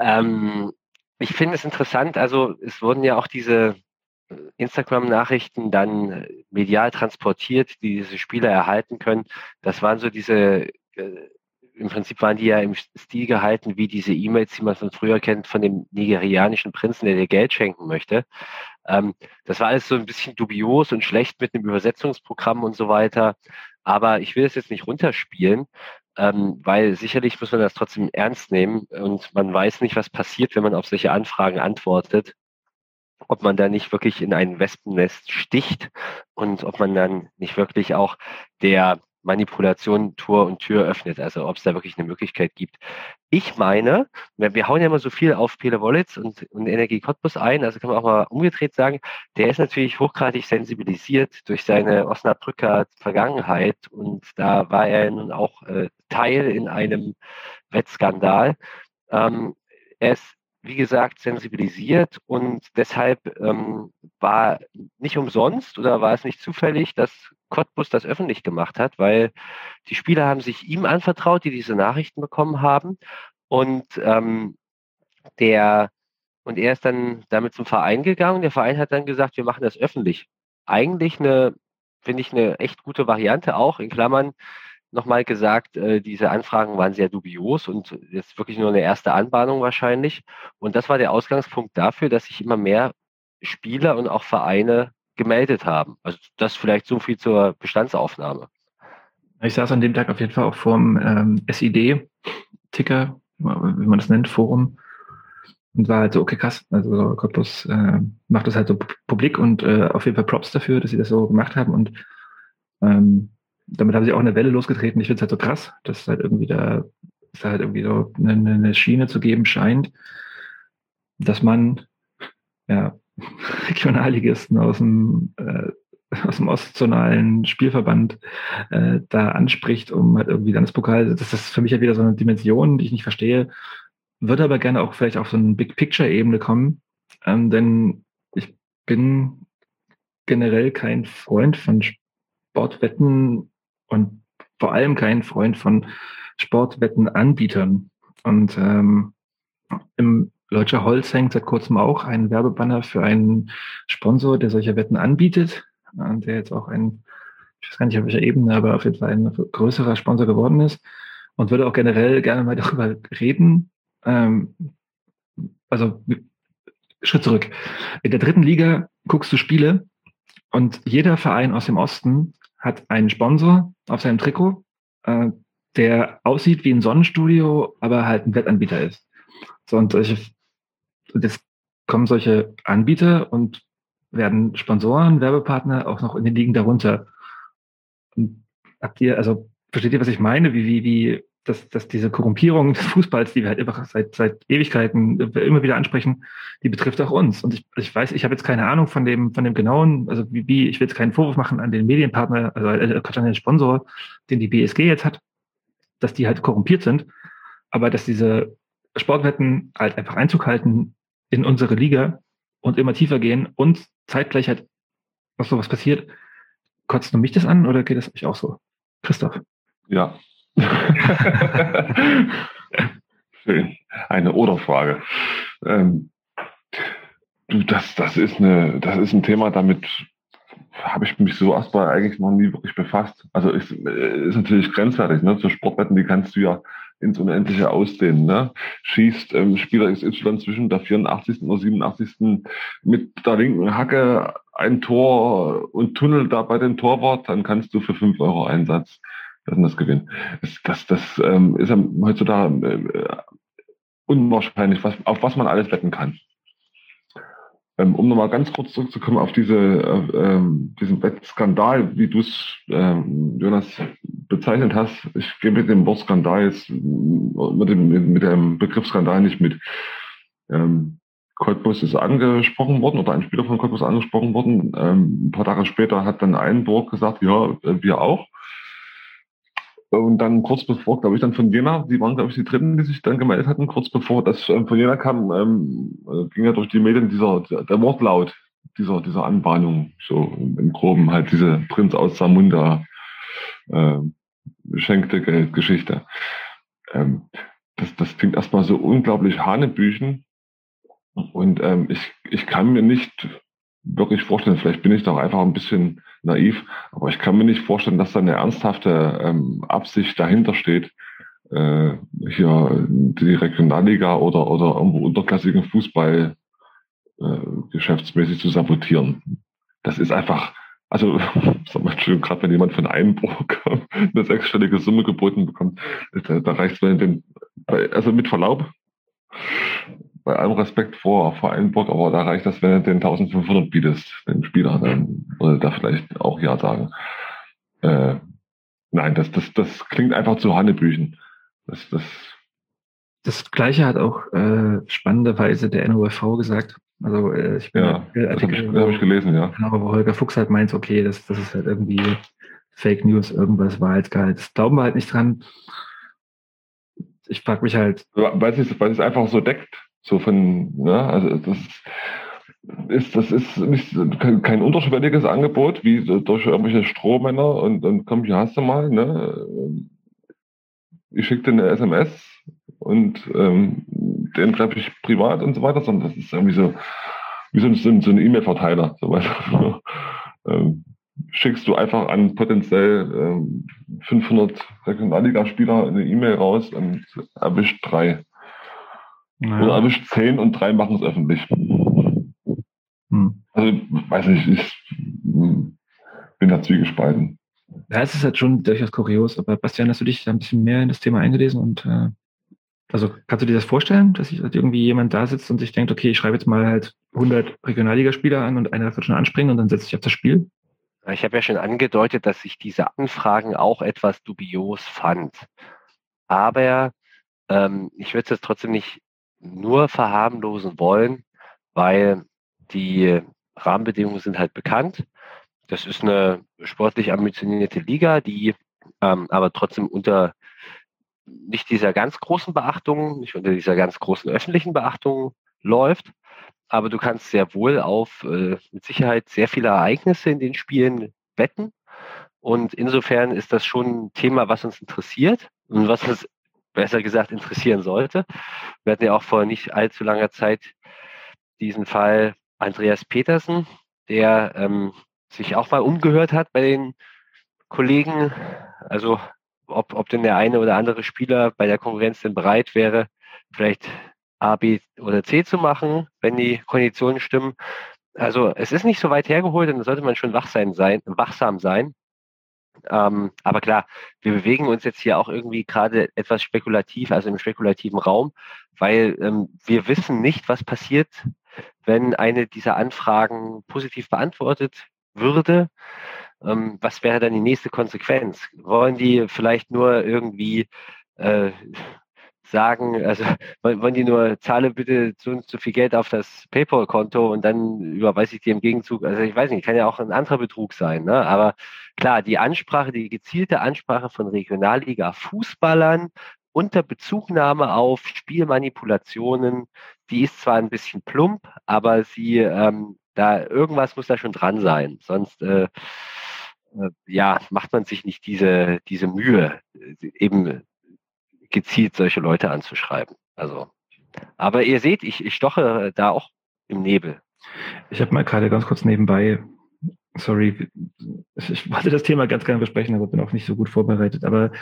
ähm, ich finde es interessant, also es wurden ja auch diese Instagram-Nachrichten dann äh, medial transportiert, die diese Spieler erhalten können. Das waren so diese, äh, im Prinzip waren die ja im Stil gehalten wie diese E-Mails, die man von früher kennt, von dem nigerianischen Prinzen, der dir Geld schenken möchte. Ähm, das war alles so ein bisschen dubios und schlecht mit einem Übersetzungsprogramm und so weiter. Aber ich will es jetzt nicht runterspielen, ähm, weil sicherlich muss man das trotzdem ernst nehmen und man weiß nicht, was passiert, wenn man auf solche Anfragen antwortet ob man da nicht wirklich in ein Wespennest sticht und ob man dann nicht wirklich auch der Manipulation Tor und Tür öffnet, also ob es da wirklich eine Möglichkeit gibt. Ich meine, wir hauen ja immer so viel auf Peter Wollitz und, und Energie Cottbus ein, also kann man auch mal umgedreht sagen, der ist natürlich hochgradig sensibilisiert durch seine Osnabrücker Vergangenheit und da war er nun auch äh, Teil in einem Wettskandal. Ähm, er ist wie gesagt, sensibilisiert und deshalb ähm, war nicht umsonst oder war es nicht zufällig, dass Cottbus das öffentlich gemacht hat, weil die Spieler haben sich ihm anvertraut, die diese Nachrichten bekommen haben und ähm, der und er ist dann damit zum Verein gegangen. Der Verein hat dann gesagt, wir machen das öffentlich. Eigentlich eine finde ich eine echt gute Variante auch. In Klammern nochmal gesagt, äh, diese Anfragen waren sehr dubios und jetzt wirklich nur eine erste Anbahnung wahrscheinlich. Und das war der Ausgangspunkt dafür, dass sich immer mehr Spieler und auch Vereine gemeldet haben. Also das vielleicht so viel zur Bestandsaufnahme. Ich saß an dem Tag auf jeden Fall auch vorm ähm, SID-Ticker, wie man das nennt, Forum. Und war halt so, okay, krass, also Cottbus äh, macht das halt so publik und äh, auf jeden Fall Props dafür, dass sie das so gemacht haben. Und ähm, damit haben sie auch eine Welle losgetreten. Ich finde es halt so krass, dass halt irgendwie da, dass halt irgendwie so eine, eine Schiene zu geben scheint, dass man ja Regionalligisten aus dem äh, aus dem ostzonalen Spielverband äh, da anspricht, um halt irgendwie Landespokal, das ist für mich halt wieder so eine Dimension, die ich nicht verstehe, würde aber gerne auch vielleicht auf so eine Big-Picture-Ebene kommen, ähm, denn ich bin generell kein Freund von Sportwetten und vor allem kein Freund von Sportwettenanbietern. Und ähm, im Leutscher Holz hängt seit kurzem auch ein Werbebanner für einen Sponsor, der solche Wetten anbietet der jetzt auch ein, ich weiß gar nicht auf welcher Ebene, aber auf jeden Fall ein größerer Sponsor geworden ist und würde auch generell gerne mal darüber reden. Ähm, also Schritt zurück. In der dritten Liga guckst du Spiele und jeder Verein aus dem Osten hat einen Sponsor auf seinem Trikot, äh, der aussieht wie ein Sonnenstudio, aber halt ein Wettanbieter ist. So, und solche, jetzt kommen solche Anbieter und werden Sponsoren, Werbepartner auch noch in den Ligen darunter. Und habt ihr, also versteht ihr, was ich meine? Wie, wie, wie, dass, dass diese Korrumpierung des Fußballs, die wir halt einfach seit, seit Ewigkeiten immer wieder ansprechen, die betrifft auch uns. Und ich, ich weiß, ich habe jetzt keine Ahnung von dem, von dem genauen, also wie, wie ich will jetzt keinen Vorwurf machen an den Medienpartner, also äh, an den Sponsor, den die BSG jetzt hat, dass die halt korrumpiert sind, aber dass diese Sportwetten halt einfach Einzug halten in unsere Liga und immer tiefer gehen und zeitgleich halt was sowas passiert, kotzt nur mich das an oder geht das euch auch so? Christoph? Ja. Schön. Eine Oder-Frage. Ähm, du, das, das ist eine, das ist ein Thema, damit habe ich mich so erstmal eigentlich noch nie wirklich befasst. Also ist, ist natürlich grenzwertig, ne? So Sportwetten, die kannst du ja ins Unendliche ausdehnen. Ne? Schießt ähm, Spieler XY zwischen der 84. und 87. mit der linken Hacke ein Tor und Tunnel da bei dem Torwart, dann kannst du für 5 Euro Einsatz das gewinnen. Das, das, das ähm, ist heutzutage äh, unwahrscheinlich, was, auf was man alles wetten kann. Ähm, um nochmal ganz kurz zurückzukommen auf diese, äh, ähm, diesen Wettskandal, wie du es, ähm, Jonas, bezeichnet hast. Ich gehe mit dem Wort Skandal jetzt, mit dem, mit dem Begriff Skandal nicht mit. Ähm, Cottbus ist angesprochen worden oder ein Spieler von Cottbus angesprochen worden. Ähm, ein paar Tage später hat dann Einburg gesagt, ja, wir auch. Und dann kurz bevor, glaube ich, dann von Jena, die waren, glaube ich, die Dritten, die sich dann gemeldet hatten, kurz bevor das ähm, von Jena kam, ähm, äh, ging ja durch die Medien dieser, der Wortlaut dieser, dieser Anbahnung, so im Groben halt diese Prinz aus Samunda äh, schenkte Geldgeschichte. Ähm, das, das klingt erstmal so unglaublich Hanebüchen. Und ähm, ich, ich kann mir nicht wirklich vorstellen, vielleicht bin ich doch einfach ein bisschen naiv, aber ich kann mir nicht vorstellen, dass da eine ernsthafte ähm, Absicht dahinter steht, äh, hier die Regionalliga oder, oder irgendwo unterklassigen Fußball äh, geschäftsmäßig zu sabotieren. Das ist einfach, also sag mal schön, gerade wenn jemand von Einbruch eine sechsstellige Summe geboten bekommt, da, da reicht es, den, also mit Verlaub, bei allem Respekt vor, vor Einburg, aber da reicht das, wenn du den 1500 bietest, dem Spieler, dann würde da vielleicht auch Ja sagen. Äh, nein, das, das, das klingt einfach zu Hannebüchen. Das, das, das Gleiche hat auch äh, spannenderweise der NOFV gesagt. Also äh, ich bin ja, das habe ich, hab ich, gelesen, ja. Genau, wo Holger Fuchs halt meint, okay, das, das ist halt irgendwie Fake News, irgendwas Wahrheitsgehalt. Das glauben wir halt nicht dran. Ich frage mich halt. Weil es, weil es einfach so deckt. So von, ne, also das ist, das ist nicht kein, unterschwelliges Angebot, wie durch irgendwelche Strohmänner und dann komm, hier hast du mal, ne? Ich schicke dir eine SMS und ähm, den treffe ich privat und so weiter, sondern das ist irgendwie so wie so, ein, so ein E-Mail-Verteiler. So ähm, schickst du einfach an potenziell ähm, 500 Regionalligaspieler eine E-Mail raus und erwischt drei. Naja. Oder erwischt zehn und drei machen es öffentlich. Hm. Also, weiß nicht, ich bin da zwiegespalten. Ja, es ist halt schon durchaus kurios, aber Bastian, hast du dich da ein bisschen mehr in das Thema eingelesen und äh, also kannst du dir das vorstellen, dass halt irgendwie jemand da sitzt und sich denkt, okay, ich schreibe jetzt mal halt 100 Regionalligaspieler an und einer wird schon anspringen und dann setze ich auf das Spiel? Ich habe ja schon angedeutet, dass ich diese Anfragen auch etwas dubios fand. Aber ähm, ich würde es jetzt trotzdem nicht nur verharmlosen wollen, weil die Rahmenbedingungen sind halt bekannt. Das ist eine sportlich ambitionierte Liga, die ähm, aber trotzdem unter nicht dieser ganz großen Beachtung, nicht unter dieser ganz großen öffentlichen Beachtung läuft. Aber du kannst sehr wohl auf äh, mit Sicherheit sehr viele Ereignisse in den Spielen wetten. Und insofern ist das schon ein Thema, was uns interessiert und was uns besser gesagt interessieren sollte. Wir hatten ja auch vor nicht allzu langer Zeit diesen Fall Andreas Petersen, der ähm, sich auch mal umgehört hat bei den Kollegen, also ob, ob denn der eine oder andere Spieler bei der Konkurrenz denn bereit wäre, vielleicht A, B oder C zu machen, wenn die Konditionen stimmen. Also es ist nicht so weit hergeholt und da sollte man schon wachsam sein, wachsam sein. Ähm, aber klar, wir bewegen uns jetzt hier auch irgendwie gerade etwas spekulativ, also im spekulativen Raum, weil ähm, wir wissen nicht, was passiert, wenn eine dieser Anfragen positiv beantwortet würde. Ähm, was wäre dann die nächste Konsequenz? Wollen die vielleicht nur irgendwie äh, sagen, also wollen die nur, zahle bitte so, so viel Geld auf das PayPal-Konto und dann überweise ich dir im Gegenzug, also ich weiß nicht, kann ja auch ein anderer Betrug sein, ne? aber klar, die Ansprache, die gezielte Ansprache von Regionalliga-Fußballern unter Bezugnahme auf Spielmanipulationen, die ist zwar ein bisschen plump, aber sie, ähm, da irgendwas muss da schon dran sein, sonst äh, äh, ja, macht man sich nicht diese, diese Mühe, eben gezielt solche Leute anzuschreiben. Also, aber ihr seht, ich, ich stoche da auch im Nebel. Ich habe mal gerade ganz kurz nebenbei, sorry, ich wollte das Thema ganz gerne besprechen, aber bin auch nicht so gut vorbereitet. Aber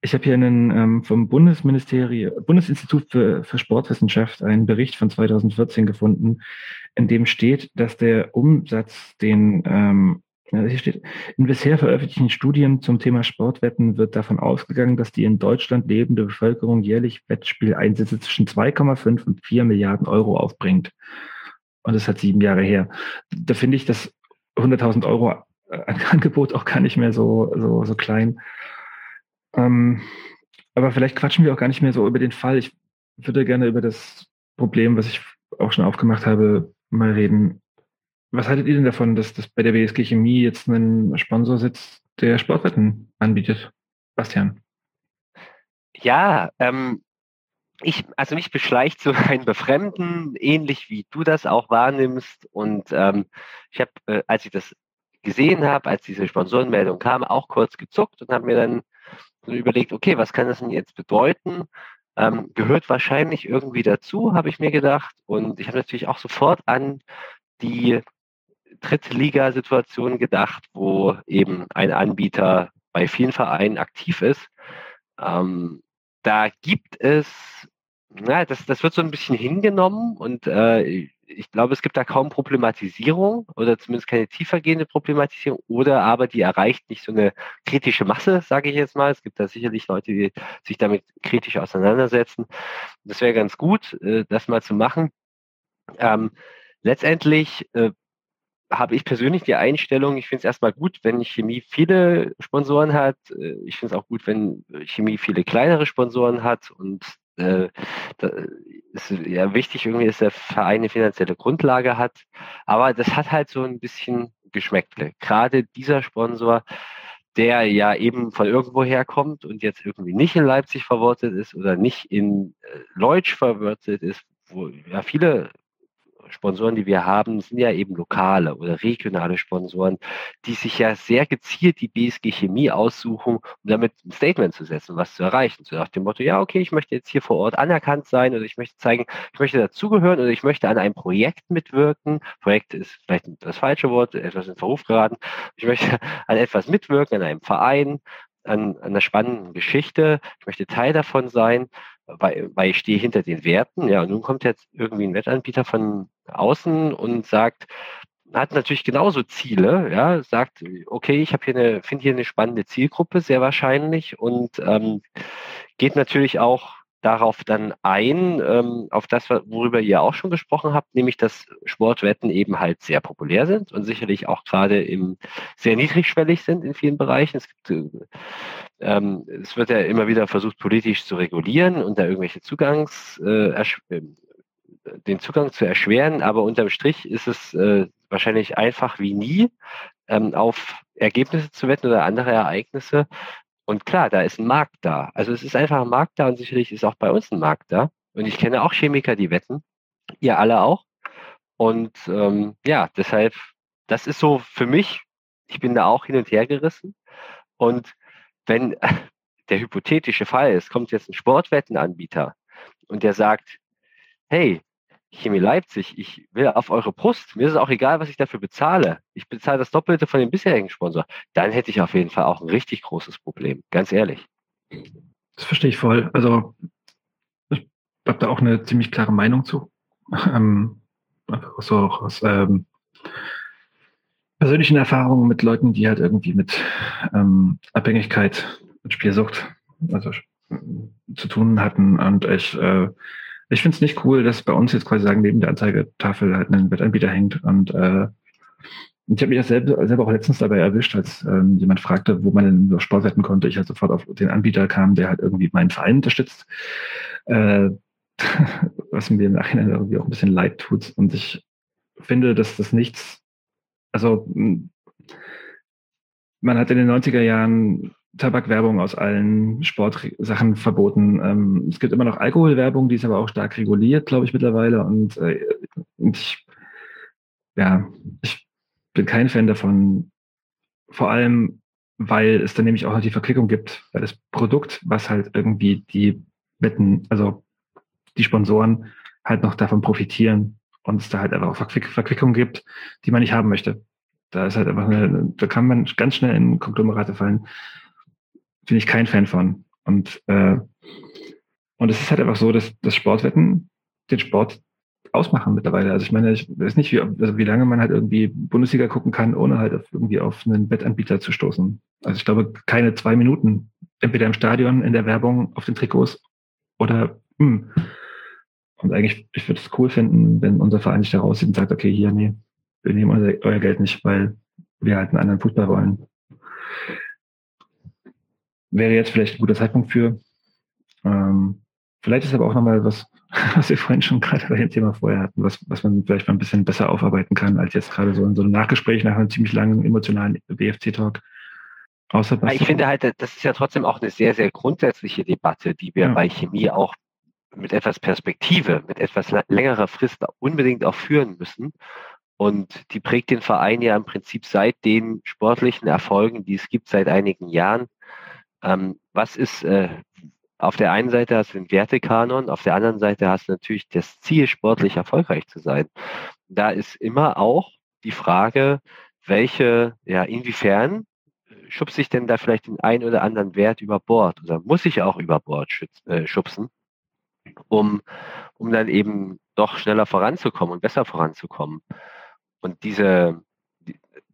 ich habe hier einen ähm, vom Bundesministerium, Bundesinstitut für, für Sportwissenschaft einen Bericht von 2014 gefunden, in dem steht, dass der Umsatz, den ähm, hier steht, in bisher veröffentlichten Studien zum Thema Sportwetten wird davon ausgegangen, dass die in Deutschland lebende Bevölkerung jährlich Wettspieleinsätze zwischen 2,5 und 4 Milliarden Euro aufbringt. Und das hat sieben Jahre her. Da finde ich das 100.000 Euro Angebot auch gar nicht mehr so, so, so klein. Ähm, aber vielleicht quatschen wir auch gar nicht mehr so über den Fall. Ich würde gerne über das Problem, was ich auch schon aufgemacht habe, mal reden. Was haltet ihr denn davon, dass, dass bei der BSG Chemie jetzt ein Sponsor sitzt, der Sportwetten anbietet? Bastian. Ja, ähm, ich, also mich beschleicht so ein Befremden, ähnlich wie du das auch wahrnimmst. Und ähm, ich habe, äh, als ich das gesehen habe, als diese Sponsorenmeldung kam, auch kurz gezuckt und habe mir dann so überlegt, okay, was kann das denn jetzt bedeuten? Ähm, gehört wahrscheinlich irgendwie dazu, habe ich mir gedacht. Und ich habe natürlich auch sofort an die Drittliga-Situation gedacht, wo eben ein Anbieter bei vielen Vereinen aktiv ist. Ähm, da gibt es, na, das, das wird so ein bisschen hingenommen und äh, ich glaube, es gibt da kaum Problematisierung oder zumindest keine tiefergehende Problematisierung oder aber die erreicht nicht so eine kritische Masse, sage ich jetzt mal. Es gibt da sicherlich Leute, die sich damit kritisch auseinandersetzen. Das wäre ganz gut, äh, das mal zu machen. Ähm, letztendlich äh, habe ich persönlich die Einstellung, ich finde es erstmal gut, wenn Chemie viele Sponsoren hat. Äh, ich finde es auch gut, wenn Chemie viele kleinere Sponsoren hat. Und äh, ist ja wichtig, irgendwie, dass der Verein eine finanzielle Grundlage hat. Aber das hat halt so ein bisschen Geschmäckle. Gerade dieser Sponsor, der ja eben von irgendwo herkommt und jetzt irgendwie nicht in Leipzig verwurzelt ist oder nicht in äh, Leutsch verwurzelt ist, wo ja viele Sponsoren, die wir haben, sind ja eben lokale oder regionale Sponsoren, die sich ja sehr gezielt die BSG Chemie aussuchen, um damit ein Statement zu setzen, was zu erreichen. So nach dem Motto, ja, okay, ich möchte jetzt hier vor Ort anerkannt sein oder ich möchte zeigen, ich möchte dazugehören oder ich möchte an einem Projekt mitwirken. Projekt ist vielleicht das falsche Wort, etwas in Verruf geraten. Ich möchte an etwas mitwirken, an einem Verein, an, an einer spannenden Geschichte. Ich möchte Teil davon sein weil, weil ich stehe hinter den Werten. Ja, und nun kommt jetzt irgendwie ein Wettanbieter von außen und sagt, hat natürlich genauso Ziele, ja, sagt, okay, ich habe hier eine, finde hier eine spannende Zielgruppe, sehr wahrscheinlich, und ähm, geht natürlich auch darauf dann ein, ähm, auf das, worüber ihr auch schon gesprochen habt, nämlich dass Sportwetten eben halt sehr populär sind und sicherlich auch gerade im sehr niedrigschwellig sind in vielen Bereichen. Es gibt äh, ähm, es wird ja immer wieder versucht, politisch zu regulieren und da irgendwelche Zugangs, äh, äh, den Zugang zu erschweren, aber unterm Strich ist es äh, wahrscheinlich einfach wie nie, ähm, auf Ergebnisse zu wetten oder andere Ereignisse, und klar, da ist ein Markt da. Also es ist einfach ein Markt da und sicherlich ist auch bei uns ein Markt da. Und ich kenne auch Chemiker, die wetten. Ihr alle auch. Und ähm, ja, deshalb, das ist so für mich, ich bin da auch hin und her gerissen. Und wenn der hypothetische Fall ist, kommt jetzt ein Sportwettenanbieter und der sagt, hey, Chemie Leipzig, ich will auf eure Brust, mir ist es auch egal, was ich dafür bezahle. Ich bezahle das Doppelte von dem bisherigen Sponsor. Dann hätte ich auf jeden Fall auch ein richtig großes Problem, ganz ehrlich. Das verstehe ich voll. Also ich habe da auch eine ziemlich klare Meinung zu. Ähm, so auch aus ähm, persönlichen Erfahrungen mit Leuten, die halt irgendwie mit ähm, Abhängigkeit und Spielsucht also, zu tun hatten. Und ich äh, ich finde es nicht cool, dass bei uns jetzt quasi sagen, neben der Anzeigetafel halt ein Wettanbieter hängt. Und äh, ich habe mich das selber, selber auch letztens dabei erwischt, als ähm, jemand fragte, wo man denn nur Sport wetten konnte. Ich halt sofort auf den Anbieter kam, der halt irgendwie meinen Verein unterstützt. Äh, was mir im Nachhinein irgendwie auch ein bisschen leid tut. Und ich finde, dass das nichts, also man hat in den 90er Jahren Tabakwerbung aus allen Sportsachen verboten. Ähm, es gibt immer noch Alkoholwerbung, die ist aber auch stark reguliert, glaube ich, mittlerweile. Und, äh, ich, ja, ich bin kein Fan davon. Vor allem, weil es dann nämlich auch noch die Verquickung gibt, weil das Produkt, was halt irgendwie die Wetten, also die Sponsoren halt noch davon profitieren und es da halt einfach auch Verquick Verquickung gibt, die man nicht haben möchte. Da ist halt einfach eine, da kann man ganz schnell in Konglomerate fallen bin ich kein Fan von. Und, äh, und es ist halt einfach so, dass, dass Sportwetten den Sport ausmachen mittlerweile. Also ich meine, ich weiß nicht, wie, also wie lange man halt irgendwie Bundesliga gucken kann, ohne halt auf, irgendwie auf einen Wettanbieter zu stoßen. Also ich glaube, keine zwei Minuten. Entweder im Stadion, in der Werbung, auf den Trikots oder hm. Und eigentlich, ich würde es cool finden, wenn unser Verein sich da rauszieht und sagt, okay, hier, nee, wir nehmen euer, euer Geld nicht, weil wir halt einen anderen Fußball wollen wäre jetzt vielleicht ein guter Zeitpunkt für. Ähm, vielleicht ist aber auch nochmal was, was wir vorhin schon gerade bei dem Thema vorher hatten, was, was man vielleicht mal ein bisschen besser aufarbeiten kann, als jetzt gerade so in so einem Nachgespräch nach einem ziemlich langen emotionalen BFC-Talk. Außer ich finde halt, das ist ja trotzdem auch eine sehr, sehr grundsätzliche Debatte, die wir ja. bei Chemie auch mit etwas Perspektive, mit etwas längerer Frist unbedingt auch führen müssen. Und die prägt den Verein ja im Prinzip seit den sportlichen Erfolgen, die es gibt seit einigen Jahren, ähm, was ist, äh, auf der einen Seite hast du den Wertekanon, auf der anderen Seite hast du natürlich das Ziel, sportlich erfolgreich zu sein. Da ist immer auch die Frage, welche, ja, inwiefern schubse ich denn da vielleicht den einen oder anderen Wert über Bord oder muss ich auch über Bord äh, schubsen, um, um dann eben doch schneller voranzukommen und besser voranzukommen. Und diese,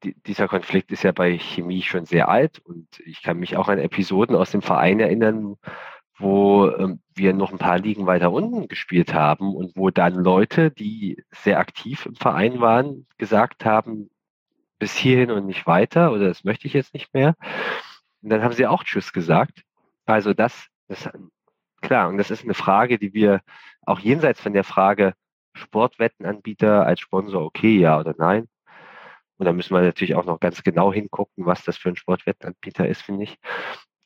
dieser Konflikt ist ja bei Chemie schon sehr alt und ich kann mich auch an Episoden aus dem Verein erinnern, wo ähm, wir noch ein paar Ligen weiter unten gespielt haben und wo dann Leute, die sehr aktiv im Verein waren, gesagt haben, bis hierhin und nicht weiter oder das möchte ich jetzt nicht mehr. Und dann haben sie auch Tschüss gesagt. Also das, das klar, und das ist eine Frage, die wir auch jenseits von der Frage Sportwettenanbieter als Sponsor okay, ja oder nein, und da müssen wir natürlich auch noch ganz genau hingucken, was das für ein Sportwettanbieter ist, finde ich.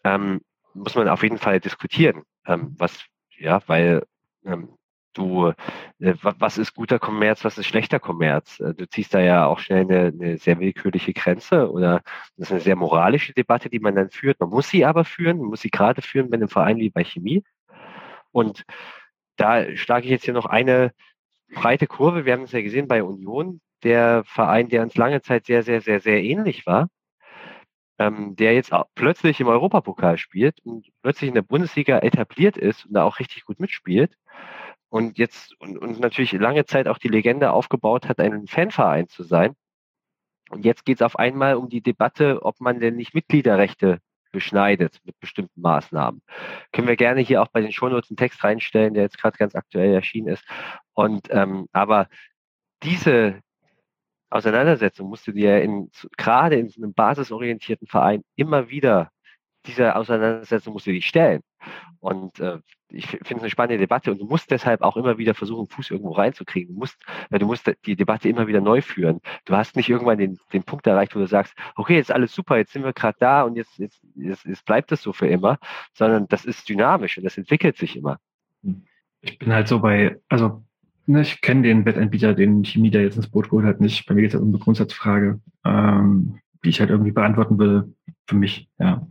Ähm, muss man auf jeden Fall diskutieren, ähm, was, ja, weil ähm, du, äh, was ist guter Kommerz, was ist schlechter Kommerz? Äh, du ziehst da ja auch schnell eine, eine, sehr willkürliche Grenze oder das ist eine sehr moralische Debatte, die man dann führt. Man muss sie aber führen, man muss sie gerade führen bei einem Verein wie bei Chemie. Und da schlage ich jetzt hier noch eine breite Kurve. Wir haben es ja gesehen bei Union, der Verein, der uns lange Zeit sehr, sehr, sehr, sehr ähnlich war, ähm, der jetzt plötzlich im Europapokal spielt und plötzlich in der Bundesliga etabliert ist und da auch richtig gut mitspielt und jetzt und, und natürlich lange Zeit auch die Legende aufgebaut hat, ein Fanverein zu sein. Und jetzt geht es auf einmal um die Debatte, ob man denn nicht Mitgliederrechte beschneidet mit bestimmten Maßnahmen. Können wir gerne hier auch bei den Shownotes einen Text reinstellen, der jetzt gerade ganz aktuell erschienen ist. Und ähm, aber diese Auseinandersetzung musst du dir in, gerade in einem basisorientierten Verein immer wieder dieser Auseinandersetzung musst du dich stellen. Und äh, ich finde es eine spannende Debatte und du musst deshalb auch immer wieder versuchen, Fuß irgendwo reinzukriegen. Du musst, weil du musst die Debatte immer wieder neu führen. Du hast nicht irgendwann den, den Punkt erreicht, wo du sagst, okay, jetzt ist alles super, jetzt sind wir gerade da und jetzt, jetzt, jetzt, jetzt bleibt es so für immer, sondern das ist dynamisch und das entwickelt sich immer. Ich bin halt so bei, also ich kenne den Wettanbieter, den Chemie da jetzt ins Boot geholt hat, nicht. Bei mir geht es halt um eine Grundsatzfrage, ähm, die ich halt irgendwie beantworten will für mich, ja.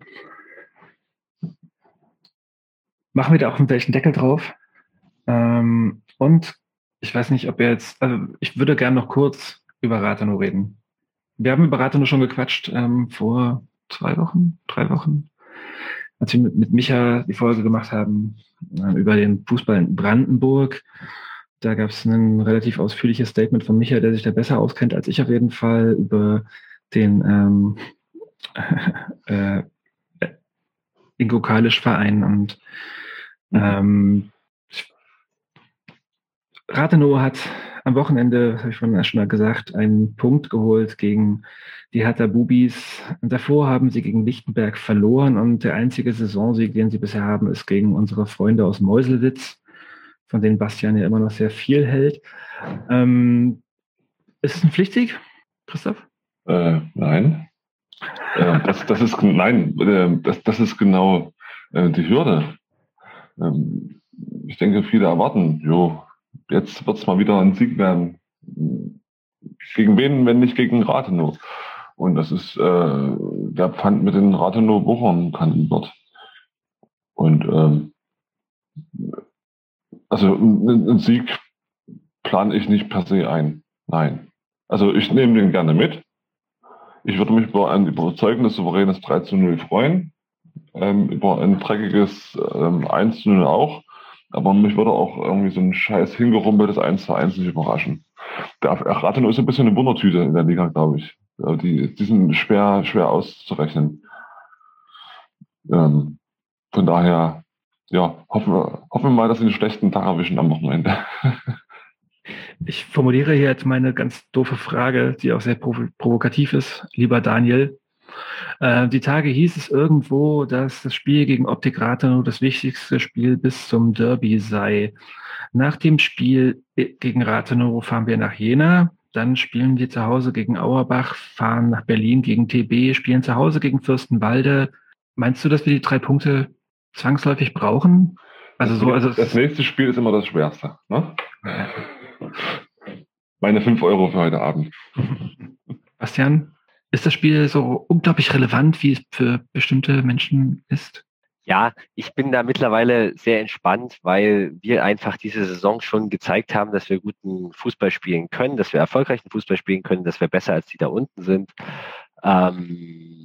Machen wir da auch einen welchen Deckel drauf. Ähm, und ich weiß nicht, ob ihr jetzt, also ich würde gerne noch kurz über Rathenow reden. Wir haben über Rathenow schon gequatscht ähm, vor zwei Wochen, drei Wochen, als wir mit, mit Micha die Folge gemacht haben äh, über den Fußball in Brandenburg. Da gab es ein relativ ausführliches Statement von Micha, der sich da besser auskennt als ich auf jeden Fall, über den ähm, äh, Ingo Kalisch Verein und ähm, Rathenow hat am Wochenende, habe ich vorhin schon mal gesagt, einen Punkt geholt gegen die Hertha Bubis. Davor haben sie gegen Lichtenberg verloren und der einzige Saisonsieg, den sie bisher haben, ist gegen unsere Freunde aus Meuselwitz, von denen Bastian ja immer noch sehr viel hält. Ähm, ist es ein Pflichtsieg, Christoph? Äh, nein. äh, das, das ist nein, äh, das, das ist genau äh, die Hürde. Ähm, ich denke, viele erwarten, jo, jetzt wird es mal wieder ein Sieg werden. Gegen wen, wenn nicht gegen Rathenow? Und das ist äh, der Pfand mit den Rathenow-Buchern Kandidat. Und ähm, also einen Sieg plane ich nicht per se ein. Nein. Also ich nehme den gerne mit. Ich würde mich über ein überzeugendes, souveränes 3 zu 0 freuen ähm, über ein dreckiges ähm, 1 0 auch. Aber mich würde auch irgendwie so ein scheiß hingerumpeltes 1 zu 1 nicht überraschen. Der Rathenow ist ein bisschen eine Wundertüte in der Liga, glaube ich. Die, die sind schwer, schwer auszurechnen. Ähm, von daher, ja, hoffen wir, hoffen wir mal, dass sie einen schlechten Tag erwischen am Wochenende. Ich formuliere hier jetzt meine ganz doofe Frage, die auch sehr provokativ ist. Lieber Daniel, äh, die Tage hieß es irgendwo, dass das Spiel gegen Optik Rathenow das wichtigste Spiel bis zum Derby sei. Nach dem Spiel gegen Rathenow fahren wir nach Jena, dann spielen wir zu Hause gegen Auerbach, fahren nach Berlin gegen TB, spielen zu Hause gegen Fürstenwalde. Meinst du, dass wir die drei Punkte zwangsläufig brauchen? Also so, also das nächste Spiel ist immer das schwerste. Ne? Meine fünf Euro für heute Abend. Bastian? Ist das Spiel so unglaublich relevant, wie es für bestimmte Menschen ist? Ja, ich bin da mittlerweile sehr entspannt, weil wir einfach diese Saison schon gezeigt haben, dass wir guten Fußball spielen können, dass wir erfolgreichen Fußball spielen können, dass wir besser als die da unten sind. Ähm,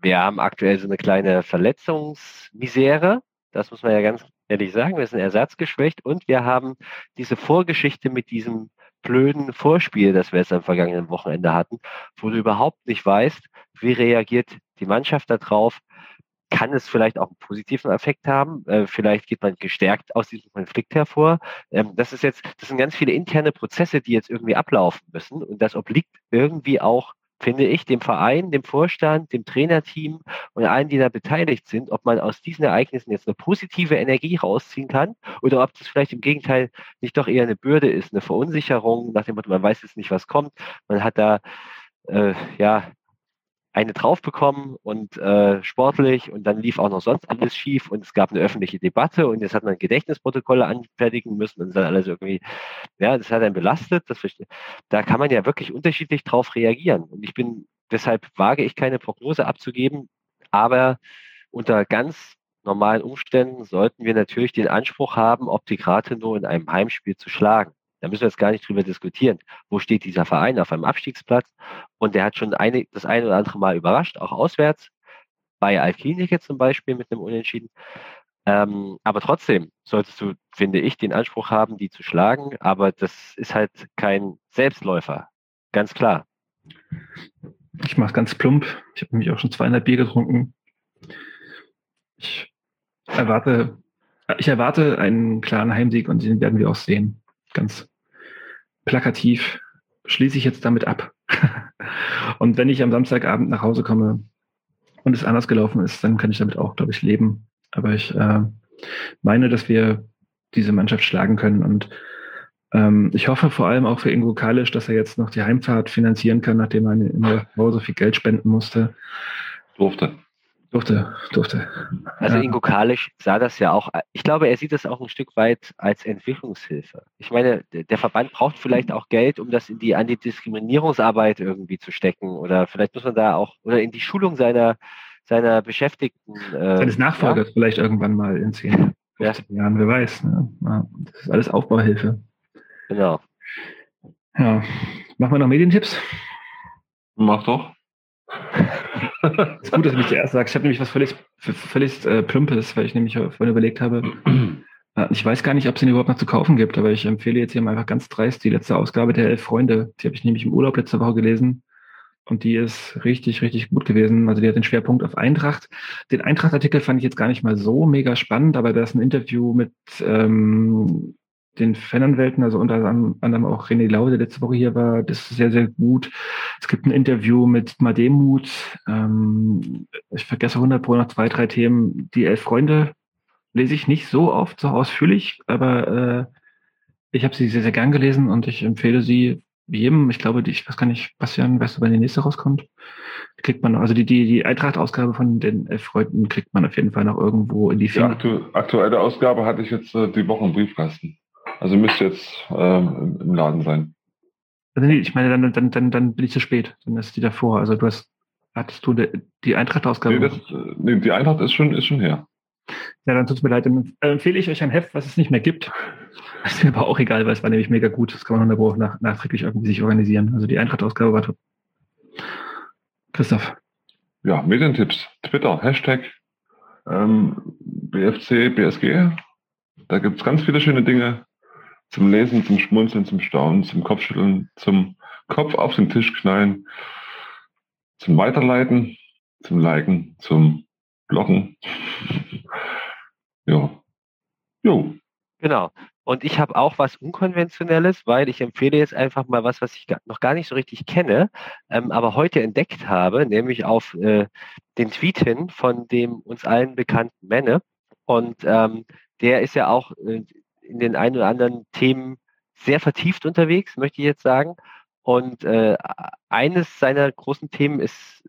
wir haben aktuell so eine kleine Verletzungsmisere. Das muss man ja ganz ehrlich sagen. Wir sind ersatzgeschwächt und wir haben diese Vorgeschichte mit diesem blöden Vorspiel, das wir jetzt am vergangenen Wochenende hatten, wo du überhaupt nicht weißt, wie reagiert die Mannschaft darauf. Kann es vielleicht auch einen positiven Effekt haben? Äh, vielleicht geht man gestärkt aus diesem Konflikt hervor. Ähm, das ist jetzt, das sind ganz viele interne Prozesse, die jetzt irgendwie ablaufen müssen. Und das obliegt irgendwie auch finde ich, dem Verein, dem Vorstand, dem Trainerteam und allen, die da beteiligt sind, ob man aus diesen Ereignissen jetzt eine positive Energie rausziehen kann oder ob das vielleicht im Gegenteil nicht doch eher eine Bürde ist, eine Verunsicherung, nach dem Motto, man weiß jetzt nicht, was kommt. Man hat da, äh, ja, eine drauf bekommen und äh, sportlich und dann lief auch noch sonst alles schief und es gab eine öffentliche Debatte und jetzt hat man Gedächtnisprotokolle anfertigen müssen und dann alles irgendwie, ja, das hat einen belastet. Das, da kann man ja wirklich unterschiedlich drauf reagieren. Und ich bin, deshalb wage ich keine Prognose abzugeben, aber unter ganz normalen Umständen sollten wir natürlich den Anspruch haben, Optikrate nur in einem Heimspiel zu schlagen. Da müssen wir jetzt gar nicht drüber diskutieren. Wo steht dieser Verein auf einem Abstiegsplatz? Und der hat schon eine, das eine oder andere Mal überrascht, auch auswärts. Bei Alklinike zum Beispiel mit einem Unentschieden. Ähm, aber trotzdem solltest du, finde ich, den Anspruch haben, die zu schlagen. Aber das ist halt kein Selbstläufer. Ganz klar. Ich mache ganz plump. Ich habe nämlich auch schon 200 Bier getrunken. Ich erwarte, ich erwarte einen klaren Heimsieg und den werden wir auch sehen. Ganz plakativ schließe ich jetzt damit ab. und wenn ich am Samstagabend nach Hause komme und es anders gelaufen ist, dann kann ich damit auch, glaube ich, leben. Aber ich äh, meine, dass wir diese Mannschaft schlagen können und ähm, ich hoffe vor allem auch für Ingo Kalisch, dass er jetzt noch die Heimfahrt finanzieren kann, nachdem er immer so viel Geld spenden musste. Durfte. Durfte, durfte. Also ja. Ingo Kalisch sah das ja auch, ich glaube, er sieht das auch ein Stück weit als Entwicklungshilfe. Ich meine, der Verband braucht vielleicht auch Geld, um das in die Antidiskriminierungsarbeit irgendwie zu stecken oder vielleicht muss man da auch, oder in die Schulung seiner, seiner Beschäftigten. Äh, Seines Nachfolgers ja? vielleicht irgendwann mal in 10, 15 ja. Jahren, wer weiß. Ne? Das ist alles Aufbauhilfe. Genau. Ja. Machen wir noch Medientipps? Mach doch. ist gut, dass du mich zuerst sagst. Ich habe nämlich was völlig, völlig äh, Plumpes, weil ich nämlich vorhin überlegt habe, äh, ich weiß gar nicht, ob es den überhaupt noch zu kaufen gibt, aber ich empfehle jetzt hier mal einfach ganz dreist die letzte Ausgabe der Elf Freunde. Die habe ich nämlich im Urlaub letzte Woche gelesen. Und die ist richtig, richtig gut gewesen. Also die hat den Schwerpunkt auf Eintracht. Den Eintracht-Artikel fand ich jetzt gar nicht mal so mega spannend, aber da ist ein Interview mit ähm, den Fananwälten, also unter anderem auch René Lau, der letzte Woche hier war, das ist sehr, sehr gut. Es gibt ein Interview mit Mademut. Ähm, ich vergesse 100 Pro noch zwei, drei Themen. Die Elf Freunde lese ich nicht so oft, so ausführlich, aber äh, ich habe sie sehr, sehr gern gelesen und ich empfehle sie jedem. Ich glaube, die, ich weiß gar nicht, Bastian, weißt du, wann die nächste rauskommt? Kriegt man, also die, die, die Eintracht-Ausgabe von den Elf Freunden kriegt man auf jeden Fall noch irgendwo in die Finger. Die aktu aktuelle Ausgabe hatte ich jetzt äh, die Woche im Briefkasten. Also müsste jetzt ähm, im Laden sein. Also nee, ich meine, dann, dann, dann, dann bin ich zu spät. Dann ist die davor. Also du hast, hattest du die, Eintracht-Ausgabe? Nee, nee, die Eintracht ist schon, ist schon her. Ja, dann tut es mir leid. Dann empfehle ich euch ein Heft, was es nicht mehr gibt. Das ist mir aber auch egal, weil es war nämlich mega gut. Das kann man auch nach, nachträglich irgendwie sich organisieren. Also die Eintracht-Ausgabe war top. Christoph. Ja, Medientipps. Twitter, Hashtag ähm, BFC, BSG. Da gibt es ganz viele schöne Dinge zum Lesen, zum Schmunzeln, zum Staunen, zum Kopfschütteln, zum Kopf auf den Tisch knallen, zum Weiterleiten, zum Liken, zum Blocken. ja. Jo. Genau. Und ich habe auch was Unkonventionelles, weil ich empfehle jetzt einfach mal was, was ich noch gar nicht so richtig kenne, ähm, aber heute entdeckt habe, nämlich auf äh, den Tweet hin von dem uns allen bekannten Menne. Und ähm, der ist ja auch äh, in den ein oder anderen Themen sehr vertieft unterwegs, möchte ich jetzt sagen. Und äh, eines seiner großen Themen ist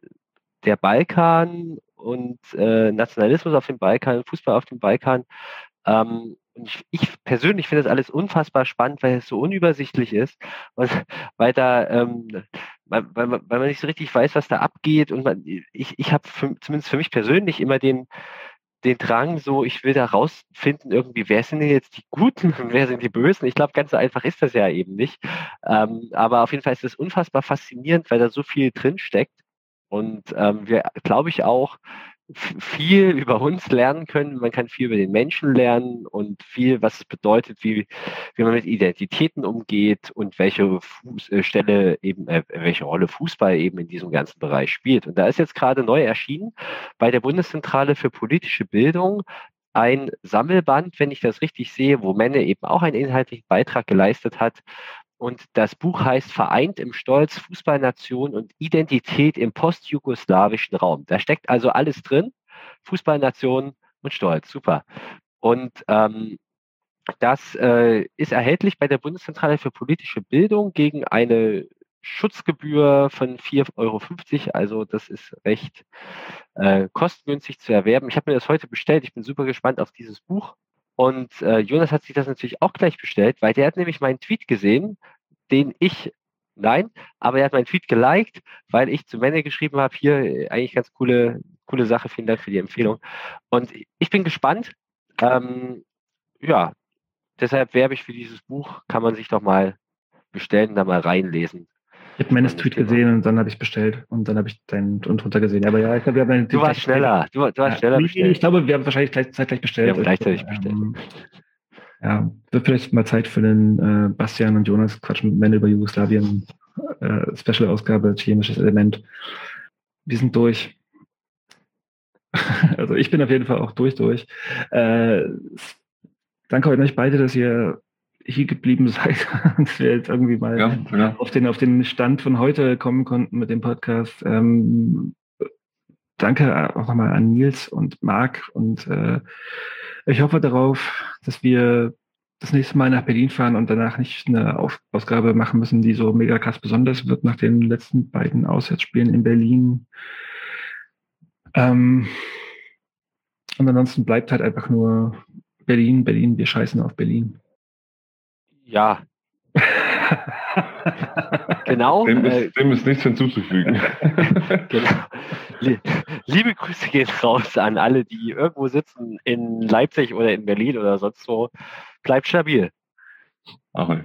der Balkan und äh, Nationalismus auf dem Balkan, Fußball auf dem Balkan. Ähm, ich, ich, persönlich finde das alles unfassbar spannend, weil es so unübersichtlich ist und weil da, ähm, weil, weil, man, weil man nicht so richtig weiß, was da abgeht. Und man, ich, ich habe zumindest für mich persönlich immer den, den Drang, so ich will da rausfinden, irgendwie, wer sind denn jetzt die Guten und wer sind die Bösen? Ich glaube, ganz so einfach ist das ja eben nicht. Ähm, aber auf jeden Fall ist es unfassbar faszinierend, weil da so viel drin steckt. Und ähm, wir, glaube ich, auch viel über uns lernen können. Man kann viel über den Menschen lernen und viel, was es bedeutet, wie, wie man mit Identitäten umgeht und welche Fuß, äh, Stelle eben, äh, welche Rolle Fußball eben in diesem ganzen Bereich spielt. Und da ist jetzt gerade neu erschienen bei der Bundeszentrale für politische Bildung ein Sammelband, wenn ich das richtig sehe, wo Menne eben auch einen inhaltlichen Beitrag geleistet hat, und das Buch heißt Vereint im Stolz, Fußballnation und Identität im postjugoslawischen Raum. Da steckt also alles drin. Fußballnation und Stolz. Super. Und ähm, das äh, ist erhältlich bei der Bundeszentrale für politische Bildung gegen eine Schutzgebühr von 4,50 Euro. Also das ist recht äh, kostengünstig zu erwerben. Ich habe mir das heute bestellt. Ich bin super gespannt auf dieses Buch. Und äh, Jonas hat sich das natürlich auch gleich bestellt, weil der hat nämlich meinen Tweet gesehen, den ich, nein, aber er hat meinen Tweet geliked, weil ich zu Männer geschrieben habe, hier äh, eigentlich ganz coole, coole Sache, vielen Dank für die Empfehlung. Und ich bin gespannt. Ähm, ja, deshalb werbe ich für dieses Buch, kann man sich doch mal bestellen, da mal reinlesen. Ich habe meines Tweet gesehen und dann habe ich bestellt und dann habe ich deinen und drunter gesehen. Aber ja, ich glaube, wir haben Du warst schneller. Du, du warst ja, schneller bestellt. Ich glaube, wir haben wahrscheinlich gleich, zeitgleich bestellt. Wir haben gleichzeitig bestellt. Ähm, ja, wird vielleicht mal Zeit für den äh, Bastian und Jonas Quatsch mit Männer über Jugoslawien äh, Special-Ausgabe, chemisches Element. Wir sind durch. also ich bin auf jeden Fall auch durch, durch. Äh, danke euch beide, dass ihr hier geblieben seid, dass wir jetzt irgendwie mal ja, ja. Auf, den, auf den Stand von heute kommen konnten mit dem Podcast. Ähm, danke auch nochmal an Nils und Marc und äh, ich hoffe darauf, dass wir das nächste Mal nach Berlin fahren und danach nicht eine Auf Ausgabe machen müssen, die so mega krass besonders wird nach den letzten beiden Auswärtsspielen in Berlin. Ähm, und ansonsten bleibt halt einfach nur Berlin, Berlin, wir scheißen auf Berlin. Ja. genau. Dem ist, äh, dem ist nichts hinzuzufügen. genau. Liebe Grüße gehen raus an alle, die irgendwo sitzen in Leipzig oder in Berlin oder sonst wo. Bleibt stabil. Ahoi.